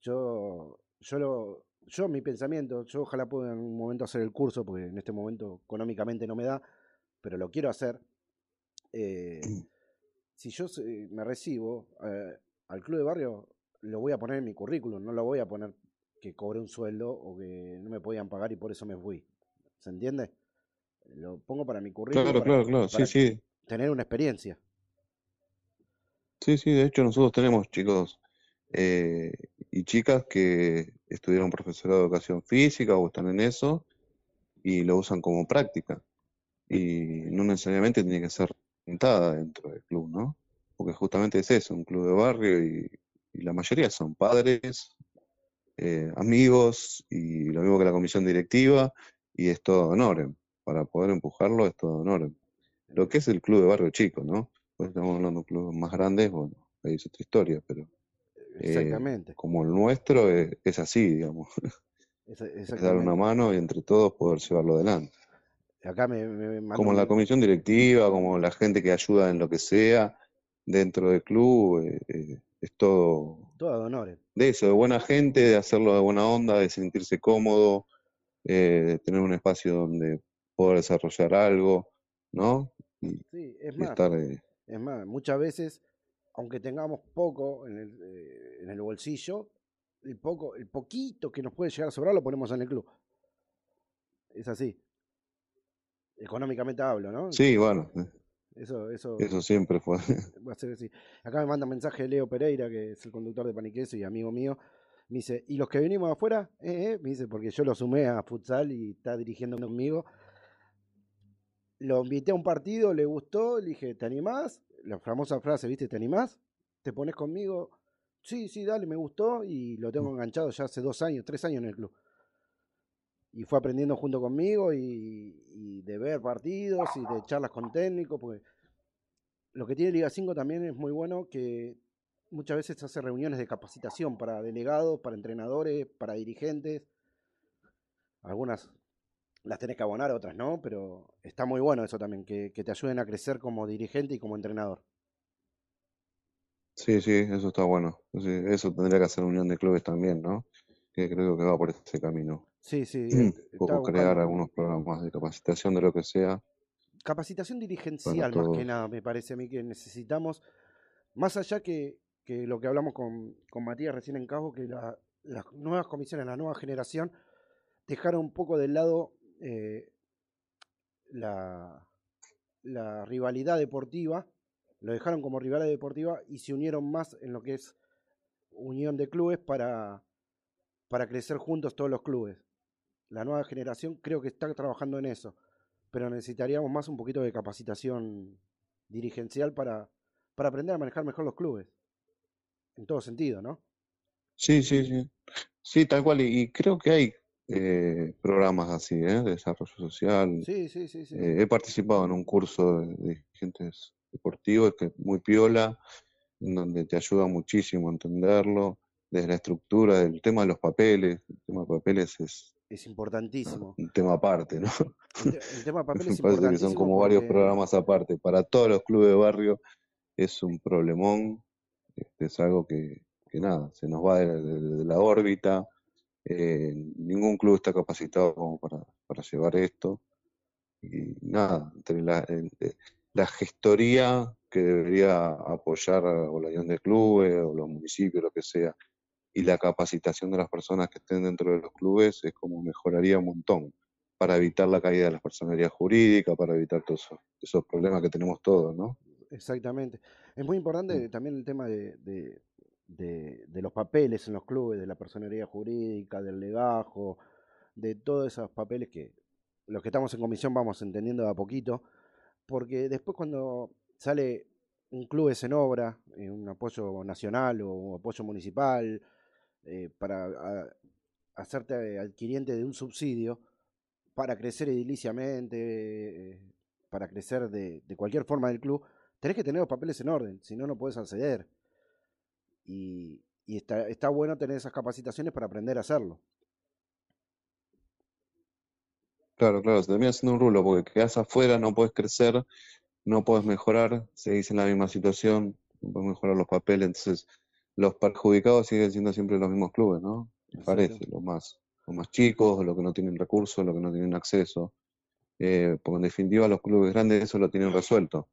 Yo, yo lo, yo mi pensamiento, yo ojalá pueda en un momento hacer el curso, porque en este momento económicamente no me da, pero lo quiero hacer. Eh, si yo me recibo eh, al club de barrio, lo voy a poner en mi currículum, no lo voy a poner que cobré un sueldo o que no me podían pagar y por eso me fui. ¿Se entiende? Lo pongo para mi currículum Claro, para, claro, claro, para sí, sí. tener una experiencia. Sí, sí, de hecho nosotros tenemos chicos eh, y chicas que estudiaron profesorado de educación física o están en eso y lo usan como práctica. Y no necesariamente tiene que ser rentada dentro del club, ¿no? Porque justamente es eso, un club de barrio y, la mayoría son padres, eh, amigos y lo mismo que la comisión directiva y es todo honorem. Para poder empujarlo es todo honorem. Lo que es el club de barrio chico, ¿no? Pues estamos hablando de clubes más grandes, bueno, ahí es otra historia, pero eh, Exactamente. como el nuestro es, es así, digamos, es dar una mano y entre todos poder llevarlo adelante. Acá me, me- me mandó Como la comisión directiva, como la gente que ayuda en lo que sea dentro del club, eh, eh, es todo todo de honores. de eso, de buena gente, de hacerlo de buena onda, de sentirse cómodo, eh, de tener un espacio donde poder desarrollar algo, ¿no? Y, Sí, es más, estar, eh, es más, muchas veces, aunque tengamos poco en el, eh, en el bolsillo, el poco, el poquito que nos puede llegar a sobrar lo ponemos en el club. Es así. Económicamente hablo, ¿no? sí, bueno, Eso, eso eso siempre fue. va a ser así. Acá me manda un mensaje Leo Pereira, que es el conductor de Paniqueso y amigo mío. Me dice, ¿y los que venimos afuera? Eh, eh", Me dice, porque yo lo sumé a futsal y está dirigiendo conmigo. Lo invité a un partido, le gustó, le dije, ¿te animás? La famosa frase, ¿viste? ¿Te animás? ¿Te pones conmigo? Sí, sí, dale, me gustó y lo tengo enganchado ya hace dos años, tres años en el club. Y fue aprendiendo junto conmigo y, y de ver partidos y de charlas con técnicos, porque lo que tiene Liga 5 también es muy bueno que muchas veces hace reuniones de capacitación para delegados, para entrenadores, para dirigentes. Algunas las tenés que abonar, otras no, pero está muy bueno eso también, que, que te ayuden a crecer como dirigente y como entrenador. Sí, sí, eso está bueno. Eso tendría que hacer unión de clubes también, ¿no? Que creo que va por ese camino. Sí, sí. un eh, estaba poco crear algunos programas de capacitación de lo que sea capacitación dirigencial más que nada, me parece a mí que necesitamos, más allá que, que lo que hablamos con, con Matías recién en Cabo, que la- las nuevas comisiones, la nueva generación, dejaron un poco de lado eh, la, la rivalidad deportiva, lo dejaron como rivalidad deportiva y se unieron más en lo que es unión de clubes para, para crecer juntos todos los clubes. La nueva generación creo que está trabajando en eso, pero necesitaríamos más un poquito de capacitación dirigencial para, para aprender a manejar mejor los clubes, en todo sentido, ¿no? Sí, sí, sí. Sí, tal cual. Y, y creo que hay eh, programas así, ¿eh? De desarrollo social. Sí, sí, sí, sí. sí. Eh, he participado en un curso de, de dirigentes deportivos que es muy piola, en donde te ayuda muchísimo a entenderlo, desde la estructura, del tema de los papeles. El tema de papeles es Es importantísimo. un tema aparte, ¿no? El, te- el tema de papel Me es parece que son como varios programas aparte. Para todos los clubes de barrio es un problemón, este, es algo que, que nada, se nos va de, de- de la órbita. Eh, ningún club está capacitado como para, para llevar esto. Y nada, entre la, eh, la gestoría que debería apoyar o la unión de clubes o los municipios, lo que sea, y la capacitación de las personas que estén dentro de los clubes es como mejoraría un montón para evitar la caída de las personerías jurídicas, para evitar todos esos, esos problemas que tenemos todos, ¿no? Exactamente. Es muy Mm. importante también el tema de, de- de- los papeles en los clubes, de la personería jurídica, del legajo, de todos esos papeles que los que estamos en comisión vamos entendiendo de a poquito, porque después cuando sale un club en obra, eh, un apoyo nacional o un apoyo municipal, eh, para hacerte adquiriente de un subsidio, para crecer ediliciamente, eh, para crecer de, de cualquier forma del club, tenés que tener los papeles en orden, si no, no puedes acceder. Y, y está, está bueno tener esas capacitaciones para aprender a hacerlo. Claro, claro, se termina siendo un rulo porque quedás afuera, no puedes crecer, no puedes mejorar, seguís en la misma situación, no puedes mejorar los papeles, entonces los perjudicados siguen siendo siempre los mismos clubes, ¿no? Me parece, los más, los más chicos, los que no tienen recursos, los que no tienen acceso. Eh, porque en definitiva los clubes grandes eso lo tienen resuelto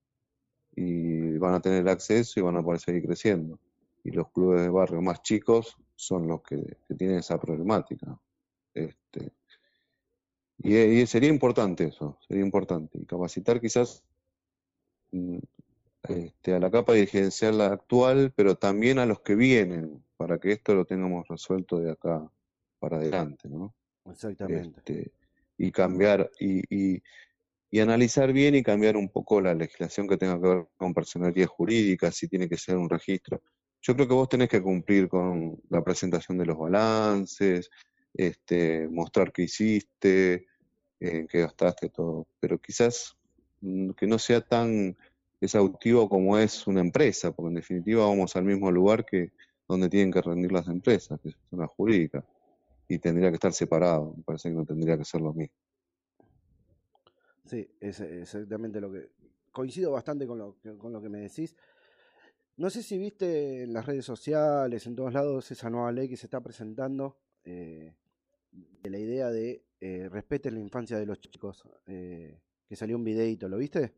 y van a tener acceso y van a poder seguir creciendo. Y los clubes de barrio más chicos son los que, que tienen esa problemática. Este, y, y sería importante eso, sería importante. Y capacitar quizás mm, este, a la capa dirigencial actual, pero también a los que vienen, para que esto lo tengamos resuelto de acá para adelante, ¿no? Exactamente. Este, y cambiar y, y, y analizar bien y cambiar un poco la legislación que tenga que ver con personalidad jurídica, si tiene que ser un registro. Yo creo que vos tenés que cumplir con la presentación de los balances, este, mostrar qué hiciste, en qué gastaste todo, pero quizás mm, que no sea tan exhaustivo como es una empresa, porque en definitiva vamos al mismo lugar que donde tienen que rendir las empresas, que son las jurídicas, y tendría que estar separado, me parece que no tendría que ser lo mismo. Sí, es exactamente lo que... Coincido bastante con lo, que- con lo que me decís. No sé si viste en las redes sociales, en todos lados, esa nueva ley que se está presentando, eh, de la idea de eh, respeten la infancia de los chicos, eh, que salió un videito, ¿lo viste?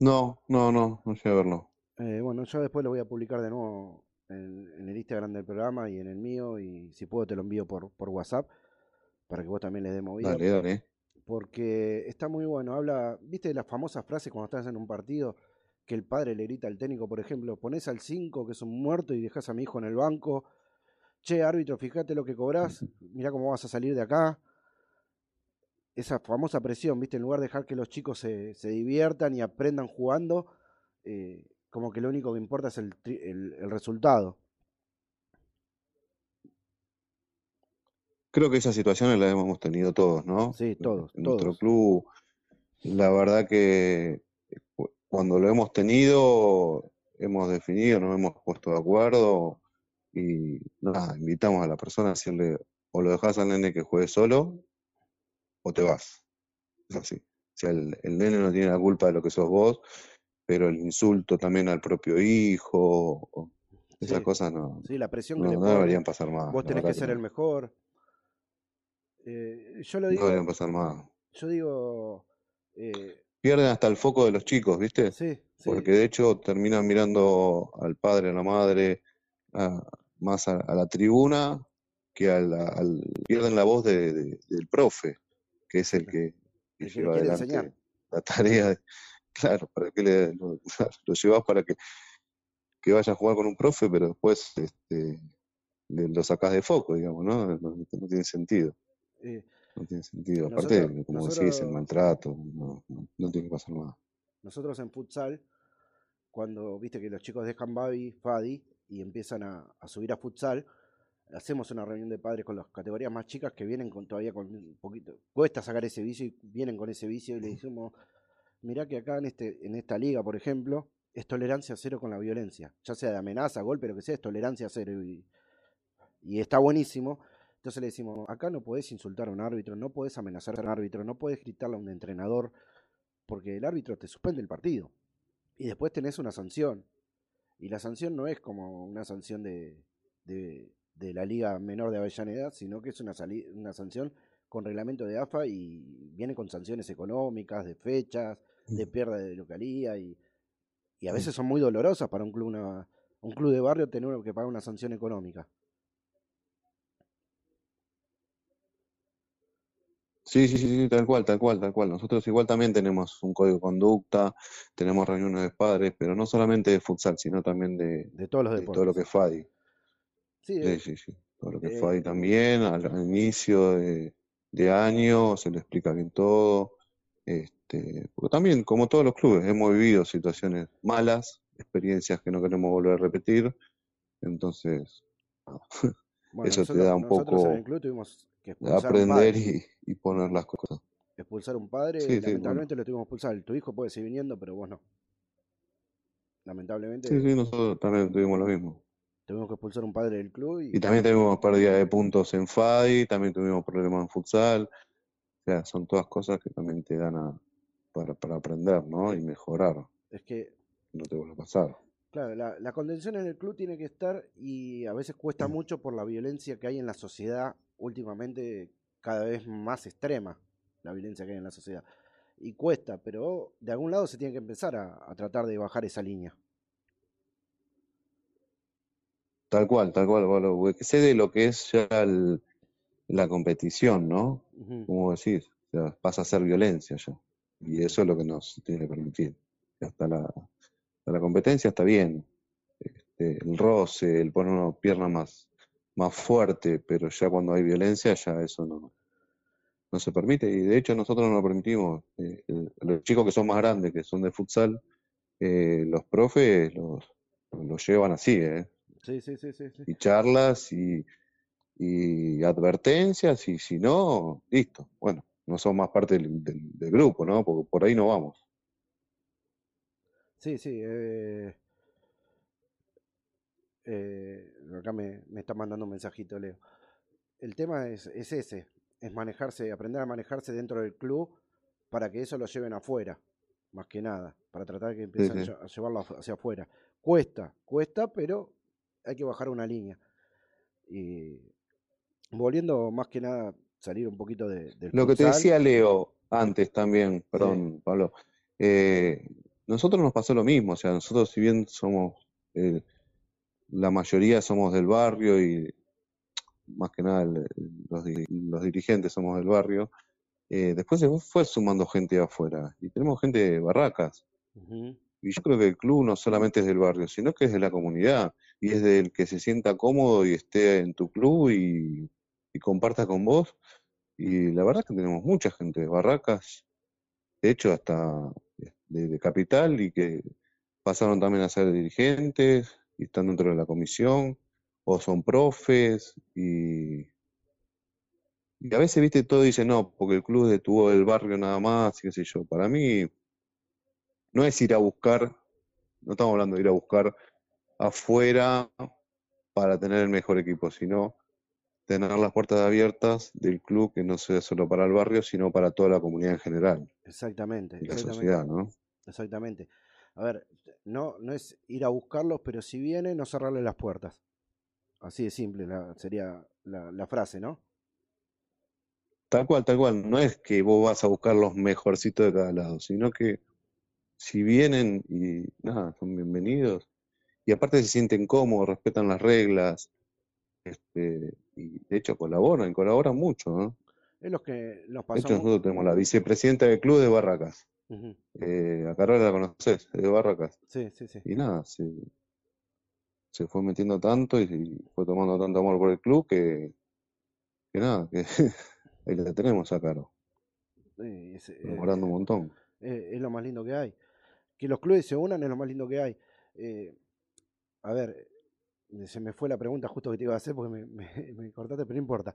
No, no, no, no llegué a verlo. Eh, bueno, yo después lo voy a publicar de nuevo en, en el Instagram del programa y en el mío, y si puedo te lo envío por, por WhatsApp, para que vos también le des movida. Dale, dale. porque está muy bueno. Habla, ¿viste las famosas frases cuando estás en un partido? Que el padre le grita al técnico, por ejemplo, pones al 5, que es un muerto, y dejas a mi hijo en el banco. Che, árbitro, fíjate lo que cobrás, mirá cómo vas a salir de acá. Esa famosa presión, ¿viste? En lugar de dejar que los chicos se, se diviertan y aprendan jugando, eh, como que lo único que importa es el, el- el resultado. Creo que esas situaciones las hemos tenido todos, ¿no? Sí, todos, En nuestro todos. club, la verdad que cuando lo hemos tenido, hemos definido, nos hemos puesto de acuerdo y nada, invitamos a la persona a decirle o lo dejas al nene que juegue solo o te vas. Es así. O sea, el, el nene no tiene la culpa de lo que sos vos, pero el insulto también al propio hijo, o- esas Sí, cosas no, sí, la presión que no, le no deberían pasar más. Vos tenés que que ser el no. mejor. Eh, yo lo No digo, deberían pasar más. yo digo, eh, Pierden hasta el foco de los chicos, ¿viste? sí, sí, Porque de hecho terminan mirando al padre, a la madre, a- más a, a la tribuna que a la- al, pierden la voz de- de- del profe, que es el que, que lleva quiere adelante enseñar. la tarea. de- claro, para que le, lo, lo llevas para que, que vaya a jugar con un profe, pero después este, le- lo sacás de foco, digamos, ¿no? No, no tiene sentido. Eh, No tiene sentido. Aparte, nosotros, como decís, el maltrato, no, no, no tiene que pasar nada. nosotros en futsal, cuando viste que los chicos dejan Babi, Fadi y empiezan a, a subir a futsal, hacemos una reunión de padres con las categorías más chicas que vienen con todavía con un poquito, cuesta sacar ese vicio y vienen con ese vicio y le decimos, mirá que acá en este, en esta liga, por ejemplo, es tolerancia cero con la violencia, ya sea de amenaza, golpe, lo que sea, es tolerancia cero y, y está buenísimo. Entonces le decimos, acá no podés insultar a un árbitro, no podés amenazar a un árbitro, no podés gritarle a un entrenador, porque el árbitro te suspende el partido. Y después tenés una sanción. Y la sanción no es como una sanción de, de, de la Liga Menor de Avellaneda, sino que es una, una sanción con reglamento de AFA y viene con sanciones económicas, de fechas, de pérdida de localía y, y a veces son muy dolorosas para un club, una- un club de barrio tener que pagar una sanción económica. Sí, sí, sí, sí, tal cual, tal cual, tal cual. Nosotros igual también tenemos un código de conducta, tenemos reuniones de padres, pero no solamente de futsal, sino también de, De todos los de todo lo que es FADI. Sí, Sí, eh, sí, sí. Todo lo que es eh, FADI también, al, al inicio de, de año se le explica bien todo. Este, porque también, como todos los clubes, hemos vivido situaciones malas, experiencias que no queremos volver a repetir. Entonces, bueno, eso te da un nosotros en el poco club tuvimos que expulsar aprender y, y poner las cosas. Expulsar a un padre, Sí, sí, bueno. lamentablemente lo tuvimos que expulsar. Tu hijo puede seguir viniendo, pero vos no. Sí, Lamentablemente sí, nosotros también tuvimos lo mismo. tuvimos que expulsar a un padre del club Y y también tuvimos pérdida de puntos en FADI, también tuvimos problemas en futsal. O sea, son todas cosas que también te dan a, para, para aprender, ¿no? Y mejorar, es que, no te vuelva a pasar. claro, la, la contención en el club tiene que estar y a veces cuesta mucho por la violencia que hay en la sociedad últimamente cada vez más extrema, la violencia que hay en la sociedad. Y cuesta, pero de algún lado se tiene que empezar a, a tratar de bajar esa línea. Tal cual, tal cual, bueno, porque excede lo que es ya el- la competición, ¿no? Ujú. Como decís, o sea, pasa a ser violencia ya. Y eso es lo que nos tiene que permitir. Hasta la, hasta la competencia está bien. Este, el roce, el poner una pierna más, más fuerte, pero ya cuando hay violencia, ya eso no, no se permite. Y de hecho nosotros no lo permitimos. Eh, los chicos que son más grandes, que son de futsal, eh, los profes los, los llevan así, ¿eh? Sí, sí, sí, sí, sí. y charlas y, y advertencias y si no, listo. Bueno, no son más parte del, del- del grupo, ¿no? Porque por ahí no vamos. Sí, sí. eh, eh, acá me, me está mandando un mensajito, Leo. El tema es, es ese, es manejarse, aprender a manejarse dentro del club para que eso lo lleven afuera, más que nada, para tratar de que empiecen a llevarlo hacia afuera. Cuesta, cuesta, pero hay que bajar una línea. Y volviendo más que nada, salir un poquito de- del Lo que te decía Leo antes también, Sí, perdón, Pablo, eh, nosotros nos pasó lo mismo, o sea, nosotros si bien somos, eh, la mayoría somos del barrio y más que nada el- los, los dirigentes somos del barrio, eh, después se fue sumando gente afuera y tenemos gente de barracas. Y yo creo que el club no solamente es del barrio, sino que es de la comunidad y es del que se sienta cómodo y esté en tu club y, y comparta con vos. Y la verdad que tenemos mucha gente de barracas, de hecho hasta de, de capital y que pasaron también a ser dirigentes y están dentro de la comisión o son profes y, y a veces, viste, todo dice no, porque el club es de tu del barrio nada más, y qué sé yo. Para mí no es ir a buscar, no estamos hablando de ir a buscar afuera para tener el mejor equipo, sino tener las puertas abiertas del club que no sea solo para el barrio, sino para toda la comunidad en general Exactamente, y la exactamente. sociedad, ¿no? Exactamente. A ver, no, no es ir a buscarlos, pero si viene, no cerrarle las puertas. Así de simple la- sería la, la frase, ¿no? Tal cual, tal cual. No es que vos vas a buscar los mejorcitos de cada lado, sino que si vienen y nada, son bienvenidos. Y aparte se sienten cómodos, respetan las reglas. Este, y de hecho colaboran, colaboran mucho, ¿no? Es lo que nos De hecho, nosotros tenemos la vicepresidenta del club de Barracas. Ujú. Eh, a Carola la conoces, es de Barracas. Sí, sí, sí. Y nada, se, se fue metiendo tanto y, y fue tomando tanto amor por el club que, que nada, que ahí la tenemos a Caro, Eh, es, eh, un montón. eh, es lo más lindo que hay. Que los clubes se unan es lo más lindo que hay. Eh, a ver, eh, se me fue la pregunta justo que te iba a hacer porque me, me- me cortaste, pero no importa.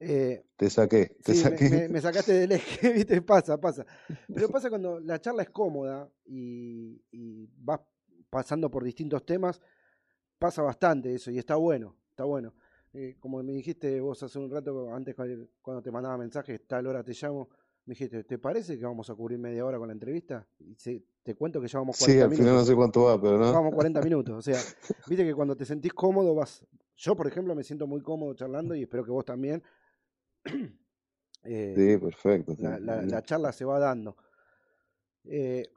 Eh, Te saqué, te sí, me, saqué. me- me sacaste del eje, ¿viste? Pasa, pasa. Pero pasa cuando la charla es cómoda y, y vas pasando por distintos temas, pasa bastante eso y está bueno, está bueno. Eh, como me dijiste vos hace un rato, antes cu- cuando te mandaba mensajes, tal hora te llamo, me dijiste, ¿te parece que vamos a cubrir media hora con la entrevista? Y se- te cuento que ya vamos Sí, 40 al final no minutos. sé cuánto va, pero no. Vamos 40 minutos. O sea, viste que cuando te sentís cómodo vas. Yo, por ejemplo, me siento muy cómodo charlando y espero que vos también. Eh, Sí, perfecto. sí, la, la- bien. la charla se va dando. Eh,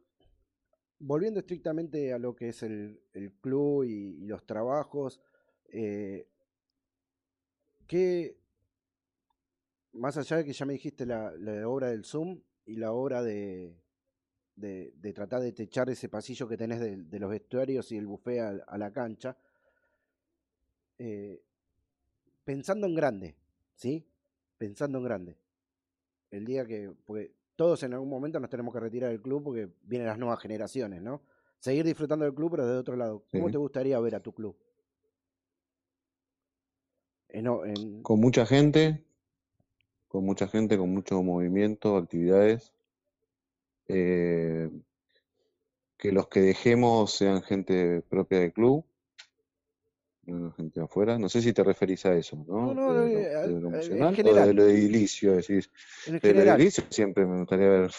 volviendo estrictamente a lo que es el, el club y, y los trabajos, eh, ¿qué, más allá de que ya me dijiste la, la obra del Zoom y la obra de, de, de tratar de techar ese pasillo que tenés de, de los vestuarios y el buffet a, a la cancha, eh, pensando en grande, ¿sí? Pensando en grande. El día que, porque todos en algún momento nos tenemos que retirar del club porque vienen las nuevas generaciones, ¿no? Seguir disfrutando del club, pero desde otro lado. ¿Cómo Sí. te gustaría ver a tu club? En, o- en- Con mucha gente, con mucha gente, con mucho movimiento, actividades. eh, que los que dejemos sean gente propia del club, gente de afuera. No sé si te referís a eso, No, ¿no? no, De lo, eh, de eh, lo en emocional o de general. lo edilicio, decís. en De lo general, edilicio siempre me gustaría ver,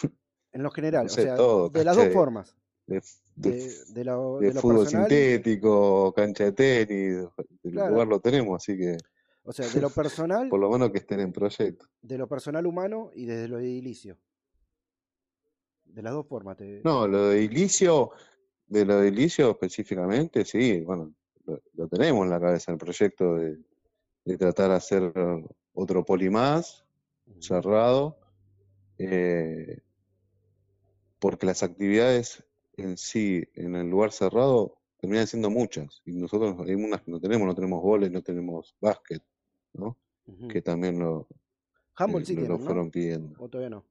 en lo general, no o sea, todo, de las dos de, formas, de, de, de, de lo, de de lo fútbol personal, sintético, cancha de tenis, el claro, lugar lo tenemos, así que o sea, de lo personal, por lo menos que estén en proyecto. de lo personal humano y desde lo edilicio. De las dos formas. Te... No, lo de edilicio, de lo de edilicio específicamente, sí, bueno, lo, tenemos en la cabeza, el proyecto de, de tratar de hacer otro poli más, cerrado, eh, porque las actividades en sí, en el lugar cerrado, terminan siendo muchas, y nosotros hay unas que no tenemos, no tenemos goles, no tenemos básquet, ¿no? Que también lo, Handball eh, sí lo, lo fueron pidiendo. O todavía no.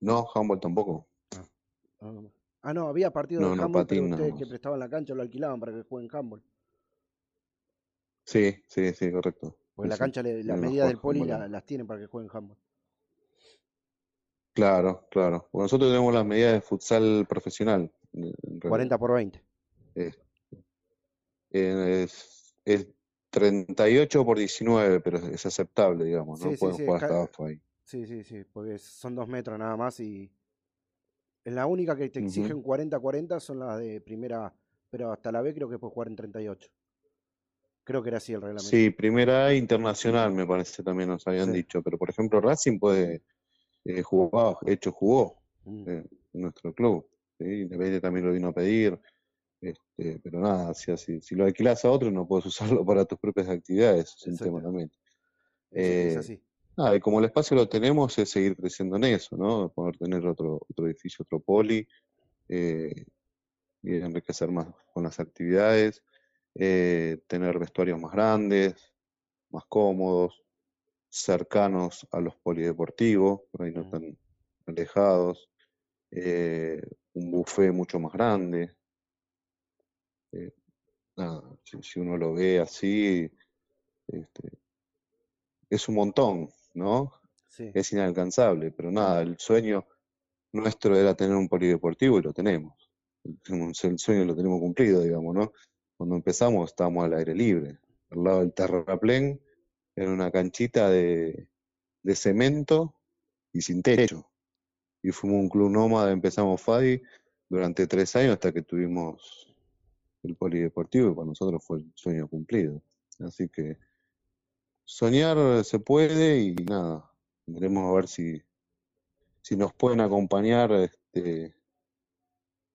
No, handball tampoco. Ah, ah, no. Ah, no, había partido de No, no, handball, pero nada ustedes que prestaban la cancha lo alquilaban para que jueguen handball. Sí, sí, sí, correcto. Porque Sí, la cancha, las medidas del poli la- las tienen para que jueguen handball. Claro, claro. Bueno, nosotros tenemos las medidas de futsal profesional, en en realidad. 40 por 20. Es, es, es 38 por 19, pero es aceptable, digamos, ¿no? Sí, Pueden sí, jugar hasta AFA ahí. sí, sí, sí, porque son dos metros nada más y la única que te exigen 40-40 son las de primera A, pero hasta la B creo que puedes jugar en 38. Creo que era así el reglamento. Sí, primera A internacional, me parece también nos habían Sí. dicho, pero por ejemplo Racing puede eh, jugar, de hecho jugó Mm. eh, en nuestro club, ¿sí? Independiente también lo vino a pedir, este, pero nada, si, así- si lo alquilas a otro no puedes usarlo para tus propias actividades, es un tema también. Es, es Eh, así. Nada, y como el espacio lo tenemos, es seguir creciendo en eso, ¿no? Poder tener otro, otro edificio, otro poli, eh, y enriquecer más con las actividades, eh, tener vestuarios más grandes, más cómodos, cercanos a los polideportivos, por ahí no tan alejados, eh, un buffet mucho más grande. nada, si, si uno lo ve así, este, es un montón, ¿no? Sí. es inalcanzable, pero nada, el sueño nuestro era tener un polideportivo y lo tenemos. El el sueño lo tenemos cumplido, digamos, ¿no? Cuando empezamos estábamos al aire libre, al lado del terraplén, en una canchita de, de cemento y sin techo. Y fuimos un club nómada, empezamos FADI durante tres años hasta que tuvimos el polideportivo y para nosotros fue el sueño cumplido. Así que soñar se puede y nada, Veremos a ver si, si nos pueden acompañar este,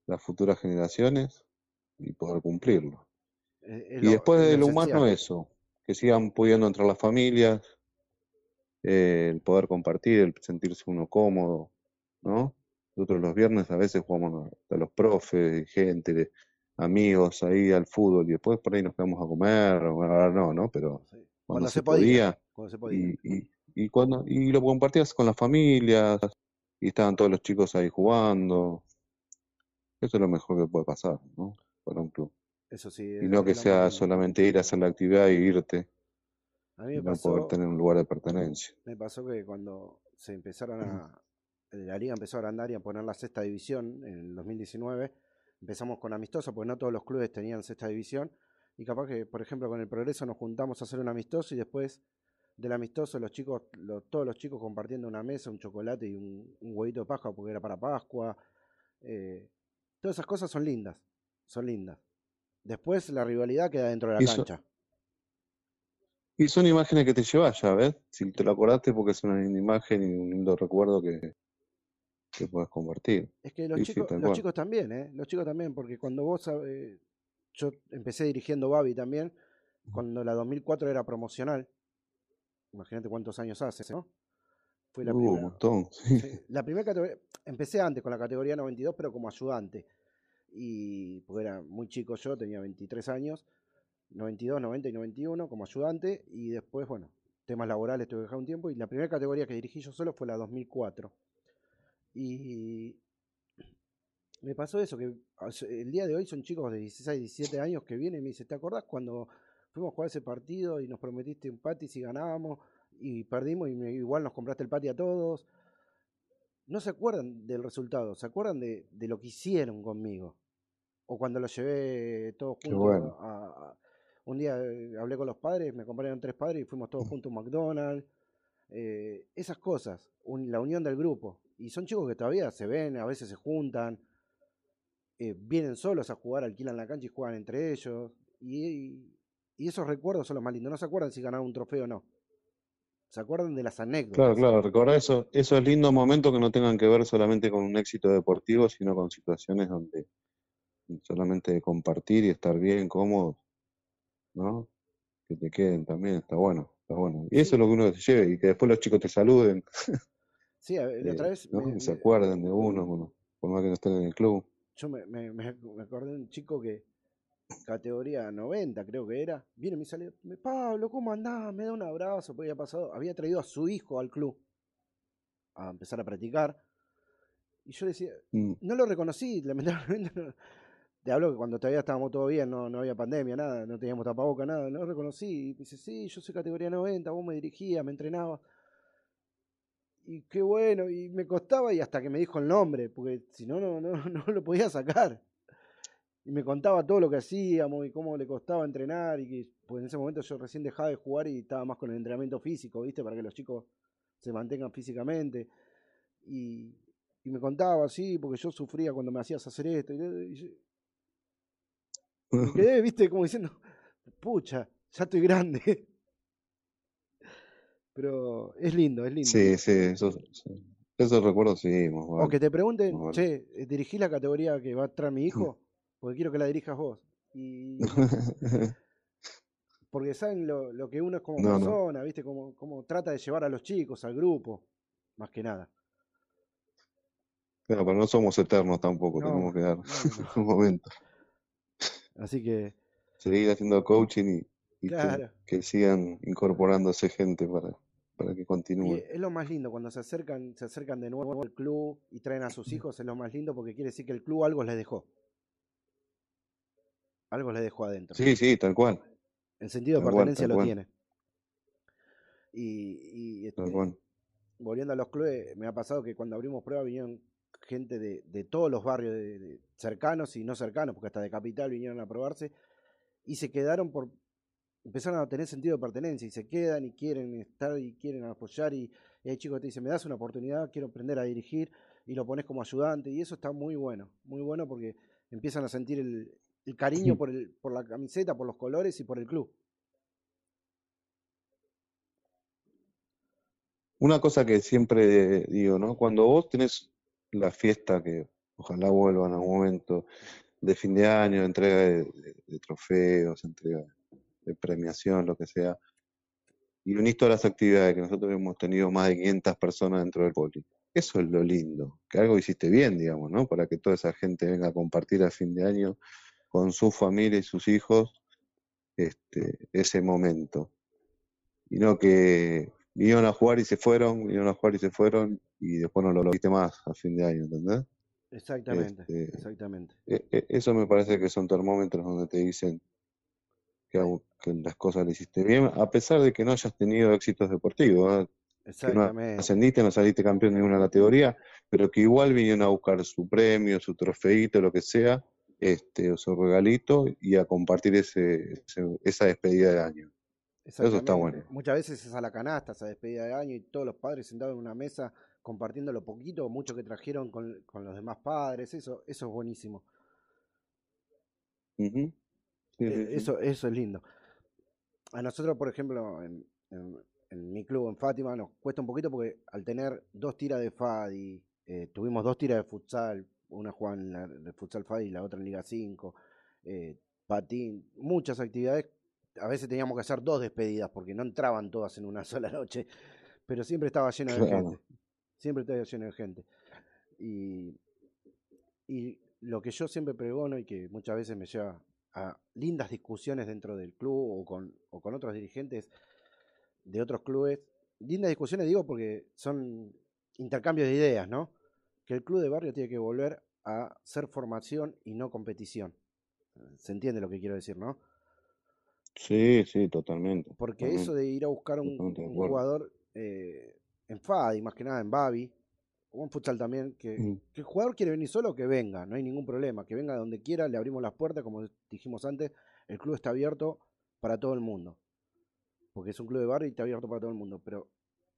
las futuras generaciones y poder cumplirlo. Y lo- después es de lo humano eso, que sigan pudiendo entrar las familias, eh, el poder compartir, el sentirse uno cómodo, ¿no? Nosotros los viernes a veces jugamos a, a los profes, gente, de- amigos ahí al fútbol y después por ahí nos quedamos a comer, o ahora no, ¿no? Pero Sí. Cuando se podía, Cuando se podía. y, y, y cuando y lo compartías con las familias y estaban todos los chicos ahí jugando. Eso es lo mejor que puede pasar, ¿no? Para un club. Eso sí. Y no que sea solamente ir a hacer la actividad y irte A mí y me no poder pasó, tener un lugar de pertenencia. me pasó que cuando se empezaron a. La liga empezó a agrandar y a poner la sexta división en el 2019. Empezamos con amistoso, porque no todos los clubes tenían sexta división. Y capaz que, por ejemplo, con el progreso nos juntamos a hacer un amistoso y después del amistoso los chicos, todos los chicos compartiendo una mesa, un chocolate y un, un huevito de paja porque era para Pascua. eh, todas esas cosas son lindas, son lindas. Después la rivalidad queda dentro de la Y cancha. Y son imágenes que te llevas ya, ¿ves? Si te lo acordaste porque es una linda imagen y un lindo recuerdo que, que puedes compartir. Es que los Sí, chicos, los chicos también, ¿eh? Los chicos también, porque cuando vos, eh, yo empecé dirigiendo Babi también, cuando la 2004 era promocional. Imagínate cuántos años hace, ¿no? Fue la Uh, un primera. montón. sí. sí, la primera categoría. Empecé antes con la categoría 92, pero como ayudante. Y porque era muy chico yo, tenía 23 años, 92, 90 y 91 como ayudante. Y después, bueno, temas laborales tuve que dejar un tiempo. Y la primera categoría que dirigí yo solo fue la 2004. Y me pasó eso, que el día de hoy son chicos de 16, 17 años que vienen y me dicen, ¿te acordás cuando fuimos a jugar ese partido y nos prometiste un pati si ganábamos y perdimos y me- igual nos compraste el pati a todos? No se acuerdan del resultado, se acuerdan de, de lo que hicieron conmigo. O cuando los llevé todos juntos bueno. a, a- Un día eh, hablé con los padres, me acompañaron tres padres y fuimos todos juntos a un McDonald's. Eh, esas cosas, un- la unión del grupo. Y son chicos que todavía se ven, a veces se juntan, eh, vienen solos a jugar, alquilan la cancha y juegan entre ellos. Y, y- esos recuerdos son los más lindos. No se acuerdan si ganaron un trofeo o no. Se acuerdan de las anécdotas. Claro, claro, recordar eso, esos lindos momentos que no tengan que ver solamente con un éxito deportivo, sino con situaciones donde solamente de compartir y estar bien, cómodos, ¿no? Que te queden también, está bueno, está bueno. Y eso Sí. es lo que uno se lleve, y que después los chicos te saluden, Sí, a ver, la otra eh, vez ¿no? me- Que se acuerden de uno, bueno, por más que no estén en el club. Yo me, me- me- acordé de un chico que, categoría 90 creo que era, viene y me sale, "Me- Pablo, ¿cómo andás? Me da un abrazo, porque había pasado, había traído a su hijo al club a empezar a practicar. Y yo decía, Mm, no lo reconocí, lamentablemente. no- Te hablo que cuando todavía estábamos todo bien, no, no había pandemia, nada, no teníamos tapaboca, nada, no lo reconocí. Y me dice, sí, yo soy categoría 90, vos me dirigías, me entrenabas. Y qué bueno, y me costaba, y hasta que me dijo el nombre, porque si no, no, no, no lo podía sacar. Y me contaba todo lo que hacíamos y cómo le costaba entrenar, y que, pues en ese momento yo recién dejaba de jugar y estaba más con el entrenamiento físico, ¿viste? Para que los chicos se mantengan físicamente. Y, y me contaba así, porque yo sufría cuando me hacías hacer esto. Y, y yo- me quedé, viste, como diciendo, pucha, ya estoy grande. Pero es lindo, es lindo. Sí, sí, esos, esos recuerdos sí, más O vale, que te pregunten, vale. che, eh, ¿dirigís la categoría que va a traer mi hijo? Porque quiero que la dirijas vos. Y porque saben lo, lo que uno es como No, no. persona, ¿viste? Cómo, cómo trata de llevar a los chicos, al grupo, más que nada. Claro, pero no somos eternos tampoco, No, tenemos que dar un momento. Así que, seguir haciendo coaching y, y que- que, sigan incorporándose gente para, para que Y continúe. es lo más lindo, cuando se acercan, se acercan de nuevo al club y traen a sus hijos, es lo más lindo porque quiere decir que el club algo les dejó. Algo les dejó adentro. Sí, sí, tal cual, El sentido de tal pertenencia lo cual, tiene. Y, y, este, volviendo a los clubes, me ha pasado que cuando abrimos prueba vinieron gente de, de todos los barrios de- de cercanos y no cercanos, porque hasta de capital vinieron a probarse, y se quedaron por, empezaron a tener sentido de pertenencia, y se quedan y quieren estar y quieren apoyar, y, y hay chicos que te dicen, me das una oportunidad, quiero aprender a dirigir, y lo pones como ayudante, y eso está muy bueno, muy bueno porque empiezan a sentir el, el cariño Sí. por, el, por la camiseta, por los colores y por el club. una cosa que siempre digo, ¿no? Cuando vos tenés la fiesta, que ojalá vuelva en algún momento, de fin de año, entrega de, de- de trofeos, entrega de premiación, lo que sea, y unís todas las actividades que nosotros hemos tenido más de 500 personas dentro del poli. Eso es lo lindo, que algo hiciste bien, digamos, ¿no? Para que toda esa gente venga a compartir a fin de año con su familia y sus hijos este, ese momento. Y no que vinieron a jugar y se fueron, vinieron a jugar y se fueron, y después no lo, lo viste más a fin de año, ¿entendés? Exactamente, Este, exactamente. e- e- eso me parece que son termómetros donde te dicen que, que las cosas le hiciste bien, a pesar de que no hayas tenido éxitos deportivos, ¿eh? que no Exactamente. ascendiste, no saliste campeón en ninguna categoría, pero que igual vinieron a buscar su premio, su trofeito, lo que sea, este, o su regalito, y a compartir ese, ese- esa despedida de año. Eso está Exactamente. bueno. Muchas veces es a la canasta, esa despedida de año y todos los padres sentados en una mesa compartiendo lo poquito o mucho que trajeron con, con los demás padres. Eso, eso es buenísimo. Ujú. Sí, Eh, sí, sí. Eso, eso es lindo. A nosotros, por ejemplo, en, en- en mi club en Fátima nos cuesta un poquito porque al tener dos tiras de FADI, eh, tuvimos dos tiras de futsal, una jugaba en la, de futsal FADI y la otra en Liga 5, eh, patín, muchas actividades. A veces teníamos que hacer dos despedidas porque no entraban todas en una sola noche, pero siempre estaba lleno de Claro. gente. Siempre estaba lleno de gente. Y, y lo que yo siempre pregono y que muchas veces me lleva a lindas discusiones dentro del club o con, o con otros dirigentes de otros clubes. Lindas discusiones digo porque son intercambios de ideas, ¿no? Que el club de barrio tiene que volver a ser formación y no competición. ¿Se entiende lo que quiero decir, no? Sí, sí, totalmente. Porque totalmente. eso de ir a buscar un, jugador eh, en FADI, más que nada en Babi, en futsal también, que, Mm. que el jugador quiere venir solo, que venga, no hay ningún problema, que venga donde quiera, le abrimos las puertas, como dijimos antes, el club está abierto para todo el mundo, porque es un club de barrio y está abierto para todo el mundo, pero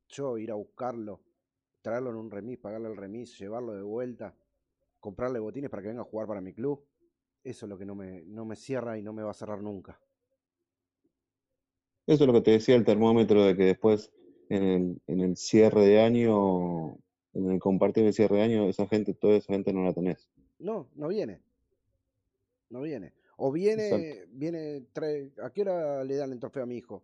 yo ir a buscarlo, traerlo en un remis, pagarle el remis, llevarlo de vuelta, comprarle botines para que venga a jugar para mi club, eso es lo que no me, no me cierra y no me va a cerrar nunca. Eso es lo que te decía el termómetro de que después en el, en el cierre de año, en el compartir el cierre de año, esa gente, toda esa gente no la tenés. No, no viene. No viene. O Exacto. viene, viene, trae, ¿a qué hora le dan el trofeo a mi hijo?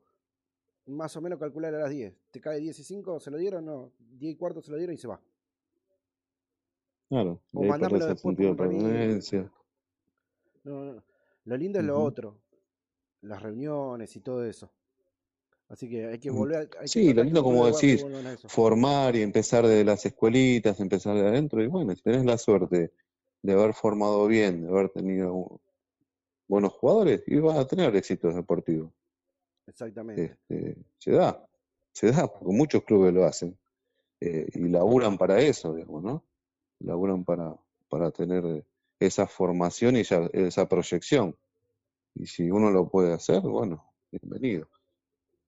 Más o menos calcular a las 10. ¿Te cae 10 y 5? ¿Se lo dieron? No. 10 y cuarto se lo dieron y se va. Claro, O mandámelo después por pertenencia. No, no, no. Lo lindo es lo otro. Las reuniones y todo eso. Así que hay que Mm. volver, hay que Sí, lo lindo como decís, formar y empezar de las escuelitas, empezar de adentro, y bueno, si tenés la suerte de haber formado bien, de haber tenido buenos jugadores, y vas a tener éxitos deportivos. Exactamente. Este, se da, se da, porque muchos clubes lo hacen, eh, y laburan para eso, digamos, ¿no? Laburan para, para tener esa formación y esa, esa proyección. Y si uno lo puede hacer, bueno, bienvenido.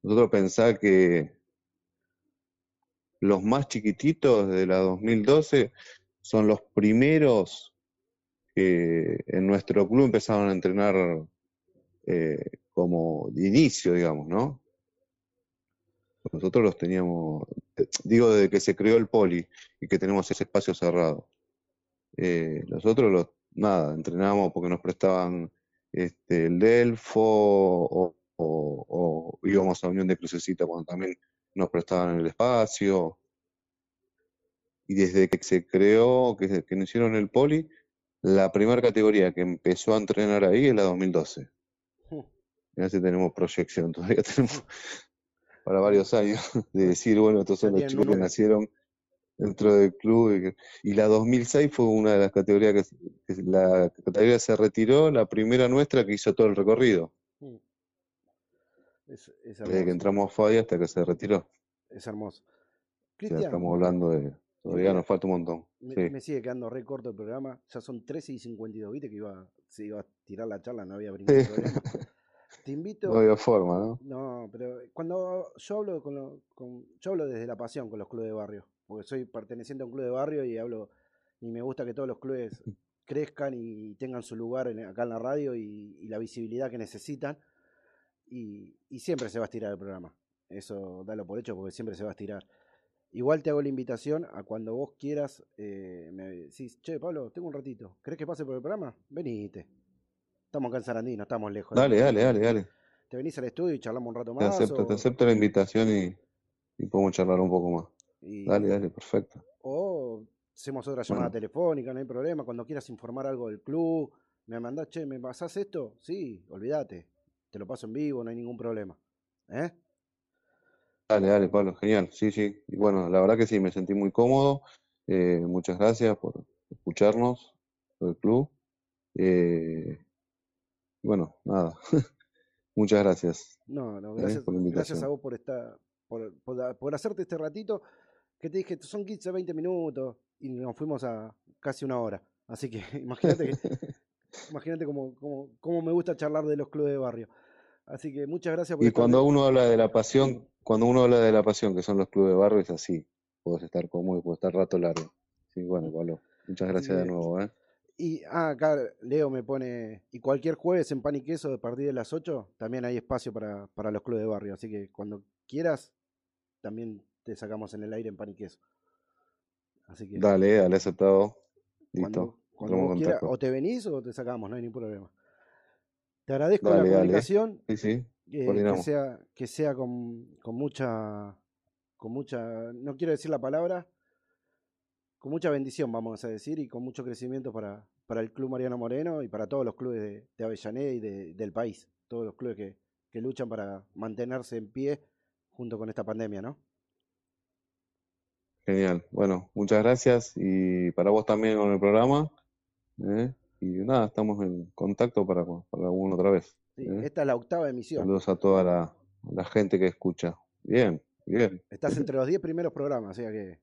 Nosotros pensar que los más chiquititos de la 2012 son los primeros que en nuestro club empezaron a entrenar eh, como de inicio, digamos, ¿no? Nosotros los teníamos, eh, digo, desde que se creó el poli y que tenemos ese espacio cerrado. Eh, nosotros los, nada, entrenábamos porque nos prestaban este, el Delfo o, o- o íbamos a Unión de Crucecita cuando también nos prestaban el espacio. Y desde que se creó, que, que hicieron el poli, la primera categoría que empezó a entrenar ahí es la 2012. Mirá si tenemos proyección, todavía tenemos para varios años de decir, bueno, estos son los chicos que nacieron dentro del club. Y, la 2006 fue una de las categorías que la categoría se retiró, la primera nuestra que hizo todo el recorrido, Mm. Es, es desde que entramos a FADI hasta que se retiró. Es hermoso. Cristian, estamos hablando de, todavía nos falta un montón. Me, Sí. me sigue quedando re corto el programa. Ya son 13 y 52. Viste que iba, se iba a tirar la charla, no había ningún Sí. Te No invito. había forma, ¿no? No, pero cuando yo hablo con, lo- con- yo hablo desde la pasión con los clubes de barrio, porque soy perteneciente a un club de barrio y hablo y me gusta que todos los clubes crezcan y tengan su lugar en- acá en la radio y, y la visibilidad que necesitan y, y siempre se va a estirar el programa. Eso dalo por hecho porque siempre se va a estirar. Igual te hago la invitación a cuando vos quieras, eh, me decís, che, Pablo, tengo un ratito, ¿crees que pase por el programa? Venite. Estamos acá en Sarandí, no estamos lejos. Dale, dale, dale, dale. Te venís al estudio y charlamos un rato Te más. acepto, te acepto la invitación y, y podemos charlar un poco más. y- Dale, dale, perfecto. o hacemos otra llamada Bueno. telefónica, no hay problema. Cuando quieras informar algo del club, me mandás, che, ¿me pasás esto? Sí, olvídate. Te lo paso en vivo, no hay ningún problema. ¿Eh? Dale, dale, Pablo, genial. Sí, sí. Y bueno, la verdad que sí, me sentí muy cómodo. Eh, muchas gracias por escucharnos, del club. Eh, bueno, nada. Muchas gracias. No, no, eh, gracias, por la gracias a vos por estar, por, por, por hacerte este ratito que te dije, son 15, 20 minutos y nos fuimos a casi una hora. Así que imagínate que- imagínate cómo, cómo, cómo me gusta charlar de los clubes de barrio. Así que muchas gracias por Y cuando de- uno habla de la pasión, cuando uno habla de la pasión, que son los clubes de barrio, es así. Puedes estar cómodo y puedes estar rato largo. Sí, bueno, Pablo, muchas gracias de nuevo, ¿eh? Y ah, acá Leo me pone, y cualquier jueves en Pan y Queso a partir de las 8, también hay espacio para, para los clubes de barrio. Así que cuando quieras, también te sacamos en el aire en Pan y Queso. Así que Dale, dale, aceptado. Listo. Cuando vos quieras, o te venís o te sacamos, no hay ningún problema. Te agradezco la Dale, comunicación, Sí, sí, eh, que sea, que sea con, con mucha, con mucha, no quiero decir la palabra, con mucha bendición, vamos a decir, y con mucho crecimiento para, para el Club Mariano Moreno y para todos los clubes de, de Avellaneda y de- del país, todos los clubes que, que luchan para mantenerse en pie junto con esta pandemia, ¿no? Genial. Bueno, muchas gracias y para vos también con el programa. ¿Eh? Y nada, estamos en contacto para, para alguna otra vez. Sí, ¿eh? esta es la octava emisión. Saludos a toda la, la gente que escucha. Bien, bien. Estás entre los 10 primeros programas, o sea que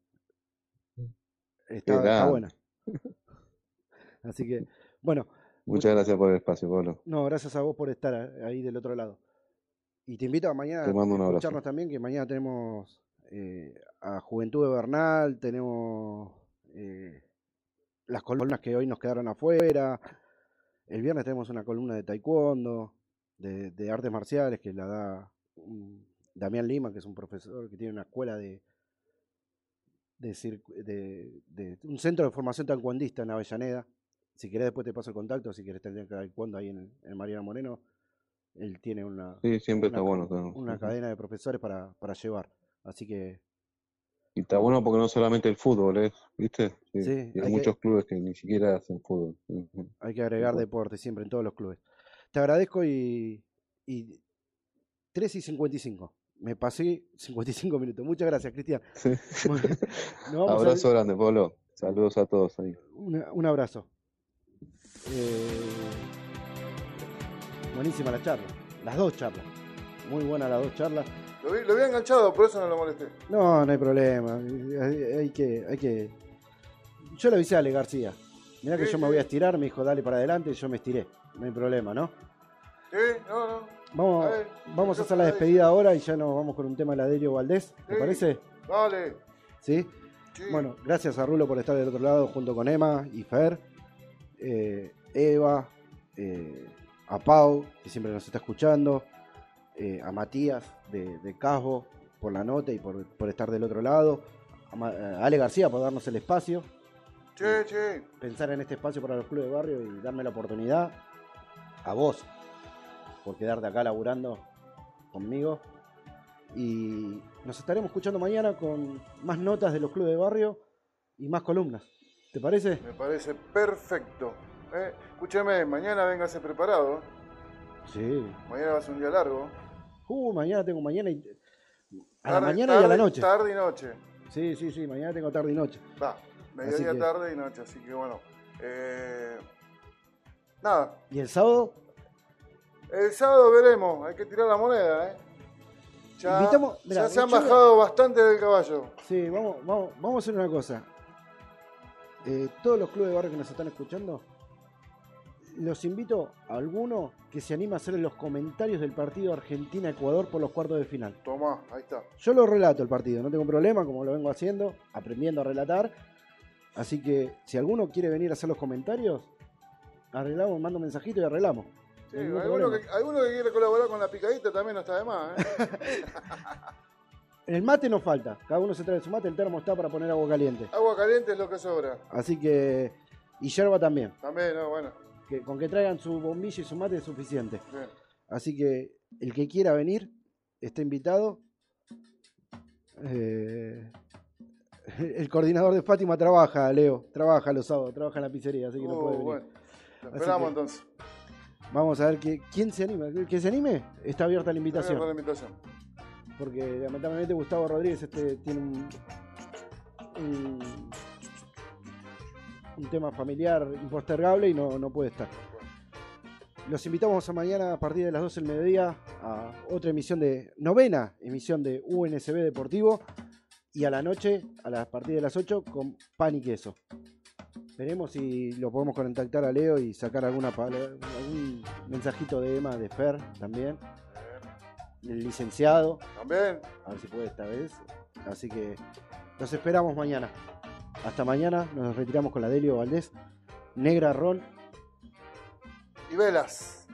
está, está buena. Así que, bueno, Muchas gracias por el espacio, Pablo. no, gracias a vos por estar ahí del otro lado. Y te invito a mañana a abrazo. escucharnos también, que mañana tenemos eh, a Juventud de Bernal, tenemos eh, las columnas que hoy nos quedaron afuera. El viernes tenemos una columna de taekwondo, de, de artes marciales, que la da mm, Damián Lima, que es un profesor que tiene una escuela de, de, de- de- un centro de formación taekwondista en Avellaneda. Si querés después te paso el contacto, si querés tener taekwondo ahí en, en Mariano Moreno. Él tiene una, Sí, siempre una, está bueno. una cadena de profesores para, para llevar. Así que Y está bueno porque no solamente el fútbol, ¿eh? ¿Viste? Sí, Sí, hay que- muchos clubes que ni siquiera hacen fútbol. Hay que agregar deporte siempre en todos los clubes. Te agradezco y, y 3 y 55. Me pasé 55 minutos. Muchas gracias, Cristian. Sí. Bueno, a- Abrazo grande, Pablo. Saludos a todos ahí. Una- un abrazo. Eh, buenísima la charla. Las dos charlas. Muy buenas las dos charlas. Lo vi, lo vi enganchado, por eso no lo molesté. No, no hay problema. Hay, hay que, hay que. Yo le avisé a Ale García. Mirá que Sí, yo me sí. voy a estirar, me dijo, dale para adelante, y yo me estiré. No hay problema, ¿no? Sí, no, no. Vamos, A ver, vamos a hacer la despedida ahora y ya nos vamos con un tema de la Delio Valdés. ¿Te Sí. parece? Dale. ¿Sí? Sí. Bueno, gracias a Rulo por estar del otro lado junto con Emma y Fer, eh, Eva, eh, a Pau, que siempre nos está escuchando, eh, a Matías de, de Casbo por la nota y por, por estar del otro lado, a, Ma- a Ale García por darnos el espacio, Che, che. pensar en este espacio para los clubes de barrio y darme la oportunidad, a vos por quedarte acá laburando conmigo. Y nos estaremos escuchando mañana con más notas de los clubes de barrio y más columnas. ¿Te parece? Me parece perfecto. Eh, escúchame, mañana véngase preparado. Sí. Mañana va a ser un día largo. Uh, mañana tengo mañana y. A la Tarde- mañana y a la noche. Tarde y noche. Sí, sí, sí, mañana tengo tarde y noche. Va, mediodía, que- tarde y noche, así que bueno. Eh, nada, ¿Y el sábado? el sábado veremos, hay que tirar la moneda, ¿eh? Ya, Invitamos- mirá, ya se han bajado bastante del caballo. Sí, vamos, vamos, vamos a hacer una cosa. Eh, todos los clubes de barrio que nos están escuchando, los invito a alguno que se anime a hacer los comentarios del partido Argentina-Ecuador por los cuartos de final. Tomá, ahí está. Yo lo relato el partido, no tengo problema, como lo vengo haciendo, aprendiendo a relatar. Así que si alguno quiere venir a hacer los comentarios, arreglamos, mando un mensajito y arreglamos. Sí, No alguno, que, alguno que quiere colaborar con la picadita también no está de más, ¿eh? El mate no falta. Cada uno se trae su mate. El termo está para poner agua caliente. Agua caliente es lo que sobra. Así que. Y yerba también. También, no, bueno. Que, con que traigan su bombilla y su mate es suficiente. Bien. Así que el que quiera venir está invitado. Eh, el coordinador de Fátima trabaja, Leo. Trabaja los sábados, trabaja en la pizzería, así que no Uh, puede venir. bueno. Esperamos que- entonces. Vamos a ver que, quién se anima. El que se anime está abierta la invitación. Gracias por la invitación. Porque lamentablemente Gustavo Rodríguez este, tiene un, un, un tema familiar impostergable y no, no puede estar. Los invitamos a mañana a partir de las 12 del mediodía a otra emisión de, novena emisión de UNSB Deportivo y a la noche, a la- a partir de las 8, con pan y queso. Veremos si lo podemos contactar a Leo y sacar alguna algún mensajito de Emma de Fer también. El licenciado. También. A ver si puede esta vez. Así que los esperamos mañana. Hasta mañana. Nos retiramos con la Delio Valdés. Negra Ron. Y velas.